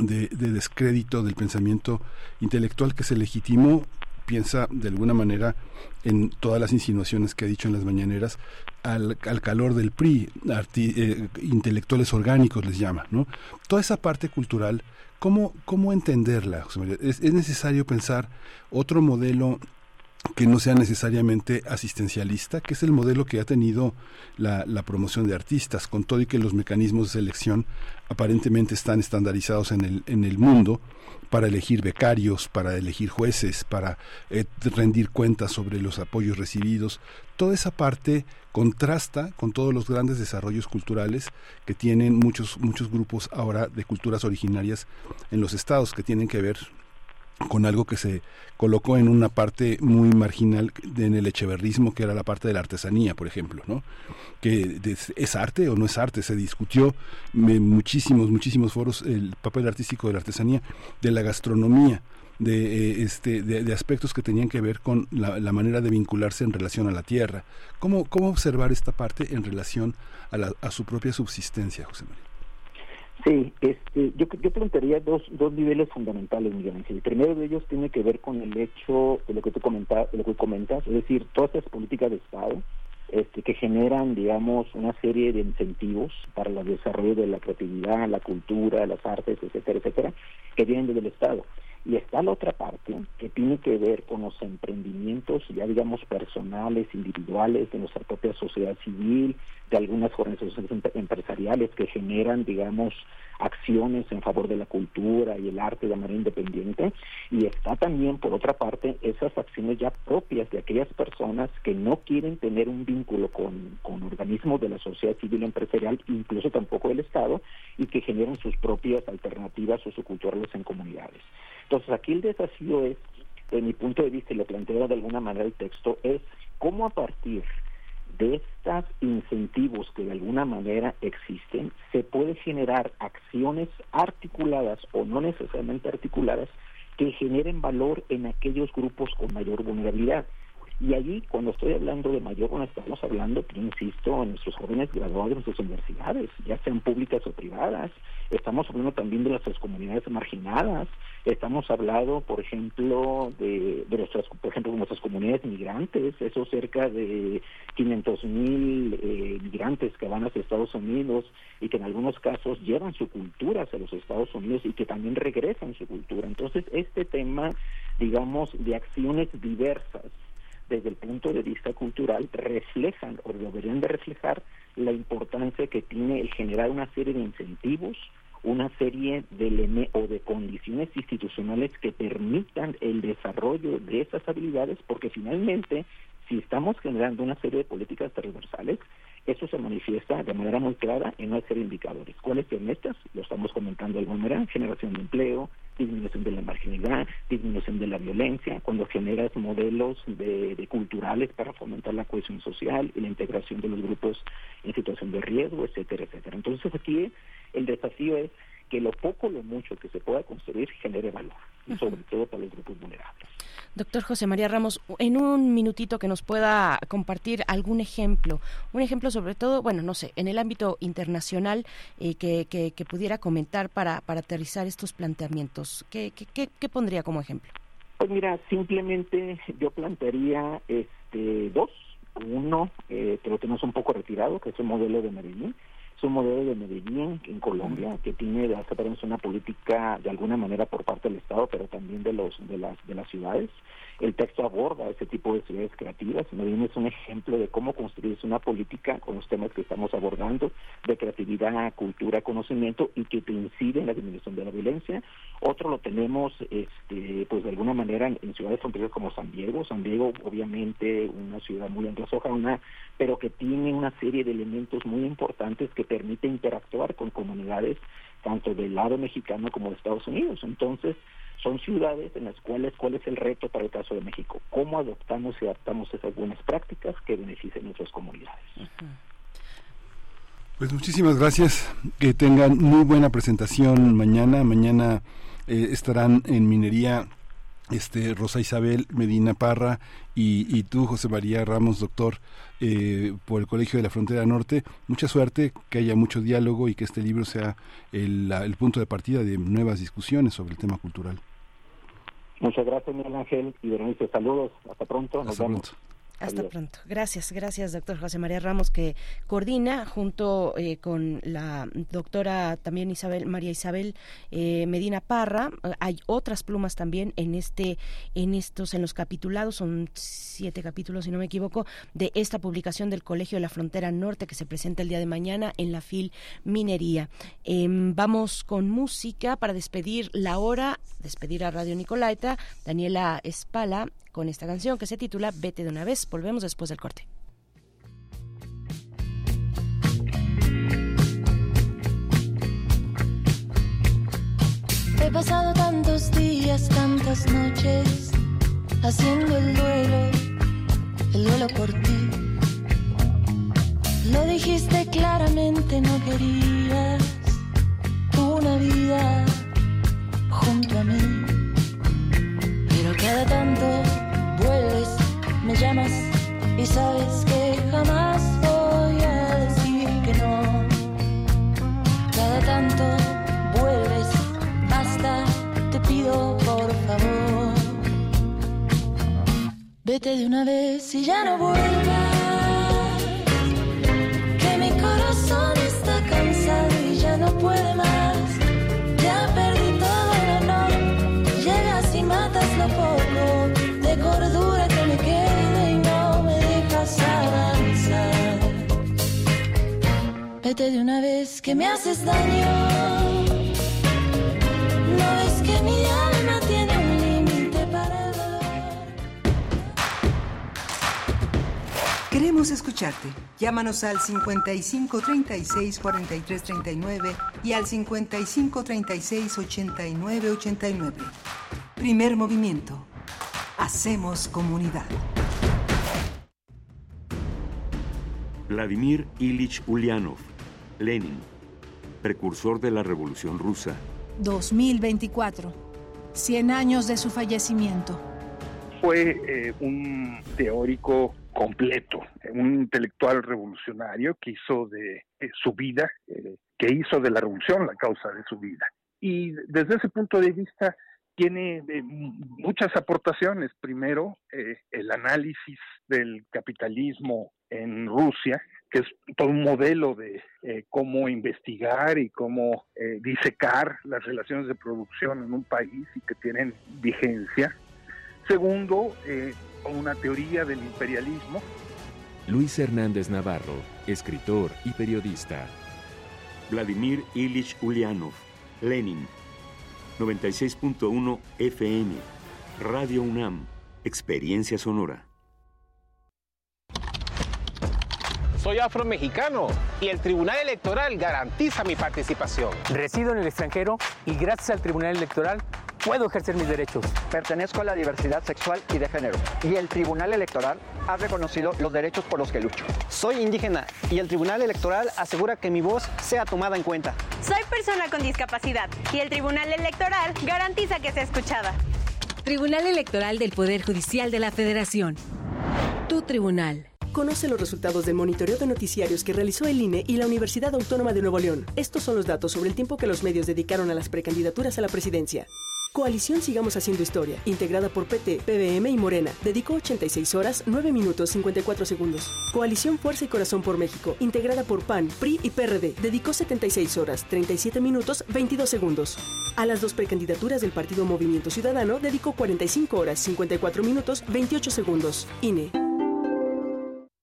de, de descrédito del pensamiento intelectual que se legitimó piensa de alguna manera en todas las insinuaciones que ha dicho en las mañaneras al, calor del PRI, eh, intelectuales orgánicos les llama, ¿no? Toda esa parte cultural, ¿cómo, cómo entenderla? ¿Es, es necesario pensar otro modelo que no sea necesariamente asistencialista, que es el modelo que ha tenido la, promoción de artistas, con todo y que los mecanismos de selección aparentemente están estandarizados en el, en el mundo para elegir becarios, para elegir jueces, para eh, rendir cuentas sobre los apoyos recibidos. Toda esa parte contrasta con todos los grandes desarrollos culturales que tienen muchos, muchos grupos ahora de culturas originarias en los estados, que tienen que ver con algo que se colocó en una parte muy marginal en el echeverrismo, que era la parte de la artesanía, por ejemplo, ¿no? Que es arte o no es arte, se discutió en muchísimos, muchísimos foros el papel artístico de la artesanía, de la gastronomía, de, eh, este, de, aspectos que tenían que ver con la, manera de vincularse en relación a la tierra. ¿Cómo, cómo observar esta parte en relación a, la, a su propia subsistencia, José María? Sí, este, yo, yo plantearía dos, dos niveles fundamentales, Miguel Ángel. El primero de ellos tiene que ver con el hecho de lo que tú comentas, lo que comentas, es decir, todas estas políticas de Estado este, que generan, digamos, una serie de incentivos para el desarrollo de la creatividad, la cultura, las artes, etcétera, etcétera, que vienen desde el Estado. Y está la otra parte que tiene que ver con los emprendimientos, ya digamos, personales, individuales, de nuestra propia sociedad civil, de algunas organizaciones empresariales que generan, digamos, acciones en favor de la cultura y el arte de manera independiente. Y está también, por otra parte, esas acciones ya propias de aquellas personas que no quieren tener un vínculo con, con organismos de la sociedad civil empresarial, incluso tampoco del Estado, y que generan sus propias alternativas socioculturales en comunidades. Aquí el desafío es, de mi punto de vista, y lo planteo de alguna manera el texto, es cómo a partir de estos incentivos que de alguna manera existen, se puede generar acciones articuladas o no necesariamente articuladas que generen valor en aquellos grupos con mayor vulnerabilidad. Y allí, cuando estoy hablando de mayor, estamos hablando, insisto, en nuestros jóvenes graduados de nuestras universidades, ya sean públicas o privadas. Estamos hablando también de nuestras comunidades marginadas. Estamos hablando, por ejemplo, de, de nuestras, por ejemplo, nuestras comunidades migrantes. Eso cerca de 500 200 mil eh, migrantes que van hacia Estados Unidos y que en algunos casos llevan su cultura hacia los Estados Unidos y que también regresan su cultura. Entonces, este tema, digamos, de acciones diversas desde el punto de vista cultural reflejan o deberían de reflejar la importancia que tiene el generar una serie de incentivos, una serie de o de condiciones institucionales que permitan el desarrollo de esas habilidades, porque finalmente, si estamos generando una serie de políticas transversales, eso se manifiesta de manera muy clara en una serie indicadores. ¿Cuáles son estas? Lo estamos comentando alguna manera, generación de empleo, disminución de la marginalidad, disminución de la violencia, cuando generas modelos de, de, culturales para fomentar la cohesión social y la integración de los grupos en situación de riesgo, etcétera, etcétera. Entonces aquí el desafío es que lo poco o lo mucho que se pueda construir genere valor, y sobre todo para los grupos vulnerables. Doctor José María Ramos, en un minutito que nos pueda compartir algún ejemplo, un ejemplo sobre todo, bueno, no sé, en el ámbito internacional eh, que, que, pudiera comentar para, para aterrizar estos planteamientos. ¿Qué, qué, qué, pondría como ejemplo? Pues mira, simplemente yo plantearía este, dos. Uno, eh, que lo tenemos un poco retirado, que es el modelo de Medellín, es un modelo de Medellín en Colombia que tiene de hace una política de alguna manera por parte del Estado, pero también de los de las de las ciudades. El texto aborda ese tipo de ciudades creativas. Medellín es un ejemplo de cómo construirse una política con los temas que estamos abordando de creatividad, cultura, conocimiento y que incide en la disminución de la violencia. Otro lo tenemos, este, pues de alguna manera en, ciudades fronterizas como San Diego. San Diego, obviamente, una ciudad muy anglosajona, pero que tiene una serie de elementos muy importantes que permite interactuar con comunidades tanto del lado mexicano como de Estados Unidos. Entonces, son ciudades en las cuales, ¿cuál es el reto para el caso de México? ¿Cómo adoptamos y adaptamos esas buenas prácticas que beneficien a nuestras comunidades? Pues muchísimas gracias. Que tengan muy buena presentación mañana. Mañana eh, estarán en minería este Rosa Isabel Medina Parra y, tú José María Ramos doctor eh, por el Colegio de la Frontera Norte. Mucha suerte que haya mucho diálogo y que este libro sea el, el punto de partida de nuevas discusiones sobre el tema cultural. Muchas gracias Miguel Ángel y Berenice. Saludos. Hasta pronto. Nos vemos hasta pronto. Gracias, gracias, doctor José María Ramos, que coordina junto eh, con la doctora también Isabel María Isabel eh, Medina Parra. Hay otras plumas también en este, en estos, en los capitulados, son siete capítulos, si no me equivoco, de esta publicación del Colegio de la Frontera Norte que se presenta el día de mañana en la FIL Minería. Em, vamos con música para despedir la hora, despedir a Radio Nicolaita, Daniela Espala con esta canción que se titula Vete de una vez. Volvemos después del corte. He pasado tantos días, tantas noches, haciendo el duelo, el duelo por ti. Lo dijiste claramente, no querías una vida junto a mí. Pero cada tanto y sabes que jamás voy a decir que no. Cada tanto vuelves, basta, te pido por favor. Vete de una vez y ya no vuelvas. De una vez que me haces daño. No es que mi alma tiene un límite para el dolor. Queremos escucharte. Llámanos al 55 36 43 39 y al 55 36 89 89. Primer movimiento Hacemos comunidad. Vladimir Ilich Ulyanov, Lenin, precursor de la Revolución Rusa. 2024, 100 años de su fallecimiento. Fue eh, un teórico completo, un intelectual revolucionario que hizo de su vida, eh, que hizo de la revolución la causa de su vida. Y desde ese punto de vista, tiene eh, muchas aportaciones. Primero, eh, el análisis del capitalismo en Rusia, que es todo un modelo de eh, cómo investigar y cómo eh, disecar las relaciones de producción en un país y que tienen vigencia. Segundo, eh, una teoría del imperialismo. Luis Hernández Navarro, escritor y periodista. Vladimir Ilich Ulyanov, Lenin, 96.1 FM, Radio UNAM, Experiencia Sonora. Soy afromexicano y el Tribunal Electoral garantiza mi participación. Resido en el extranjero y gracias al Tribunal Electoral puedo ejercer mis derechos. Pertenezco a la diversidad sexual y de género y el Tribunal Electoral ha reconocido los derechos por los que lucho. Soy indígena y el Tribunal Electoral asegura que mi voz sea tomada en cuenta. Soy persona con discapacidad y el Tribunal Electoral garantiza que sea escuchada. Tribunal Electoral del Poder Judicial de la Federación. Tu tribunal. Conoce los resultados del monitoreo de noticiarios que realizó el INE y la Universidad Autónoma de Nuevo León. Estos son los datos sobre el tiempo que los medios dedicaron a las precandidaturas a la presidencia. Coalición Sigamos Haciendo Historia, integrada por PT, PBM y Morena, dedicó 86 horas, 9 minutos 54 segundos. Coalición Fuerza y Corazón por México, integrada por PAN, PRI y PRD, dedicó 76 horas, 37 minutos 22 segundos. A las dos precandidaturas del Partido Movimiento Ciudadano, dedicó 45 horas, 54 minutos 28 segundos. INE.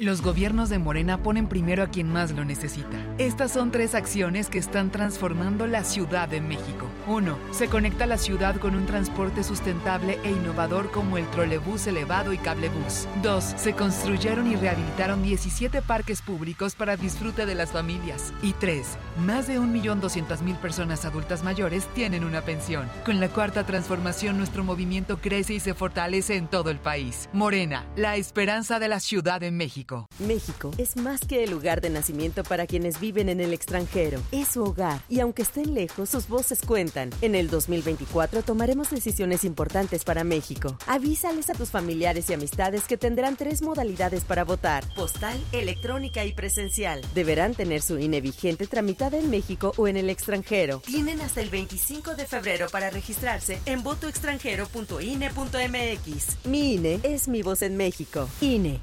Los gobiernos de Morena ponen primero a quien más lo necesita. Estas son tres acciones que están transformando la Ciudad de México. 1. Se conecta la ciudad con un transporte sustentable e innovador como el trolebús elevado y cablebús. 2. Se construyeron y rehabilitaron 17 parques públicos para disfrute de las familias. Y 3. Más de 1.200.000 personas adultas mayores tienen una pensión. Con la cuarta transformación nuestro movimiento crece y se fortalece en todo el país. Morena, la esperanza de la Ciudad de México. México es más que el lugar de nacimiento para quienes viven en el extranjero. Es su hogar y aunque estén lejos, sus voces cuentan. En el 2024 tomaremos decisiones importantes para México. Avísales a tus familiares y amistades que tendrán tres modalidades para votar: postal, electrónica y presencial. Deberán tener su INE vigente tramitada en México o en el extranjero. Tienen hasta el 25 de febrero para registrarse en votoextranjero.ine.mx. Mi INE es mi voz en México. INE.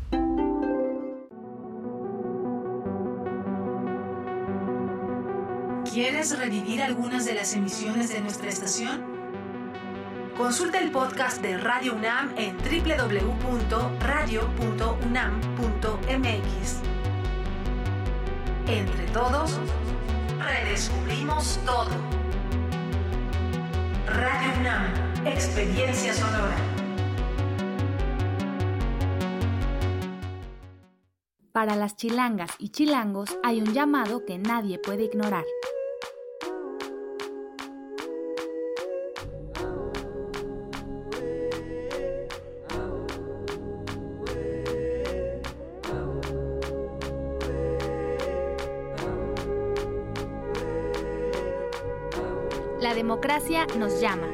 ¿Quieres revivir algunas de las emisiones de nuestra estación? Consulta el podcast de Radio UNAM en www.radio.unam.mx. Entre todos, redescubrimos todo. Radio UNAM, experiencia sonora. Para las chilangas y chilangos hay un llamado que nadie puede ignorar. La democracia nos llama.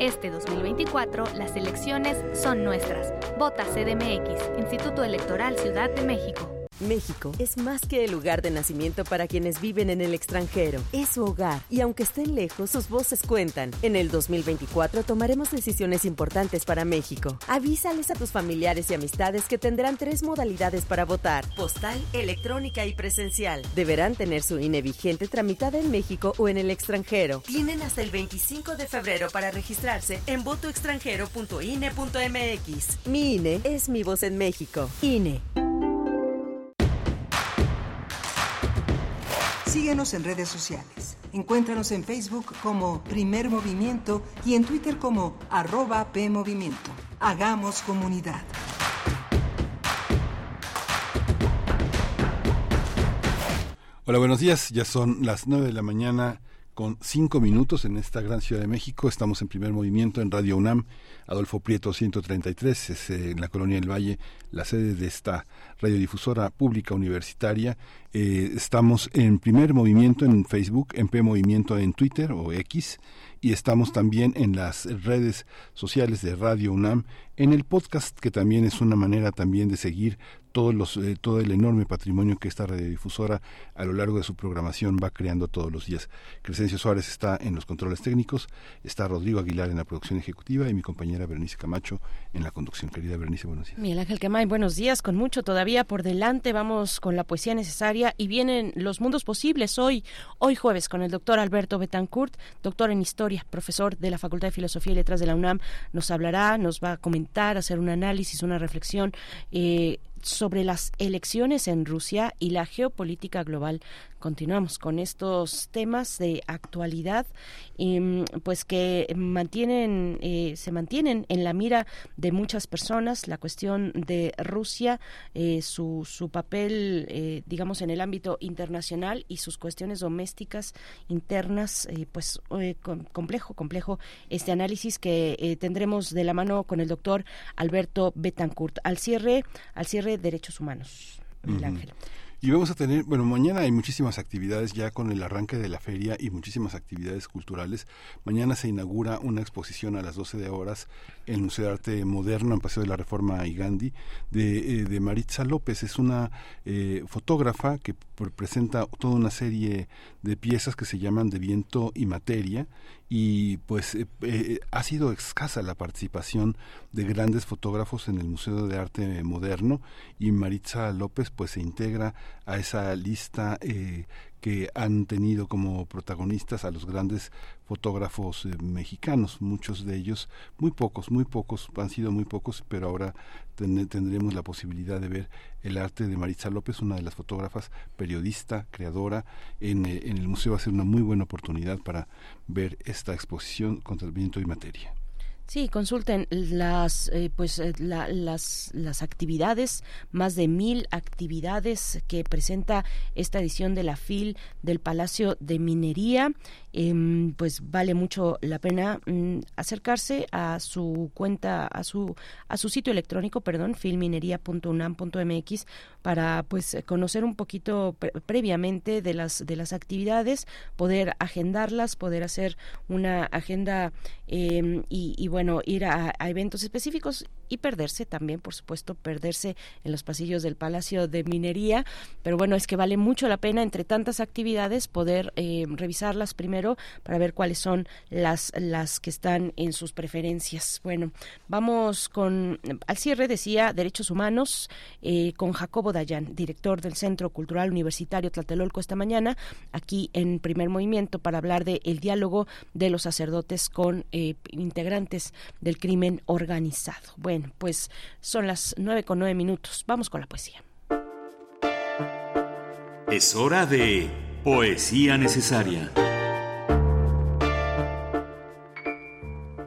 Este 2024 las elecciones son nuestras. Vota CDMX, Instituto Electoral Ciudad de México. México es más que el lugar de nacimiento para quienes viven en el extranjero. Es su hogar y aunque estén lejos, sus voces cuentan. En el 2024 tomaremos decisiones importantes para México. Avísales a tus familiares y amistades que tendrán tres modalidades para votar: postal, electrónica y presencial. Deberán tener su INE vigente tramitada en México o en el extranjero. Tienen hasta el 25 de febrero para registrarse en votoextranjero.ine.mx. Mi INE es mi voz en México. INE. Síguenos en redes sociales. Encuéntranos en Facebook como Primer Movimiento y en Twitter como arroba PMovimiento. Hagamos comunidad. Hola, buenos días. Ya son las 9 de la mañana con cinco minutos en esta gran ciudad de México. Estamos en primer movimiento en Radio UNAM, Adolfo Prieto 133, es eh, en la Colonia del Valle, la sede de esta radiodifusora pública universitaria. Eh, estamos en primer movimiento en Facebook, en P Movimiento en Twitter o X y estamos también en las redes sociales de Radio UNAM, en el podcast que también es una manera también de seguir todos los, eh, todo el enorme patrimonio que esta radiodifusora a lo largo de su programación va creando todos los días. Crescencio Suárez está en los controles técnicos, está Rodrigo Aguilar en la producción ejecutiva y mi compañera Berenice Camacho en la conducción. Querida Berenice, buenos días. Miguel Ángel Quemay, buenos días, con mucho todavía por delante. Vamos con la poesía necesaria y vienen los mundos posibles hoy, hoy jueves, con el doctor Alberto Betancourt, doctor en historia, profesor de la Facultad de Filosofía y Letras de la UNAM. Nos hablará, nos va a comentar, hacer un análisis, una reflexión. Eh, sobre las elecciones en Rusia y la geopolítica global. Continuamos con estos temas de actualidad, mm, pues que mantienen, eh, se mantienen en la mira de muchas personas. La cuestión de Rusia, eh, su, su papel, eh, digamos, en el ámbito internacional y sus cuestiones domésticas internas, pues complejo, complejo este análisis que tendremos de la mano con el doctor Alberto Betancourt. Al cierre, al cierre derechos humanos. Ángel. Y vamos a tener, bueno, mañana hay muchísimas actividades ya con el arranque de la feria y muchísimas actividades culturales. Mañana se inaugura una exposición a las 12 de horas el Museo de Arte Moderno en Paseo de la Reforma y Gandhi de, eh, Maritza López. Es una eh, fotógrafa que presenta toda una serie de piezas que se llaman De viento y materia y pues eh, ha sido escasa la participación de grandes fotógrafos en el Museo de Arte Moderno y Maritza López pues se integra a esa lista que han tenido como protagonistas a los grandes fotógrafos eh, mexicanos, muchos de ellos, muy pocos, muy pocos, han sido muy pocos, pero ahora tendremos la posibilidad de ver el arte de Maritza López, una de las fotógrafas, periodista, creadora, en, eh, en el museo va a ser una muy buena oportunidad para ver esta exposición contra el viento y materia. Sí, consulten las eh, pues eh, las las actividades, más de mil actividades que presenta esta edición de la FIL del Palacio de Minería. Em, pues vale mucho la pena mm, acercarse a su cuenta, a su a su sitio electrónico, perdón, filminería.unam.mx para pues conocer un poquito previamente de las de las actividades, poder agendarlas, poder hacer una agenda em, y, bueno ir a, eventos específicos y perderse también, por supuesto, perderse en los pasillos del Palacio de Minería. Pero bueno, es que vale mucho la pena entre tantas actividades poder em, revisarlas primero para ver cuáles son las las que están en sus preferencias. Bueno, vamos con al cierre decía derechos humanos eh, con Jacobo Dayan, director del Centro Cultural Universitario Tlatelolco esta mañana, aquí en Primer Movimiento para hablar de diálogo de los sacerdotes con eh, integrantes del crimen organizado. Bueno, pues son las nueve con nueve minutos. Vamos con la poesía. Es hora de poesía necesaria.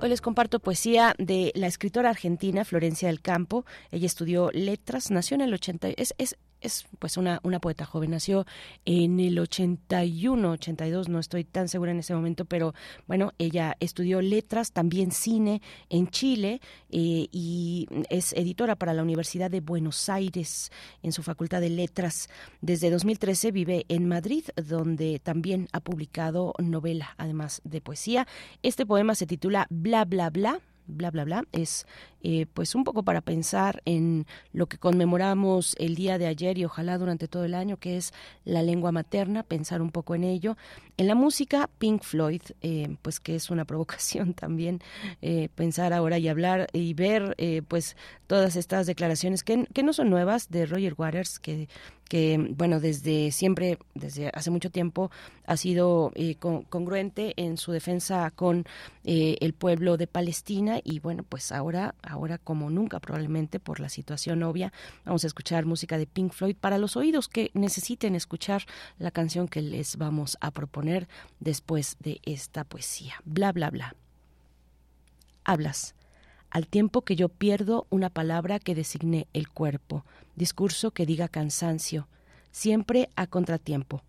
Hoy les comparto poesía de la escritora argentina Florencia del Campo. Ella estudió letras, nació en el 80, es, es es pues una, una poeta joven, nació en el 81, 82, no estoy tan segura en ese momento, pero bueno, ella estudió letras, también cine en Chile eh, y es editora para la Universidad de Buenos Aires en su Facultad de Letras. Desde 2013 vive en Madrid, donde también ha publicado novela, además de poesía. Este poema se titula Bla, bla, bla bla bla bla es eh, pues un poco para pensar en lo que conmemoramos el día de ayer y ojalá durante todo el año, que es la lengua materna, pensar un poco en ello. En la música, Pink Floyd, eh, pues que es una provocación también eh, pensar ahora y hablar y ver pues todas estas declaraciones que, que no son nuevas de Roger Waters, que que, bueno, desde siempre, desde hace mucho tiempo, ha sido congruente en su defensa con el pueblo de Palestina y, bueno, pues ahora, ahora como nunca probablemente por la situación obvia. Vamos a escuchar música de Pink Floyd para los oídos que necesiten escuchar la canción que les vamos a proponer después de esta poesía. Bla, bla, bla. Hablas al tiempo que yo pierdo una palabra que designe el cuerpo, discurso que diga cansancio, siempre a contratiempo.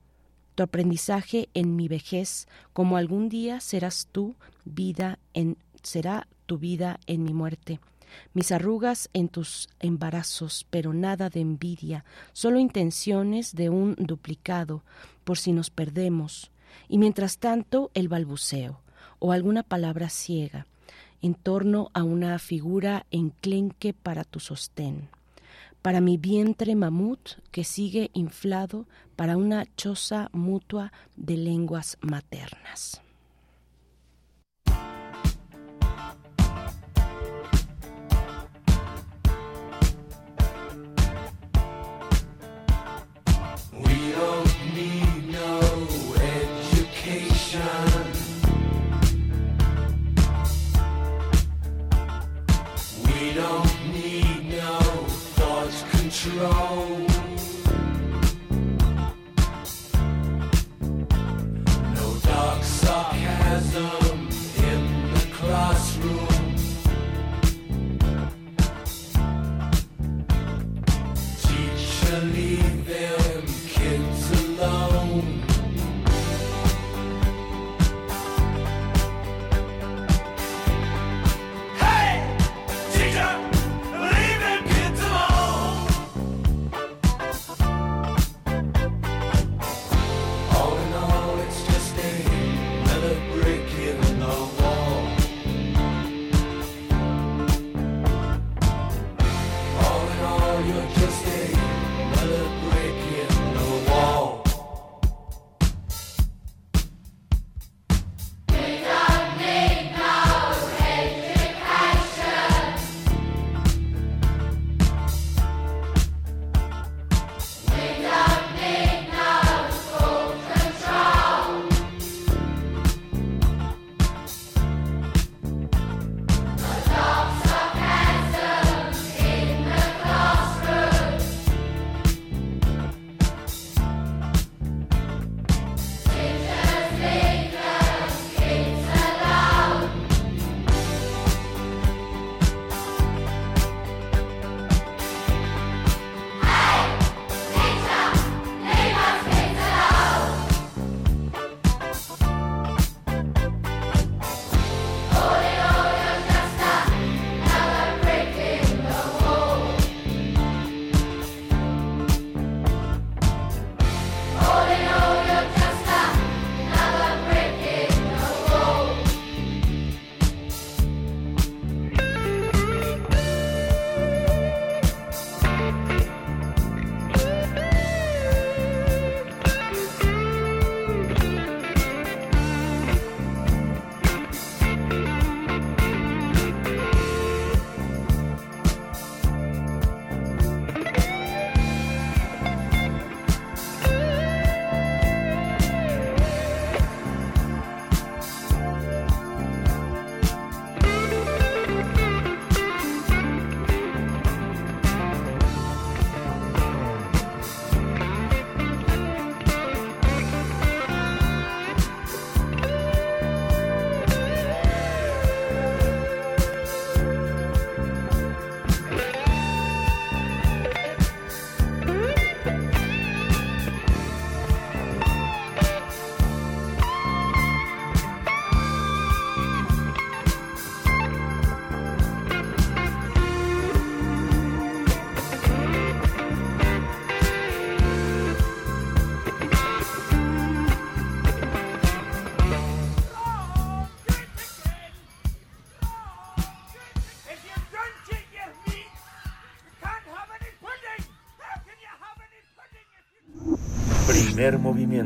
tu aprendizaje en mi vejez, como algún día serás tú, vida en será tu vida en mi muerte. Mis arrugas en tus embarazos, pero nada de envidia, solo intenciones de un duplicado, por si nos perdemos. Y mientras tanto el balbuceo, o alguna palabra ciega, en torno a una figura enclenque para tu sostén para mi vientre mamut que sigue inflado para una choza mutua de lenguas maternas.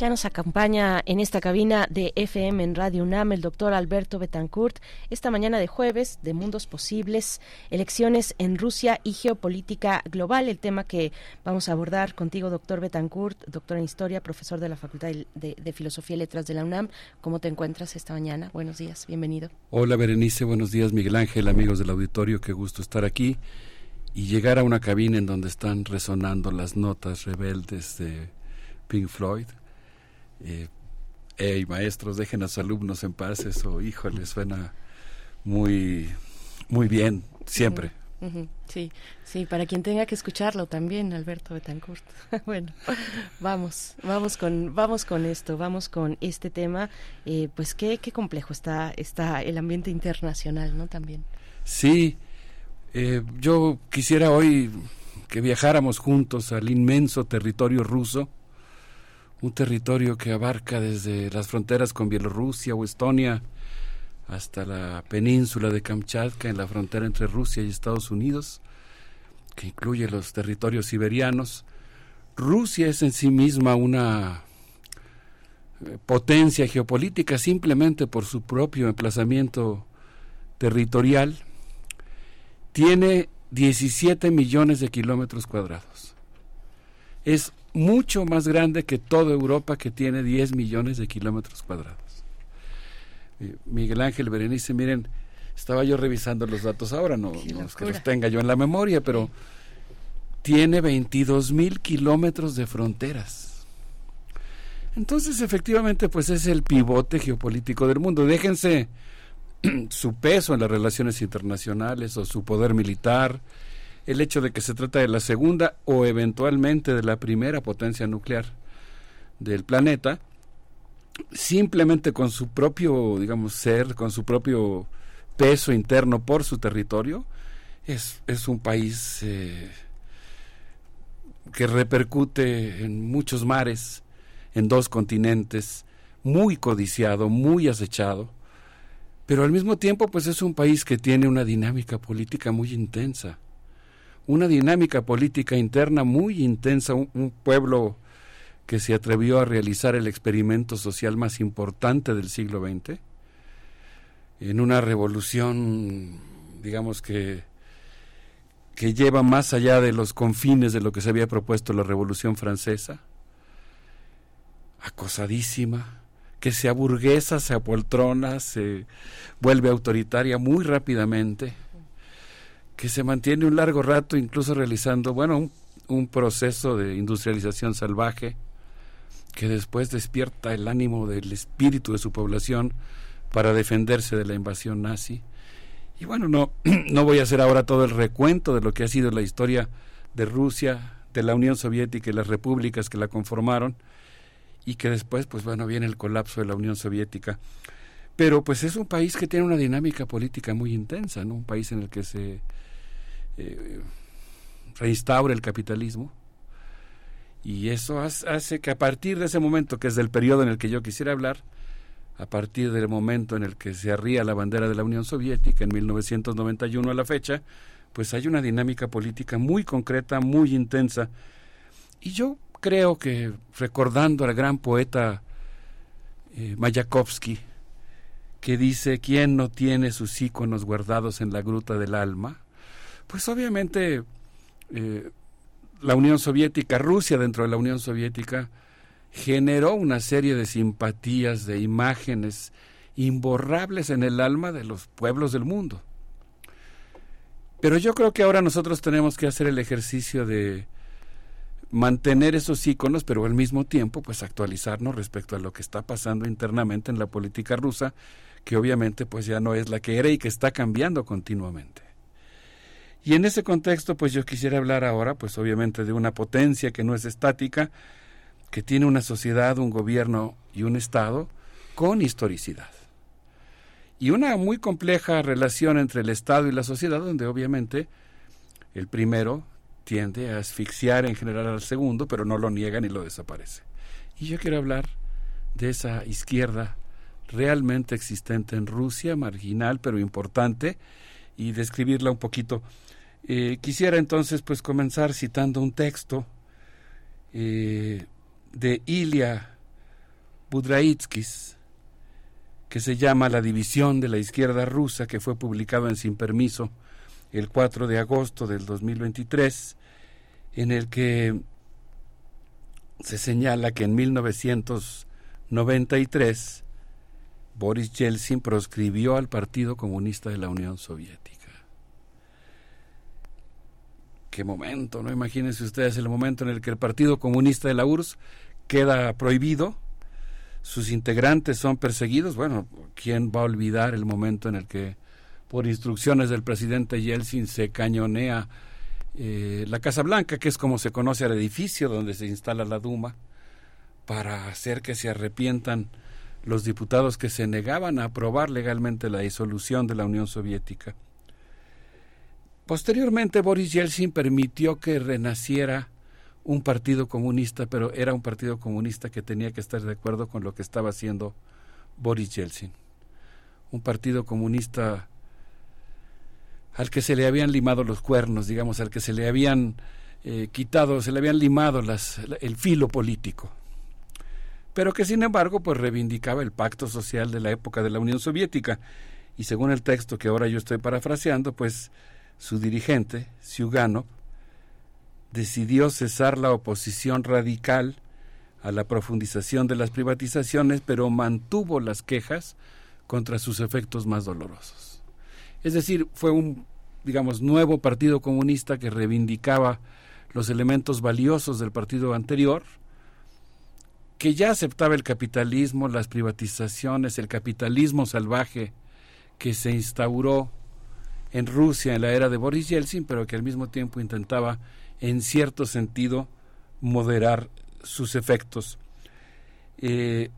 Ya nos acompaña en esta cabina de FM en Radio UNAM el doctor Alberto Betancourt. Esta mañana de jueves de Mundos Posibles, elecciones en Rusia y geopolítica global, el tema que vamos a abordar contigo, doctor Betancourt, doctor en Historia, profesor de la Facultad de, Filosofía y Letras de la UNAM. ¿Cómo te encuentras esta mañana? Buenos días, bienvenido. Hola Berenice, buenos días Miguel Ángel, amigos del auditorio, qué gusto estar aquí. y llegar a una cabina en donde están resonando las notas rebeldes de Pink Floyd. Eh, hey, maestros, dejen a sus alumnos en paz, eso, híjole, suena muy, muy bien, siempre. Sí, sí, para quien tenga que escucharlo también, Alberto Betancourt. bueno, vamos, vamos con, vamos con esto, vamos con este tema, eh, pues qué, qué complejo está, está el ambiente internacional, ¿no? También. Sí, eh, yo quisiera hoy que viajáramos juntos al inmenso territorio ruso, un territorio que abarca desde las fronteras con Bielorrusia o Estonia hasta la península de Kamchatka en la frontera entre Rusia y Estados Unidos, que incluye los territorios siberianos. Rusia es en sí misma una eh, potencia geopolítica simplemente por su propio emplazamiento territorial tiene 17 millones de kilómetros cuadrados. Es mucho más grande que toda Europa que tiene 10 millones de kilómetros cuadrados. Eh, Miguel Ángel Berenice, miren, estaba yo revisando los datos ahora, no, no es que los tenga yo en la memoria, pero tiene 22 mil kilómetros de fronteras. Entonces, efectivamente, pues es el pivote geopolítico del mundo. Déjense su peso en las relaciones internacionales o su poder militar, el hecho de que se trata de la segunda o eventualmente de la primera potencia nuclear del planeta, simplemente con su propio, digamos, ser, con su propio peso interno por su territorio, es, es un país eh, que repercute en muchos mares, en dos continentes, muy codiciado, muy acechado, pero al mismo tiempo pues es un país que tiene una dinámica política muy intensa, una dinámica política interna muy intensa, un, pueblo que se atrevió a realizar el experimento social más importante del siglo XX, en una revolución, digamos que, que lleva más allá de los confines de lo que se había propuesto la Revolución Francesa, acosadísima, que se aburguesa, se apoltrona, se vuelve autoritaria muy rápidamente, que se mantiene un largo rato incluso realizando, bueno, un, proceso de industrialización salvaje, que después despierta el ánimo del espíritu de su población para defenderse de la invasión nazi. Y bueno, no, no voy a hacer ahora todo el recuento de lo que ha sido la historia de Rusia, de la Unión Soviética y las repúblicas que la conformaron, y que después, pues bueno, viene el colapso de la Unión Soviética. Pero pues es un país que tiene una dinámica política muy intensa, ¿no? Un país en el que se eh, reinstaura el capitalismo. Y eso hace que a partir de ese momento, que es del periodo en el que yo quisiera hablar, a partir del momento en el que se arría la bandera de la Unión Soviética, en 1991 a la fecha, pues hay una dinámica política muy concreta, muy intensa. Y yo creo que recordando al gran poeta eh, Mayakovsky, que dice, ¿quién no tiene sus íconos guardados en la gruta del alma? Pues obviamente eh, la Unión Soviética, Rusia dentro de la Unión Soviética, generó una serie de simpatías, de imágenes imborrables en el alma de los pueblos del mundo. Pero yo creo que ahora nosotros tenemos que hacer el ejercicio de mantener esos íconos, pero al mismo tiempo, pues actualizarnos respecto a lo que está pasando internamente en la política rusa, que obviamente pues ya no es la que era y que está cambiando continuamente. Y en ese contexto, pues yo quisiera hablar ahora, pues obviamente de una potencia que no es estática, que tiene una sociedad, un gobierno y un Estado con historicidad. Y una muy compleja relación entre el Estado y la sociedad, donde obviamente el primero tiende a asfixiar en general al segundo, pero no lo niega ni lo desaparece. Y yo quiero hablar de esa izquierda realmente existente en Rusia, marginal pero importante, y describirla un poquito. Eh, quisiera entonces pues comenzar citando un texto eh, de Ilya Budraitskis, que se llama La división de la izquierda rusa, que fue publicado en Sin Permiso el 4 de agosto del 2023 en el que se señala que en 1993 Boris Yeltsin proscribió al Partido Comunista de la Unión Soviética. Qué momento, ¿no? Imagínense ustedes el momento en el que el Partido Comunista de la URSS queda prohibido, sus integrantes son perseguidos. Bueno, ¿quién va a olvidar el momento en el que, por instrucciones del presidente Yeltsin, se cañonea eh, la Casa Blanca, que es como se conoce al edificio donde se instala la Duma, para hacer que se arrepientan los diputados que se negaban a aprobar legalmente la disolución de la Unión Soviética. Posteriormente, Boris Yeltsin permitió que renaciera un partido comunista, pero era un partido comunista que tenía que estar de acuerdo con lo que estaba haciendo Boris Yeltsin. Un partido comunista al que se le habían limado los cuernos, digamos, al que se le habían eh, quitado, se le habían limado el filo político, pero que sin embargo pues reivindicaba el pacto social de la época de la Unión Soviética y según el texto que ahora yo estoy parafraseando, pues su dirigente, Siuganov, decidió cesar la oposición radical a la profundización de las privatizaciones, pero mantuvo las quejas contra sus efectos más dolorosos. Es decir, fue un, digamos, nuevo partido comunista que reivindicaba los elementos valiosos del partido anterior, que ya aceptaba el capitalismo, las privatizaciones, el capitalismo salvaje que se instauró en Rusia en la era de Boris Yeltsin, pero que al mismo tiempo intentaba en cierto sentido, moderar sus efectos. Eh,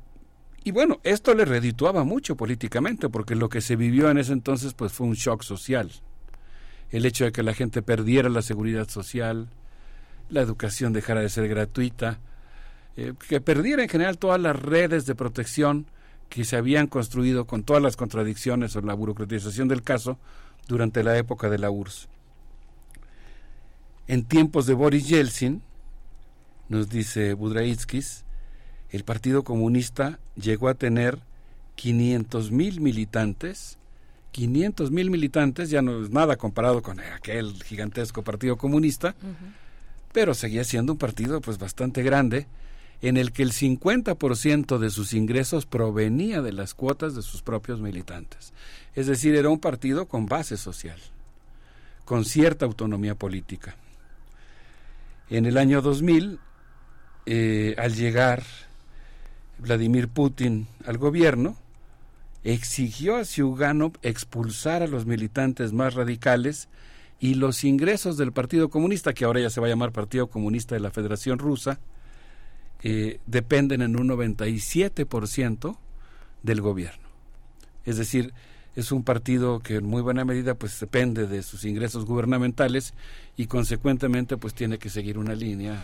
y bueno, esto le redituaba mucho políticamente, porque lo que se vivió en ese entonces pues fue un shock social. El hecho de que la gente perdiera la seguridad social, la educación dejara de ser gratuita, eh, que perdiera en general todas las redes de protección que se habían construido con todas las contradicciones o la burocratización del caso durante la época de la URSS. En tiempos de Boris Yeltsin, nos dice Budraitskis, el Partido Comunista llegó a tener 500 mil militantes. 500 mil militantes ya no es nada comparado con aquel gigantesco Partido Comunista, pero seguía siendo un partido pues bastante grande en el que el 50% de sus ingresos provenía de las cuotas de sus propios militantes. Es decir, era un partido con base social, con cierta autonomía política. En el año 2000, eh, al llegar Vladimir Putin al gobierno, exigió a Ziuganov expulsar a los militantes más radicales y los ingresos del Partido Comunista, que ahora ya se va a llamar Partido Comunista de la Federación Rusa, eh, dependen en un 97% del gobierno. Es decir, es un partido que en muy buena medida pues depende de sus ingresos gubernamentales y consecuentemente pues tiene que seguir una línea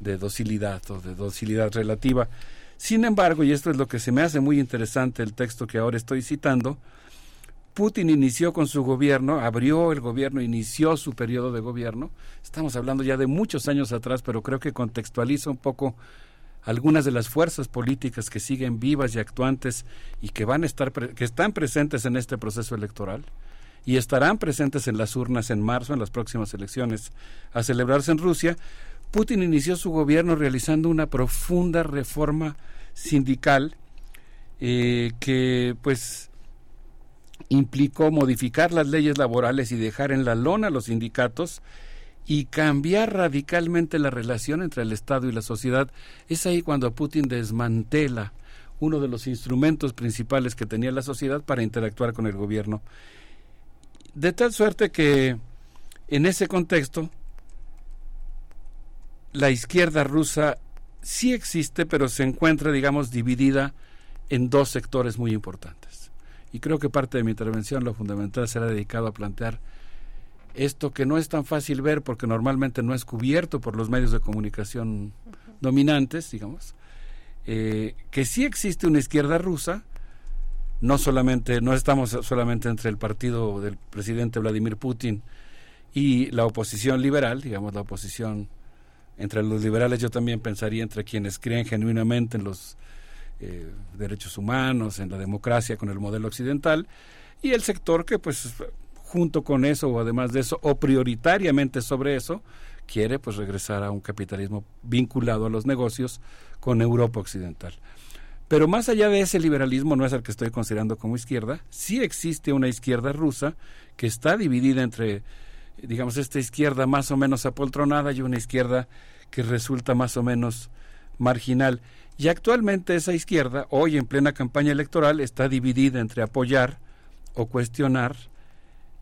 de docilidad o de docilidad relativa. Sin embargo, y esto es lo que se me hace muy interesante el texto que ahora estoy citando, Putin inició con su gobierno, abrió el gobierno, inició su periodo de gobierno. Estamos hablando ya de muchos años atrás, pero creo que contextualiza un poco algunas de las fuerzas políticas que siguen vivas y actuantes y que van a estar que están presentes en este proceso electoral y estarán presentes en las urnas en marzo en las próximas elecciones a celebrarse en Rusia, Putin inició su gobierno realizando una profunda reforma sindical eh, que pues implicó modificar las leyes laborales y dejar en la lona los sindicatos y cambiar radicalmente la relación entre el Estado y la sociedad. Es ahí cuando Putin desmantela uno de los instrumentos principales que tenía la sociedad para interactuar con el gobierno. De tal suerte que en ese contexto la izquierda rusa sí existe, pero se encuentra, digamos, dividida en dos sectores muy importantes. Y creo que parte de mi intervención, lo fundamental, será dedicado a plantear esto que no es tan fácil ver porque normalmente no es cubierto por los medios de comunicación dominantes, digamos, eh, que sí existe una izquierda rusa, no solamente, no estamos solamente entre el partido del presidente Vladimir Putin y la oposición liberal, digamos la oposición entre los liberales yo también pensaría entre quienes creen genuinamente en los eh, derechos humanos, en la democracia con el modelo occidental, y el sector que pues junto con eso o además de eso o prioritariamente sobre eso quiere pues regresar a un capitalismo vinculado a los negocios con Europa occidental. Pero más allá de ese liberalismo, no es el que estoy considerando como izquierda, sí existe una izquierda rusa que está dividida entre digamos, esta izquierda más o menos apoltronada y una izquierda que resulta más o menos marginal. Y actualmente esa izquierda, hoy en plena campaña electoral, está dividida entre apoyar o cuestionar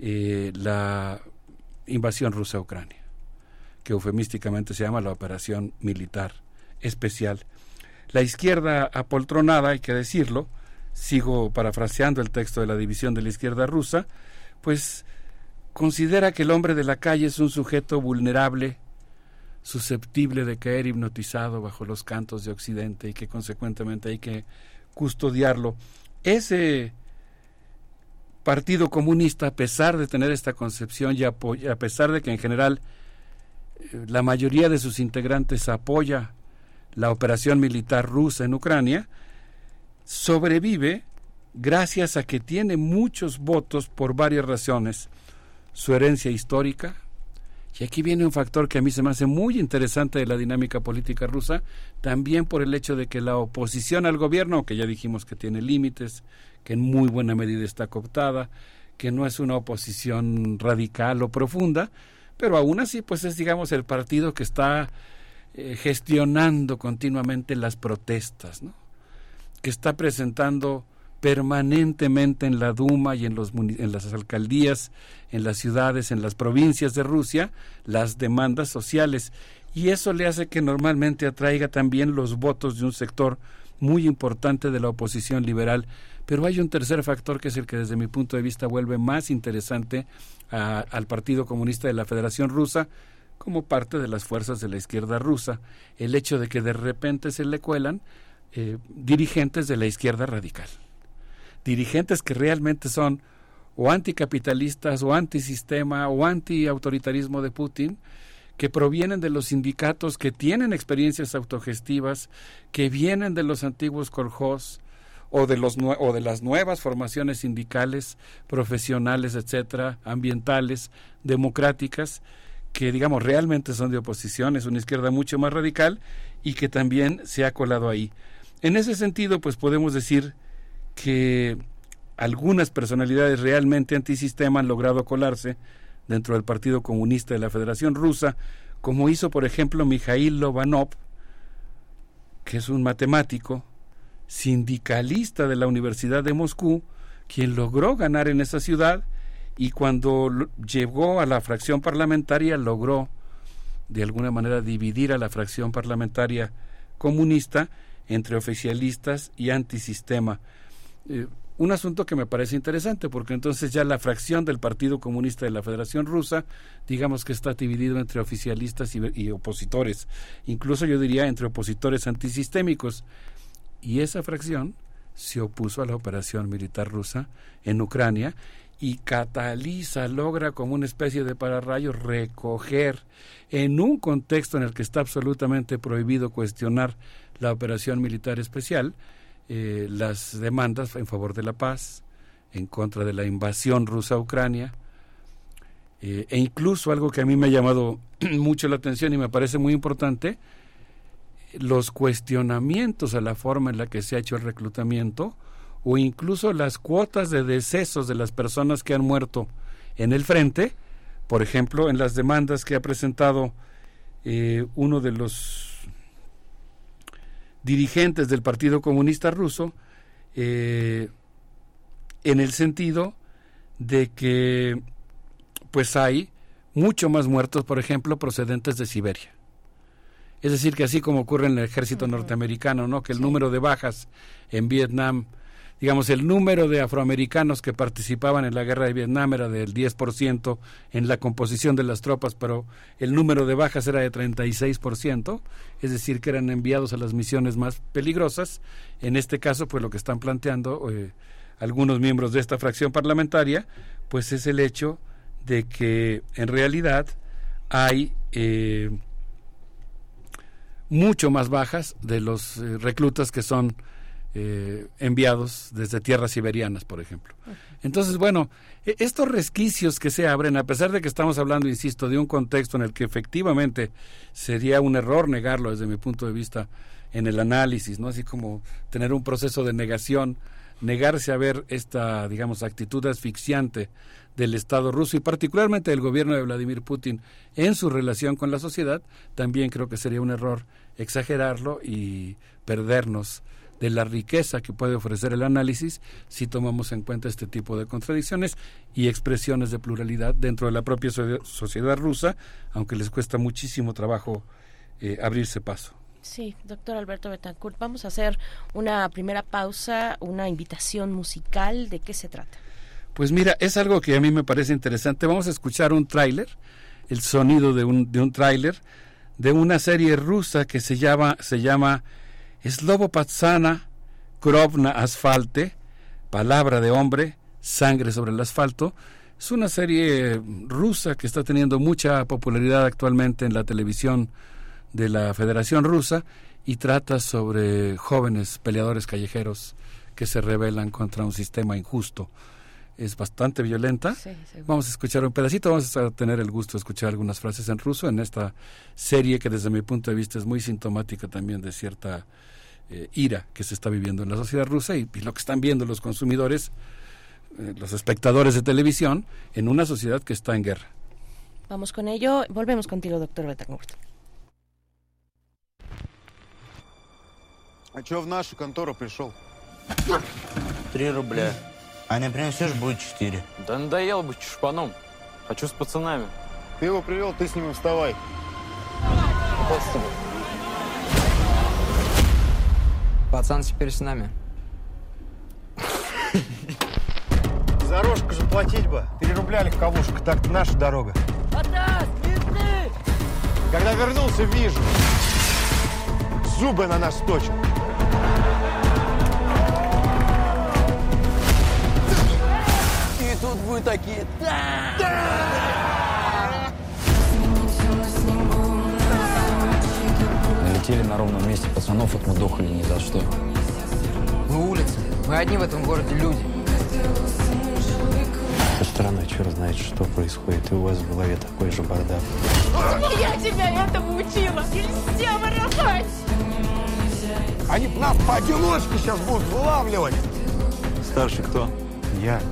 eh, la invasión rusa a Ucrania, que eufemísticamente se llama la operación militar especial. La izquierda apoltronada, hay que decirlo, sigo parafraseando el texto de la división de la izquierda rusa, pues considera que el hombre de la calle es un sujeto vulnerable, susceptible de caer hipnotizado bajo los cantos de Occidente y que consecuentemente hay que custodiarlo. Ese Partido Comunista, a pesar de tener esta concepción y a pesar de que en general eh, la mayoría de sus integrantes apoya la operación militar rusa en Ucrania, sobrevive gracias a que tiene muchos votos por varias razones. Su herencia histórica, y aquí viene un factor que a mí se me hace muy interesante de la dinámica política rusa, también por el hecho de que la oposición al gobierno, que ya dijimos que tiene límites, que en muy buena medida está cooptada, que no es una oposición radical o profunda, pero aún así pues es digamos el partido que está eh, gestionando continuamente las protestas, ¿no? que está presentando permanentemente en la Duma y en, los, en las alcaldías, en las ciudades, en las provincias de Rusia, las demandas sociales. Y eso le hace que normalmente atraiga también los votos de un sector muy importante de la oposición liberal. Pero hay un tercer factor que es el que desde mi punto de vista vuelve más interesante al Partido Comunista de la Federación Rusa como parte de las fuerzas de la izquierda rusa, el hecho de que de repente se le cuelan eh, dirigentes de la izquierda radical. Dirigentes que realmente son o anticapitalistas o antisistema o antiautoritarismo de Putin, que provienen de los sindicatos que tienen experiencias autogestivas, que vienen de los antiguos korjos o de los o de las nuevas formaciones sindicales, profesionales, etcétera, ambientales, democráticas, que digamos realmente son de oposición, es una izquierda mucho más radical y que también se ha colado ahí. En ese sentido, pues podemos decir que algunas personalidades realmente antisistema han logrado colarse dentro del Partido Comunista de la Federación Rusa, como hizo, por ejemplo, Mikhail Lovanov, que es un matemático, sindicalista de la Universidad de Moscú, quien logró ganar en esa ciudad y cuando llegó a la fracción parlamentaria logró de alguna manera dividir a la fracción parlamentaria comunista entre oficialistas y antisistema. Eh, un asunto que me parece interesante porque entonces ya la fracción del Partido Comunista de la Federación Rusa, digamos que está dividido entre oficialistas y, y, opositores, incluso yo diría entre opositores antisistémicos. Y esa fracción se opuso a la operación militar rusa en Ucrania y cataliza, logra como una especie de pararrayo recoger en un contexto en el que está absolutamente prohibido cuestionar la operación militar especial, eh, las demandas en favor de la paz, en contra de la invasión rusa a Ucrania, eh, e incluso algo que a mí me ha llamado mucho la atención y me parece muy importante, los cuestionamientos a la forma en la que se ha hecho el reclutamiento o incluso las cuotas de decesos de las personas que han muerto en el frente, por ejemplo, en las demandas que ha presentado eh, uno de los dirigentes del Partido Comunista Ruso eh, en el sentido de que pues hay mucho más muertos, por ejemplo, procedentes de Siberia. Es decir, que así como ocurre en el ejército norteamericano, ¿no? que el número de bajas en Vietnam digamos, el número de afroamericanos que participaban en la guerra de Vietnam era del 10% en la composición de las tropas, pero el número de bajas era de 36%, es decir, que eran enviados a las misiones más peligrosas. En este caso, pues lo que están planteando eh, algunos miembros de esta fracción parlamentaria, pues es el hecho de que en realidad hay eh, mucho más bajas de los eh, reclutas que son eh, enviados desde tierras siberianas, por ejemplo. Entonces, bueno, e, estos resquicios que se abren, a pesar de que estamos hablando, insisto, de un contexto en el que efectivamente sería un error negarlo desde mi punto de vista en el análisis, ¿no? Así como tener un proceso de negación, negarse a ver esta, digamos, actitud asfixiante del Estado ruso y particularmente del gobierno de Vladimir Putin en su relación con la sociedad, también creo que sería un error exagerarlo y perdernos de la riqueza que puede ofrecer el análisis si tomamos en cuenta este tipo de contradicciones y expresiones de pluralidad dentro de la propia sociedad rusa, aunque les cuesta muchísimo trabajo eh, abrirse paso. Sí, doctor Alberto Betancourt, vamos a hacer una primera pausa, una invitación musical. ¿De qué se trata? Pues mira, es algo que a mí me parece interesante. Vamos a escuchar un tráiler, el sonido de un, de un tráiler de una serie rusa que se llama, se llama Slobopatsana Krovna Asfalte, Palabra de Hombre, Sangre sobre el Asfalto. Es una serie rusa que está teniendo mucha popularidad actualmente en la televisión de la Federación Rusa y trata sobre jóvenes peleadores callejeros que se rebelan contra un sistema injusto. Es bastante violenta. Vamos a escuchar un pedacito, vamos a tener el gusto de escuchar algunas frases en ruso en esta serie que desde mi punto de vista es muy sintomática también de cierta eh, ira que se está viviendo en la sociedad rusa y, lo que están viendo los consumidores, eh, los espectadores de televisión en una sociedad que está en guerra. Vamos con ello. Volvemos contigo, doctor Betancourt. А чё в нашу контору пришел? Три рубля. А не принесешь, будет четыре. Да надоел быть чушпаном. Хочу с пацанами. Ты его привел, ты с ним вставай. Спасибо. Пацан теперь с нами. За рожку заплатить бы. Три рубля легковушка, так наша дорога. Атас, менты! Когда вернулся, вижу. Зубы на нас точат. И тут вы такие... Налетели на ровном месте пацанов, отмудохали ни за что. Мы улица. Мы одни в этом городе люди. Со стороны черт знает, что происходит, и у вас в голове такой же бардак. Я тебя этому учила! Нельзя воровать! Они нас поодиночке сейчас будут вылавливать. Старший кто? Я.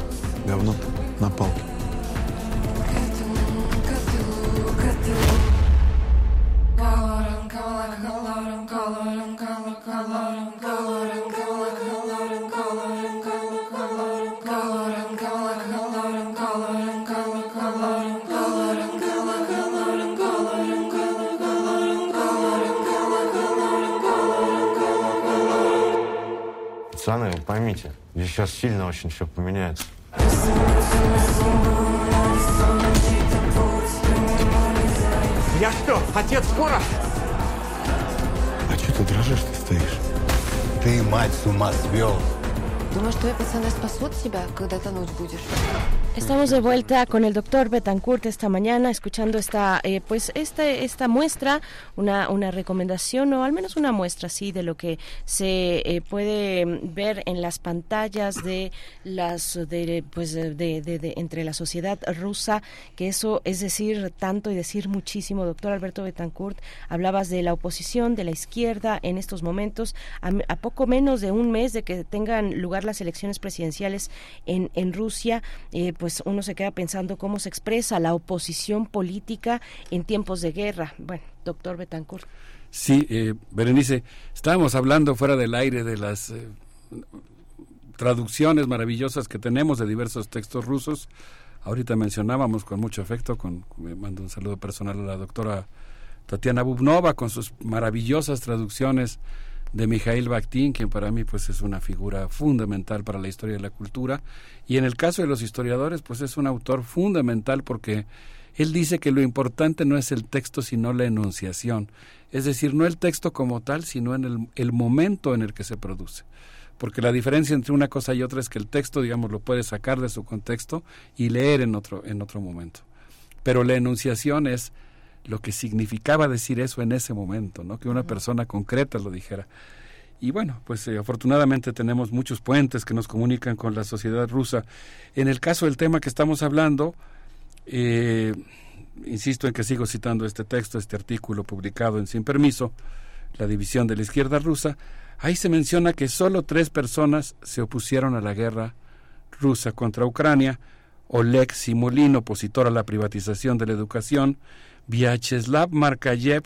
Говно на палке. Пацаны, вы поймите, здесь сейчас сильно очень все поменяется. Я что, отец скоро? А что ты дрожишь, ты стоишь? Ты, мать, с ума свел. Estamos de vuelta con el doctor Betancourt esta mañana, escuchando esta, eh, pues esta, esta muestra, una, una recomendación o al menos una muestra, sí, de lo que se eh, puede ver en las pantallas de las, de, pues, de, de, entre la sociedad rusa, que eso es decir tanto y decir muchísimo. Doctor Alberto Betancourt, hablabas de la oposición, de la izquierda en estos momentos, a poco menos de un mes de que tengan lugar las elecciones presidenciales en, en Rusia. Eh, pues uno se queda pensando cómo se expresa la oposición política en tiempos de guerra. Bueno, doctor Betancourt. Sí, eh, Berenice, estábamos hablando fuera del aire de las eh, traducciones maravillosas que tenemos de diversos textos rusos. Ahorita mencionábamos con mucho afecto, con, me mando un saludo personal a la doctora Tatiana Bubnova con sus maravillosas traducciones de Mikhail Bakhtin, quien para mí pues es una figura fundamental para la historia de la cultura. Y en el caso de los historiadores pues es un autor fundamental porque él dice que lo importante no es el texto sino la enunciación, es decir, no el texto como tal, sino en el, momento en el que se produce. Porque la diferencia entre una cosa y otra es que el texto, digamos, lo puedes sacar de su contexto y leer en otro, en otro momento. Pero la enunciación es lo que significaba decir eso en ese momento, ¿no? Que una persona concreta lo dijera. Y bueno, pues eh, afortunadamente tenemos muchos puentes que nos comunican con la sociedad rusa. En el caso del tema que estamos hablando, eh, insisto en que sigo citando este texto, este artículo publicado en Sin Permiso, la división de la izquierda rusa, ahí se menciona que solo tres personas se opusieron a la guerra rusa contra Ucrania, Oleg Simolin, opositor a la privatización de la educación, Vyacheslav Markayev,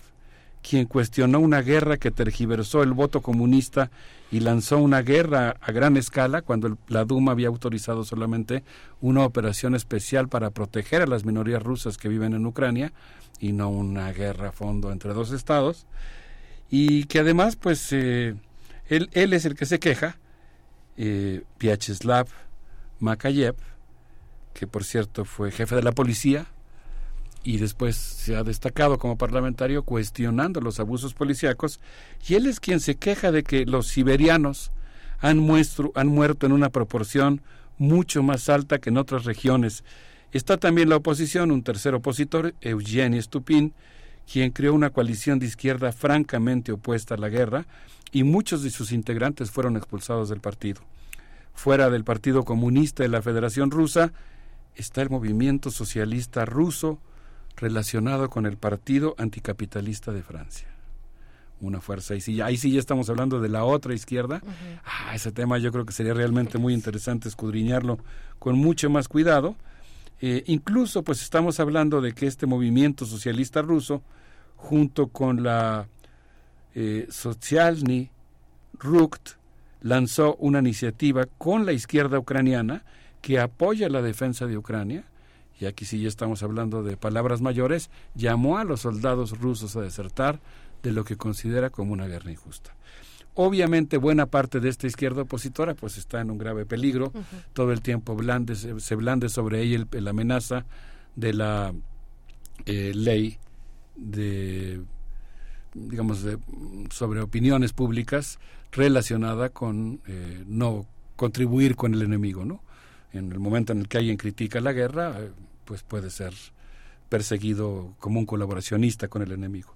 quien cuestionó una guerra que tergiversó el voto comunista y lanzó una guerra a gran escala cuando la Duma había autorizado solamente una operación especial para proteger a las minorías rusas que viven en Ucrania y no una guerra a fondo entre dos estados. Y que además pues eh, él, es el que se queja eh, Vyacheslav Makayev que por cierto fue jefe de la policía y después se ha destacado como parlamentario cuestionando los abusos policíacos y él es quien se queja de que los siberianos han, han muerto en una proporción mucho más alta que en otras regiones. Está también la oposición, un tercer opositor, Eugeni Stupin, quien creó una coalición de izquierda francamente opuesta a la guerra y muchos de sus integrantes fueron expulsados del partido. Fuera del Partido Comunista de la Federación Rusa está el movimiento socialista ruso, relacionado con el Partido Anticapitalista de Francia. Una fuerza. Ahí sí, ahí sí ya estamos hablando de la otra izquierda. ah, ese tema yo creo que sería realmente muy interesante escudriñarlo con mucho más cuidado. Eh, incluso pues estamos hablando de que este movimiento socialista ruso, junto con la eh, Socialny Rukt, lanzó una iniciativa con la izquierda ucraniana que apoya la defensa de Ucrania y aquí sí ya estamos hablando de palabras mayores, llamó a los soldados rusos a desertar de lo que considera como una guerra injusta. Obviamente buena parte de esta izquierda opositora pues está en un grave peligro, todo el tiempo blande, se, blande sobre ella la amenaza de la eh, ley de digamos de, sobre opiniones públicas relacionada con eh, no contribuir con el enemigo, ¿no? En el momento en el que alguien critica la guerra, eh, pues puede ser perseguido como un colaboracionista con el enemigo.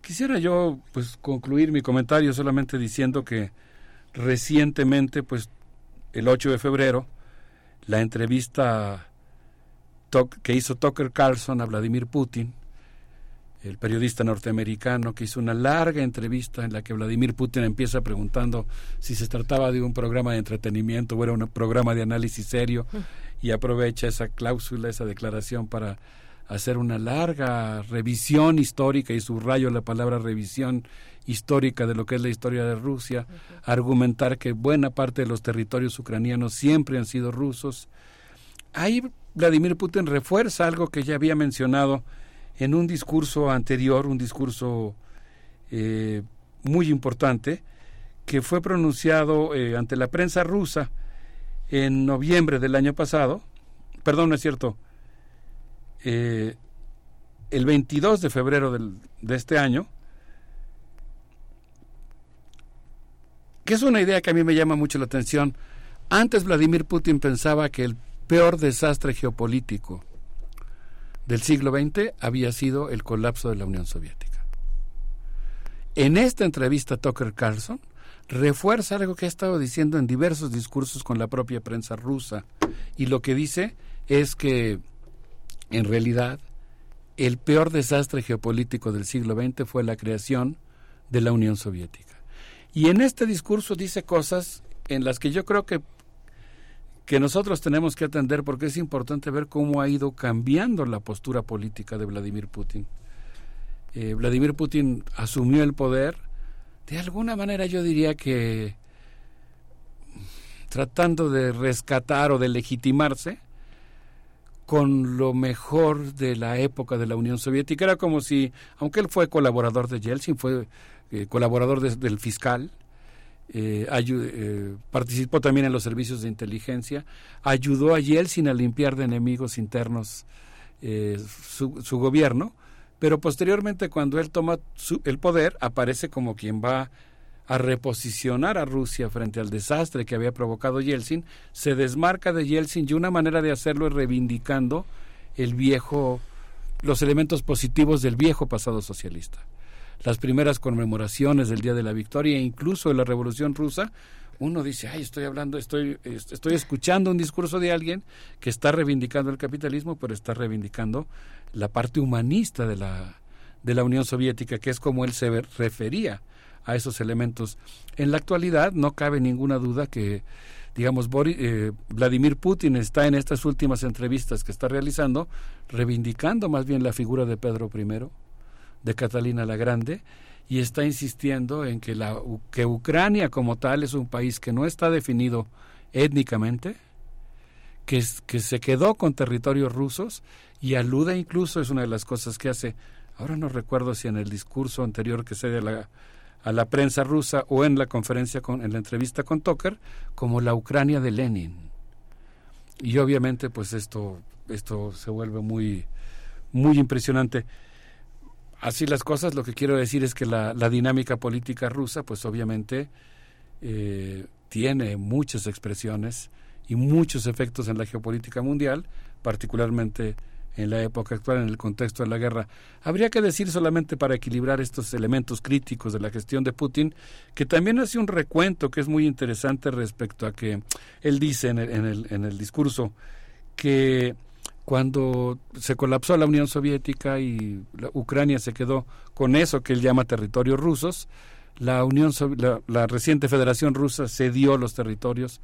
Quisiera yo pues concluir mi comentario solamente diciendo que recientemente pues el 8 de febrero la entrevista que hizo Tucker Carlson a Vladimir Putin, el periodista norteamericano que hizo una larga entrevista en la que Vladimir Putin empieza preguntando si se trataba de un programa de entretenimiento o era un programa de análisis serio y aprovecha esa cláusula, esa declaración para hacer una larga revisión histórica y subrayo la palabra revisión histórica de lo que es la historia de Rusia, argumentar que buena parte de los territorios ucranianos siempre han sido rusos. Ahí Vladimir Putin refuerza algo que ya había mencionado en un discurso anterior, un discurso eh, muy importante, que fue pronunciado eh, ante la prensa rusa en noviembre del año pasado, perdón, no es cierto, eh, el 22 de febrero del, de este año, que es una idea que a mí me llama mucho la atención. Antes Vladimir Putin pensaba que el peor desastre geopolítico del siglo XX había sido el colapso de la Unión Soviética. En esta entrevista Tucker Carlson refuerza algo que ha estado diciendo en diversos discursos con la propia prensa rusa. Y lo que dice es que, en realidad, el peor desastre geopolítico del siglo XX fue la creación de la Unión Soviética. Y en este discurso dice cosas en las que yo creo que, que nosotros tenemos que atender porque es importante ver cómo ha ido cambiando la postura política de Vladimir Putin. Eh, Vladimir Putin asumió el poder de alguna manera yo diría que tratando de rescatar o de legitimarse con lo mejor de la época de la Unión Soviética. Era como si, aunque él fue colaborador de Yeltsin, fue eh, colaborador del fiscal, eh, eh, participó también en los servicios de inteligencia, ayudó a Yeltsin a limpiar de enemigos internos su, su, gobierno pero posteriormente cuando él toma el poder aparece como quien va a reposicionar a Rusia frente al desastre que había provocado Yeltsin, se desmarca de Yeltsin y una manera de hacerlo es reivindicando el viejo, los elementos positivos del viejo pasado socialista. Las primeras conmemoraciones del Día de la Victoria e incluso de la Revolución Rusa uno dice, ay, estoy hablando, estoy, estoy escuchando un discurso de alguien que está reivindicando el capitalismo, pero está reivindicando la parte humanista de la, de la Unión Soviética, que es como él se refería a esos elementos. En la actualidad no cabe ninguna duda que digamos, eh, Vladimir Putin está en estas últimas entrevistas que está realizando, reivindicando más bien la figura de Pedro I, de Catalina la Grande, y está insistiendo en que, la, que Ucrania como tal es un país que no está definido étnicamente, que, que se quedó con territorios rusos y alude incluso, es una de las cosas que hace, ahora no recuerdo si en el discurso anterior que se de la a la prensa rusa o en la conferencia con, en la entrevista con Tucker como la Ucrania de Lenin. Y obviamente pues esto esto se vuelve muy muy impresionante. Así las cosas, lo que quiero decir es que la, la dinámica política rusa pues obviamente eh, tiene muchas expresiones y muchos efectos en la geopolítica mundial, particularmente en la época actual, en el contexto de la guerra. Habría que decir solamente para equilibrar estos elementos críticos de la gestión de Putin, que también hace un recuento que es muy interesante respecto a que él dice en el, en el, discurso que cuando se colapsó la Unión Soviética y Ucrania se quedó con eso que él llama territorios rusos, la Unión la, reciente Federación Rusa cedió los territorios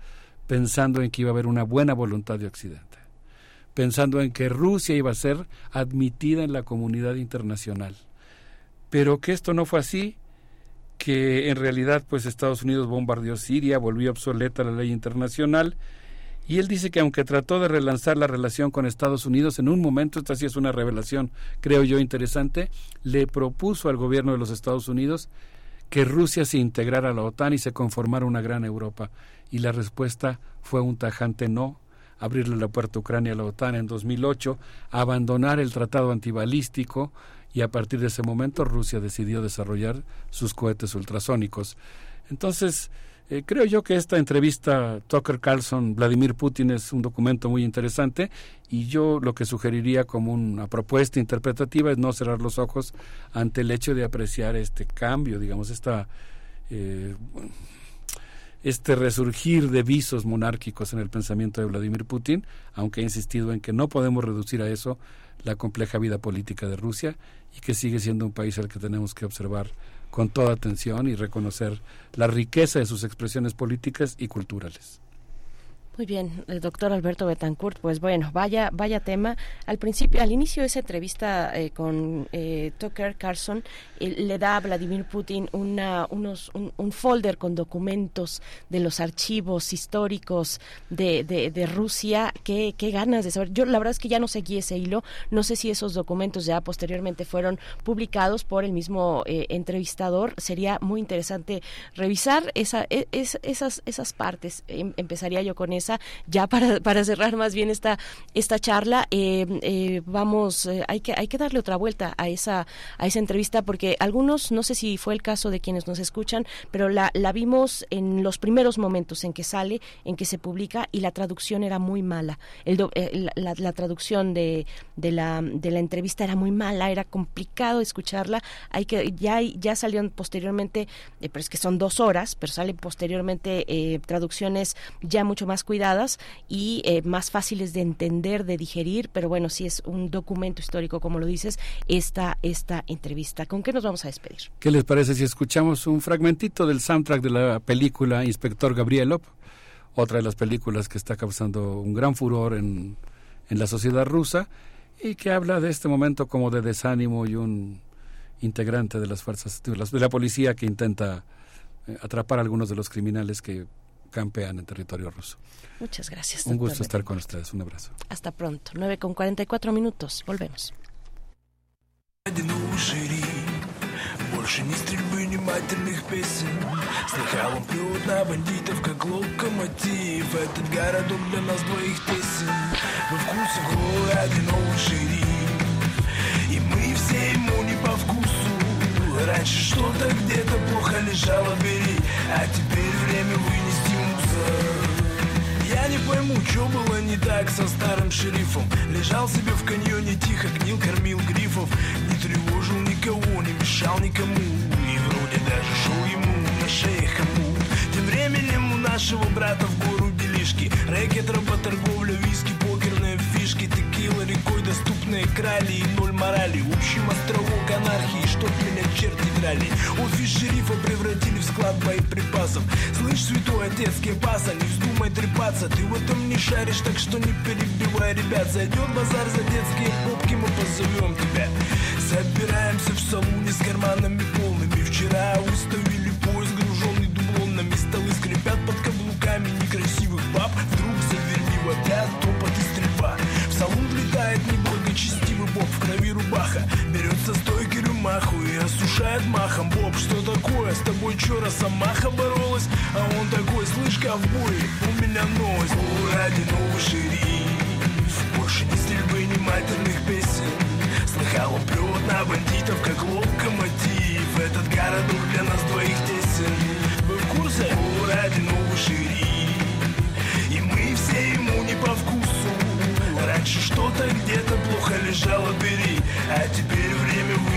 pensando en que iba a haber una buena voluntad de Occidente pensando en que Rusia iba a ser admitida en la comunidad internacional. Pero que esto no fue así, que en realidad pues Estados Unidos bombardeó Siria, volvió obsoleta la ley internacional, y él dice que aunque trató de relanzar la relación con Estados Unidos, en un momento, esta sí es una revelación, creo yo, interesante, le propuso al gobierno de los Estados Unidos que Rusia se integrara a la OTAN y se conformara una gran Europa. Y la respuesta fue un tajante no, abrirle la puerta a Ucrania a la OTAN en 2008, abandonar el tratado antibalístico y a partir de ese momento Rusia decidió desarrollar sus cohetes ultrasónicos. Entonces, eh, creo yo que esta entrevista Tucker Carlson Vladimir Putin es un documento muy interesante y yo lo que sugeriría como una propuesta interpretativa es no cerrar los ojos ante el hecho de apreciar este cambio, digamos, esta eh, este resurgir de visos monárquicos en el pensamiento de Vladimir Putin, aunque ha insistido en que no podemos reducir a eso la compleja vida política de Rusia y que sigue siendo un país al que tenemos que observar con toda atención y reconocer la riqueza de sus expresiones políticas y culturales. Muy bien, doctor Alberto Betancourt, pues bueno, vaya, vaya tema. Al principio, al inicio de esa entrevista eh, con eh, Tucker Carlson, le da a Vladimir Putin una, unos, un, folder con documentos de los archivos históricos de, de, Rusia. ¿Qué, ¿Qué, ganas de saber. Yo la verdad es que ya no seguí ese hilo. No sé si esos documentos ya posteriormente fueron publicados por el mismo eh, entrevistador. Sería muy interesante revisar esa, e, esas, esas partes. Em, empezaría yo con eso ya para, para cerrar más bien esta, esta charla, eh, eh, vamos, eh, hay, que, hay que darle otra vuelta a esa, a esa entrevista porque algunos, no sé si fue el caso de quienes nos escuchan, pero la, la vimos en los primeros momentos en que sale, en que se publica y la traducción era muy mala. El, la, la, traducción de, de, la, de la entrevista era muy mala, era complicado escucharla. Hay que, ya, ya salieron posteriormente, pero es que son dos horas, pero salen posteriormente traducciones ya mucho más cuidadas y eh, más fáciles de entender, de digerir, pero bueno, si es un documento histórico, como lo dices, esta, esta entrevista. ¿Con qué nos vamos a despedir? ¿Qué les parece si escuchamos un fragmentito del soundtrack de la película Inspector Gabrielov? Otra de las películas que está causando un gran furor en, en la sociedad rusa y que habla de este momento como de desánimo y un integrante de las fuerzas de la policía que intenta eh, atrapar a algunos de los criminales que campean en territorio ruso. Muchas gracias. Un gusto estar con ustedes. Un abrazo. Hasta pronto. 9 con 44 minutos. Volvemos. Больше ни стрельбы, ни матерных песен Слыхал он плюют на бандитов, как локомотив Этот городок для нас двоих тесен Во вкусе голый, одинокий шериф И мы все ему не по вкусу Раньше что-то где-то плохо лежало, бери А теперь время вынести я не пойму, что было не так со старым шерифом. Лежал себе в каньоне тихо, гнил, кормил грифов. Не тревожил никого, не мешал никому. И вроде даже шел ему на шее хому Тем временем у нашего брата в гору делишки Рэкет, работорговля, виски, покерные фишки Текила рекой доступные крали и ноль морали. Общим островок анархии, чтоб меня черти драли. Офис шерифа превратили в склад боеприпасов. Слышь, святой отец, кепаса, не вздумай трепаться. Ты в этом не шаришь, так что не перебивай, ребят. Зайдет базар за детские попки, мы позовем тебя. Собираемся в салоне с карманами полными. Вчера выставили поезд, груженный дублонами. Столы скрипят под и осушает махом. Боб, что такое? С тобой чё, росомаха боролась? А он такой, слышь, ковбой, у меня новость ради новый шериф Больше ни стрельбы, ни матерных песен. Слыхал, он плюет на бандитов, как локомотив. Этот городок для нас двоих тесен. Вы в курсе? Ради новый шериф И мы все ему не по вкусу. Раньше что-то где-то плохо лежало, бери. А теперь время вынести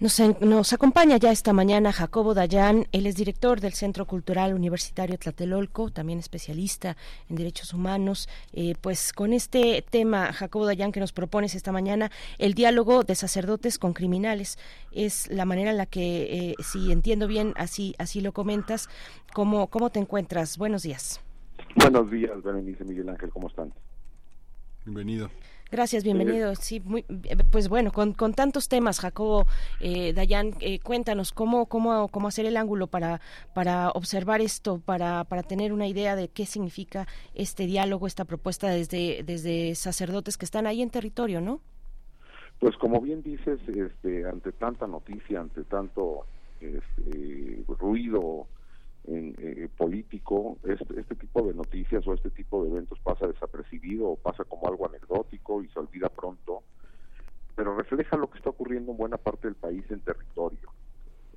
Nos, en- nos acompaña ya esta mañana Jacobo Dayan, él es director del Centro Cultural Universitario Tlatelolco, también especialista en derechos humanos. Eh, pues con este tema, Jacobo Dayan, que nos propones esta mañana, el diálogo de sacerdotes con criminales, es la manera en la que, eh, si entiendo bien, así, así lo comentas. ¿Cómo, ¿Cómo te encuentras? Buenos días. Buenos días, Berenice Miguel Ángel, ¿cómo están? Bienvenido. Gracias, bienvenido. Sí, muy, pues bueno, con, con tantos temas, Jacobo, eh, Dayan, eh, cuéntanos cómo, cómo, cómo hacer el ángulo para, para observar esto, para, para tener una idea de qué significa este diálogo, esta propuesta desde, desde sacerdotes que están ahí en territorio, ¿no? Pues como bien dices, este, ante tanta noticia, ante tanto este, ruido en, eh, político, este, este tipo de noticias o este tipo de eventos pasa desapercibido o pasa como algo anecdótico y se olvida pronto, pero refleja lo que está ocurriendo en buena parte del país en territorio.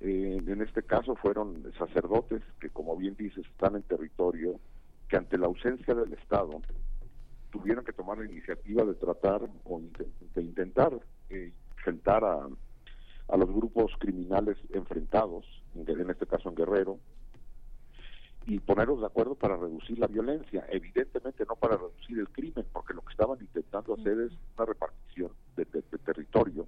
Eh, en este caso fueron sacerdotes que, como bien dices, están en territorio, que ante la ausencia del Estado tuvieron que tomar la iniciativa de tratar o de intentar eh, enfrentar a, a los grupos criminales enfrentados, en, en este caso en Guerrero, y ponerlos de acuerdo para reducir la violencia, evidentemente no para reducir el crimen, porque lo que estaban intentando hacer es una repartición de, de- de territorio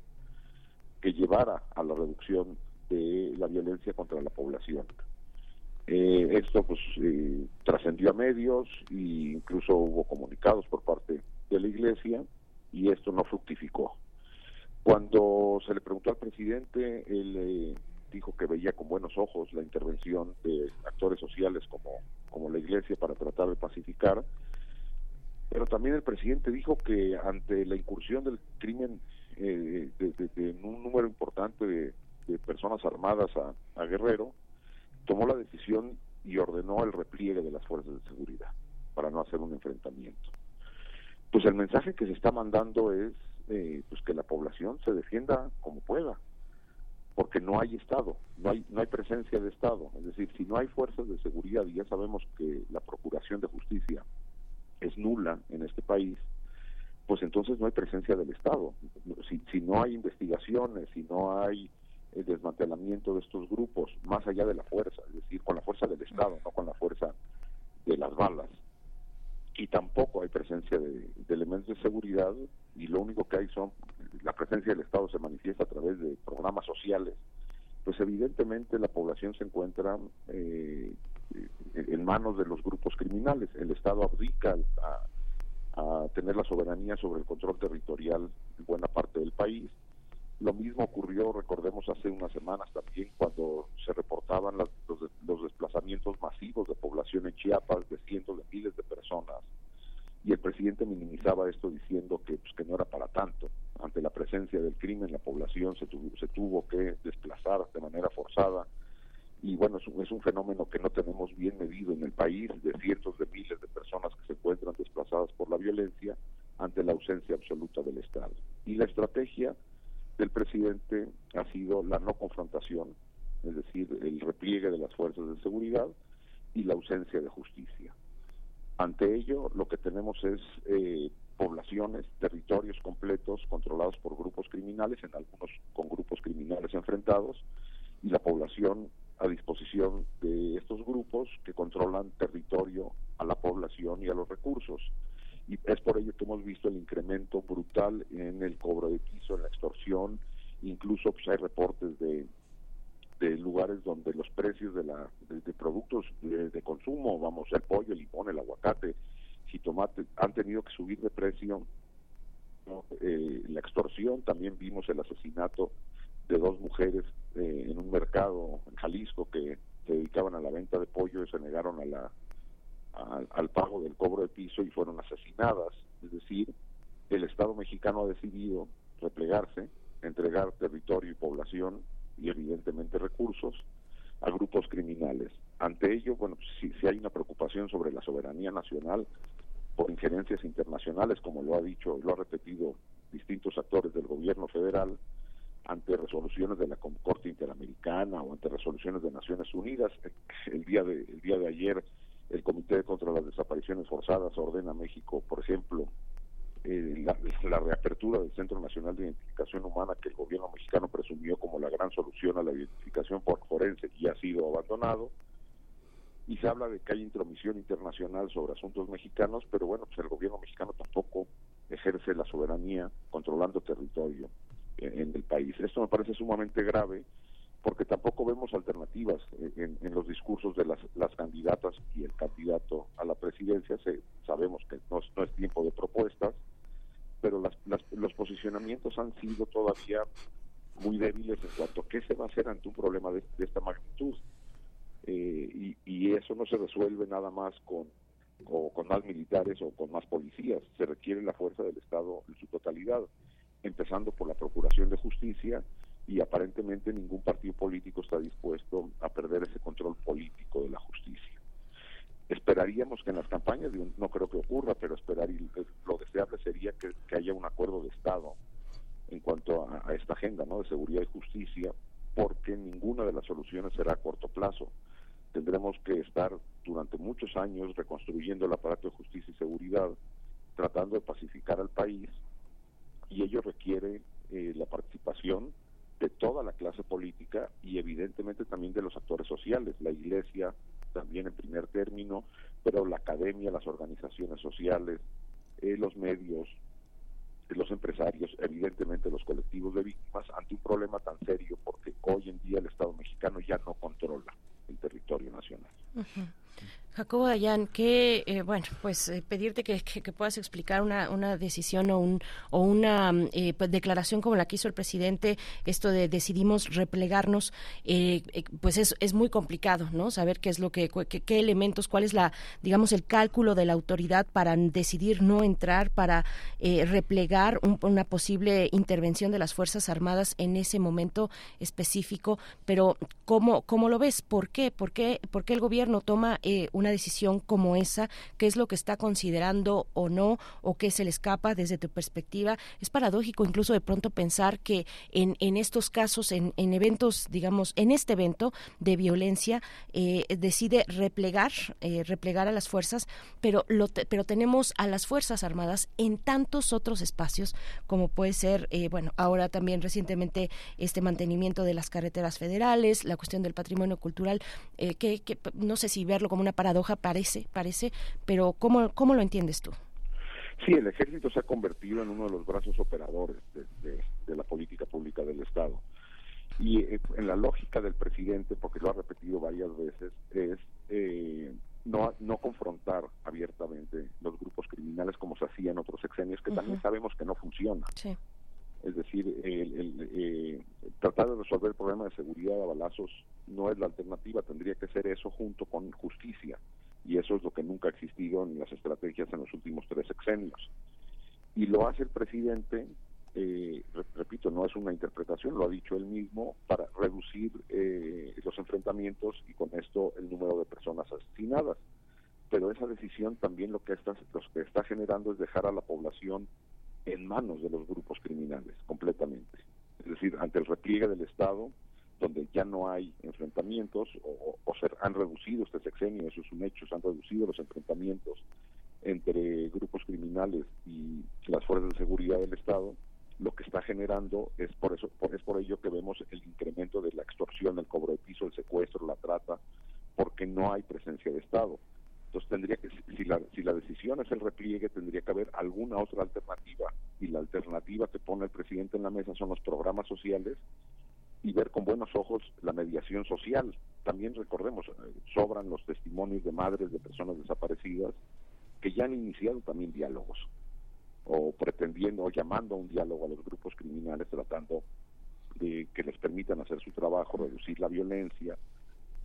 que llevara a la reducción de la violencia contra la población. Eh, esto pues eh, trascendió a medios e incluso hubo comunicados por parte de la iglesia y esto no fructificó. Cuando se le preguntó al presidente, eh, dijo que veía con buenos ojos la intervención de actores sociales como, como la iglesia para tratar de pacificar, pero también el presidente dijo que ante la incursión del crimen eh, de, un número importante de, de personas armadas a, a Guerrero, tomó la decisión y ordenó el repliegue de las fuerzas de seguridad para no hacer un enfrentamiento. Pues el mensaje que se está mandando es eh, pues que la población se defienda como pueda, porque no hay Estado, no hay, no hay presencia de Estado. Es decir, si no hay fuerzas de seguridad, y ya sabemos que la Procuración de Justicia es nula en este país, pues entonces no hay presencia del Estado. Si, si no hay investigaciones, si no hay el desmantelamiento de estos grupos, más allá de la fuerza, es decir, con la fuerza del Estado, no con la fuerza de las balas, y tampoco hay presencia de, de elementos de seguridad, y lo único que hay son, la presencia del Estado se manifiesta a través de programas sociales, pues evidentemente la población se encuentra eh, en manos de los grupos criminales. El Estado abdica a, a tener la soberanía sobre el control territorial en buena parte del país. Lo mismo ocurrió, recordemos, hace unas semanas también cuando se reportaban las- los, de- los desplazamientos masivos de población en Chiapas de cientos de miles de personas y el presidente minimizaba esto diciendo que, pues, que no era para tanto ante la presencia del crimen, la población se tuvo, se tuvo que desplazar de manera forzada y bueno, es un, es un fenómeno que no tenemos bien medido en el país, de cientos de miles de personas que se encuentran desplazadas por la violencia ante la ausencia absoluta del Estado. Y la estrategia del presidente ha sido la no confrontación, es decir, el repliegue de las fuerzas de seguridad y la ausencia de justicia. Ante ello, lo que tenemos es eh, poblaciones, territorios completos controlados por grupos criminales, en algunos con grupos criminales enfrentados, y la población a disposición de estos grupos que controlan territorio a la población y a los recursos. Y es por ello que hemos visto el incremento brutal en el cobro de piso, en la extorsión, incluso pues, hay reportes de, de lugares donde los precios de, la, de, productos de, consumo, vamos, el pollo, el limón, el aguacate, jitomate, han tenido que subir de precio. Eh, la extorsión, también vimos el asesinato de dos mujeres eh, en un mercado en Jalisco que se dedicaban a la venta de pollo y se negaron a la al pago del cobro de piso y fueron asesinadas. Es decir, el Estado mexicano ha decidido replegarse, entregar territorio y población y evidentemente recursos a grupos criminales. Ante ello, bueno, si, si hay una preocupación sobre la soberanía nacional por injerencias internacionales, como lo ha dicho, lo ha repetido distintos actores del gobierno federal, ante resoluciones de la Corte Interamericana o ante resoluciones de Naciones Unidas. El día de, el día de ayer el Comité contra las Desapariciones Forzadas ordena a México, por ejemplo, eh, la, la, reapertura del Centro Nacional de Identificación Humana que el gobierno mexicano presumió como la gran solución a la identificación por forense y ha sido abandonado. Y se habla de que hay intromisión internacional sobre asuntos mexicanos, pero bueno, pues el gobierno mexicano tampoco ejerce la soberanía controlando territorio en el país. Esto me parece sumamente grave porque tampoco vemos alternativas en, los discursos de las, las, candidatas y el candidato a la presidencia. Se, sabemos que no no es, tiempo de propuestas, pero las, los posicionamientos han sido todavía muy débiles en cuanto a qué se va a hacer ante un problema de, esta magnitud. Eh, y, eso no se resuelve nada más con, con más militares o con más policías. Se requiere la fuerza del Estado en su totalidad empezando por la Procuración de Justicia, y aparentemente ningún partido político está dispuesto a perder ese control político de la justicia. Esperaríamos que en las campañas, no creo que ocurra, pero esperar y lo deseable sería que, haya un acuerdo de Estado en cuanto a, esta agenda ¿no? de seguridad y justicia, porque ninguna de las soluciones será a corto plazo. Tendremos que estar durante muchos años reconstruyendo el aparato de justicia y seguridad, tratando de pacificar al país y ello requiere eh, la participación de toda la clase política y evidentemente también de los actores sociales, la iglesia también en primer término, pero la academia, las organizaciones sociales, eh, los medios, los empresarios, evidentemente los colectivos de víctimas, ante un problema tan serio, porque hoy en día el Estado mexicano ya no controla el territorio nacional. Jacobo Dayan, que, eh, bueno, pues eh, pedirte que, que, puedas explicar una, una decisión o, un, o una eh, pues, declaración como la que hizo el presidente, esto de decidimos replegarnos, pues es, es muy complicado, ¿no? Saber qué es lo que, qué elementos, cuál es la, digamos, el cálculo de la autoridad para decidir no entrar, para replegar una posible intervención de las Fuerzas Armadas en ese momento específico, pero ¿cómo, cómo lo ves? ¿Por qué? ¿Por qué, por qué el gobierno toma una una decisión como esa? ¿Qué es lo que está considerando o no? ¿O qué se le escapa desde tu perspectiva? Es paradójico incluso de pronto pensar que en, en estos casos, en, en eventos, digamos, en este evento de violencia, eh, decide replegar, eh, replegar a las fuerzas, pero, lo pero tenemos a las Fuerzas Armadas en tantos otros espacios, como puede ser, eh, bueno, ahora también recientemente este mantenimiento de las carreteras federales, la cuestión del patrimonio cultural, que, que, no sé si verlo como una paradoja parece, parece, pero ¿cómo, cómo lo entiendes tú? Sí, el ejército se ha convertido en uno de los brazos operadores de, la política pública del Estado. Y eh, en la lógica del presidente, porque lo ha repetido varias veces, es eh, no, no confrontar abiertamente los grupos criminales como se hacía en otros sexenios, que también sabemos que no funciona. Es decir, el, eh, tratar de resolver el problema de seguridad a balazos no es la alternativa, tendría que ser eso junto con justicia. Y eso es lo que nunca ha existido en las estrategias en los últimos tres sexenios. Y lo hace el presidente eh, re- repito, no es una interpretación, lo ha dicho él mismo, para reducir eh, los enfrentamientos y con esto el número de personas asesinadas. Pero esa decisión también lo que está, lo que está generando es dejar a la población en manos de los grupos criminales, completamente. Es decir, ante el repliegue del Estado, donde ya no hay enfrentamientos o, o- se han reducido este sexenio, eso es un hecho, han reducido los enfrentamientos entre grupos criminales y las fuerzas de seguridad del Estado, lo que está generando es por eso por, es por ello que vemos el incremento de la extorsión, el cobro de piso, el secuestro, la trata, porque no hay presencia de Estado. Entonces tendría que si la si la decisión es el repliegue tendría que haber alguna otra alternativa y la alternativa que pone el presidente en la mesa son los programas sociales y ver con buenos ojos la mediación social. También recordemos, eh, sobran los testimonios de madres de personas desaparecidas que ya han iniciado también diálogos o pretendiendo o llamando a un diálogo a los grupos criminales tratando de que les permitan hacer su trabajo, reducir la violencia.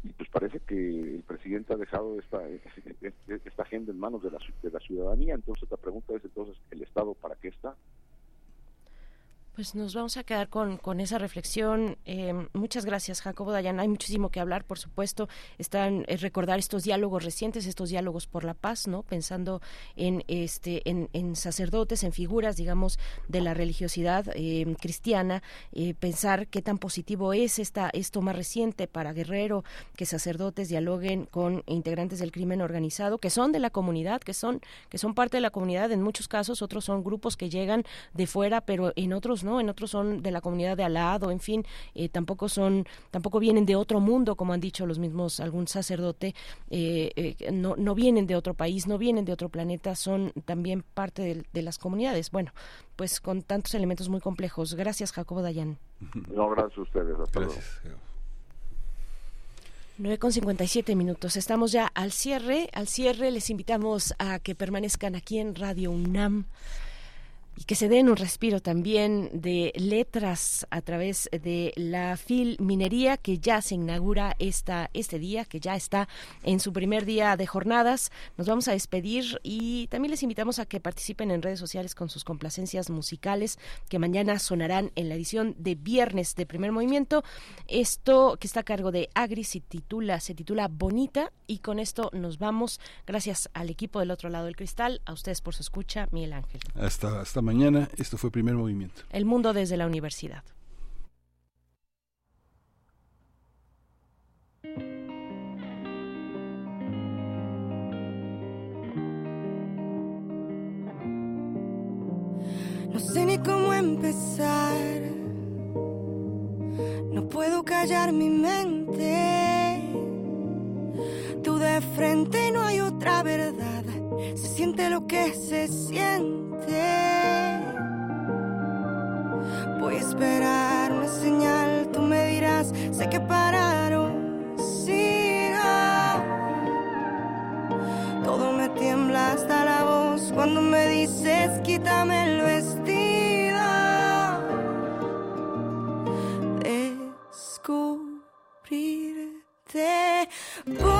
Y pues parece que el presidente ha dejado esta, esta agenda en manos de la, de la ciudadanía. Entonces la pregunta es entonces, ¿el Estado para qué está? Pues nos vamos a quedar con, con esa reflexión. Eh, muchas gracias, Jacobo Dayan. Hay muchísimo que hablar, por supuesto. Están eh, recordar estos diálogos recientes, estos diálogos por la paz, ¿no? Pensando en este, en, en sacerdotes, en figuras, digamos, de la religiosidad eh, cristiana. eh, pensar qué tan positivo es esta, esto más reciente para Guerrero, que sacerdotes dialoguen con integrantes del crimen organizado, que son de la comunidad, que son, que son parte de la comunidad en muchos casos, otros son grupos que llegan de fuera, pero en otros no, en otros son de la comunidad de al lado, en fin, eh, tampoco son, tampoco vienen de otro mundo, como han dicho los mismos algún sacerdote, eh, eh, no, no vienen de otro país, no vienen de otro planeta, son también parte de, de las comunidades. Bueno, pues con tantos elementos muy complejos. Gracias, Jacobo Dayan. No, gracias a ustedes. Hasta luego. 9 con 57 minutos. Estamos ya al cierre. Al cierre les invitamos a que permanezcan aquí en Radio UNAM y que se den un respiro también de letras a través de la Filminería que ya se inaugura esta, este día, que ya está en su primer día de jornadas. Nos vamos a despedir y también les invitamos a que participen en redes sociales con sus complacencias musicales que mañana sonarán en la edición de viernes de primer movimiento. Esto que está a cargo de Agri se titula, se titula Bonita y con esto nos vamos. Gracias al equipo del otro lado del cristal, a ustedes por su escucha, Miguel Ángel. Hasta, hasta mañana. Esto fue Primer Movimiento. El mundo desde la universidad. No sé ni cómo empezar. No puedo callar mi mente. Tú de frente y no hay otra verdad. Se siente lo que se siente. Voy a esperar una señal. Tú me dirás, sé que pararon. Siga. Todo me tiembla hasta la voz cuando me dices quítame el vestido. Descubrirte bonita.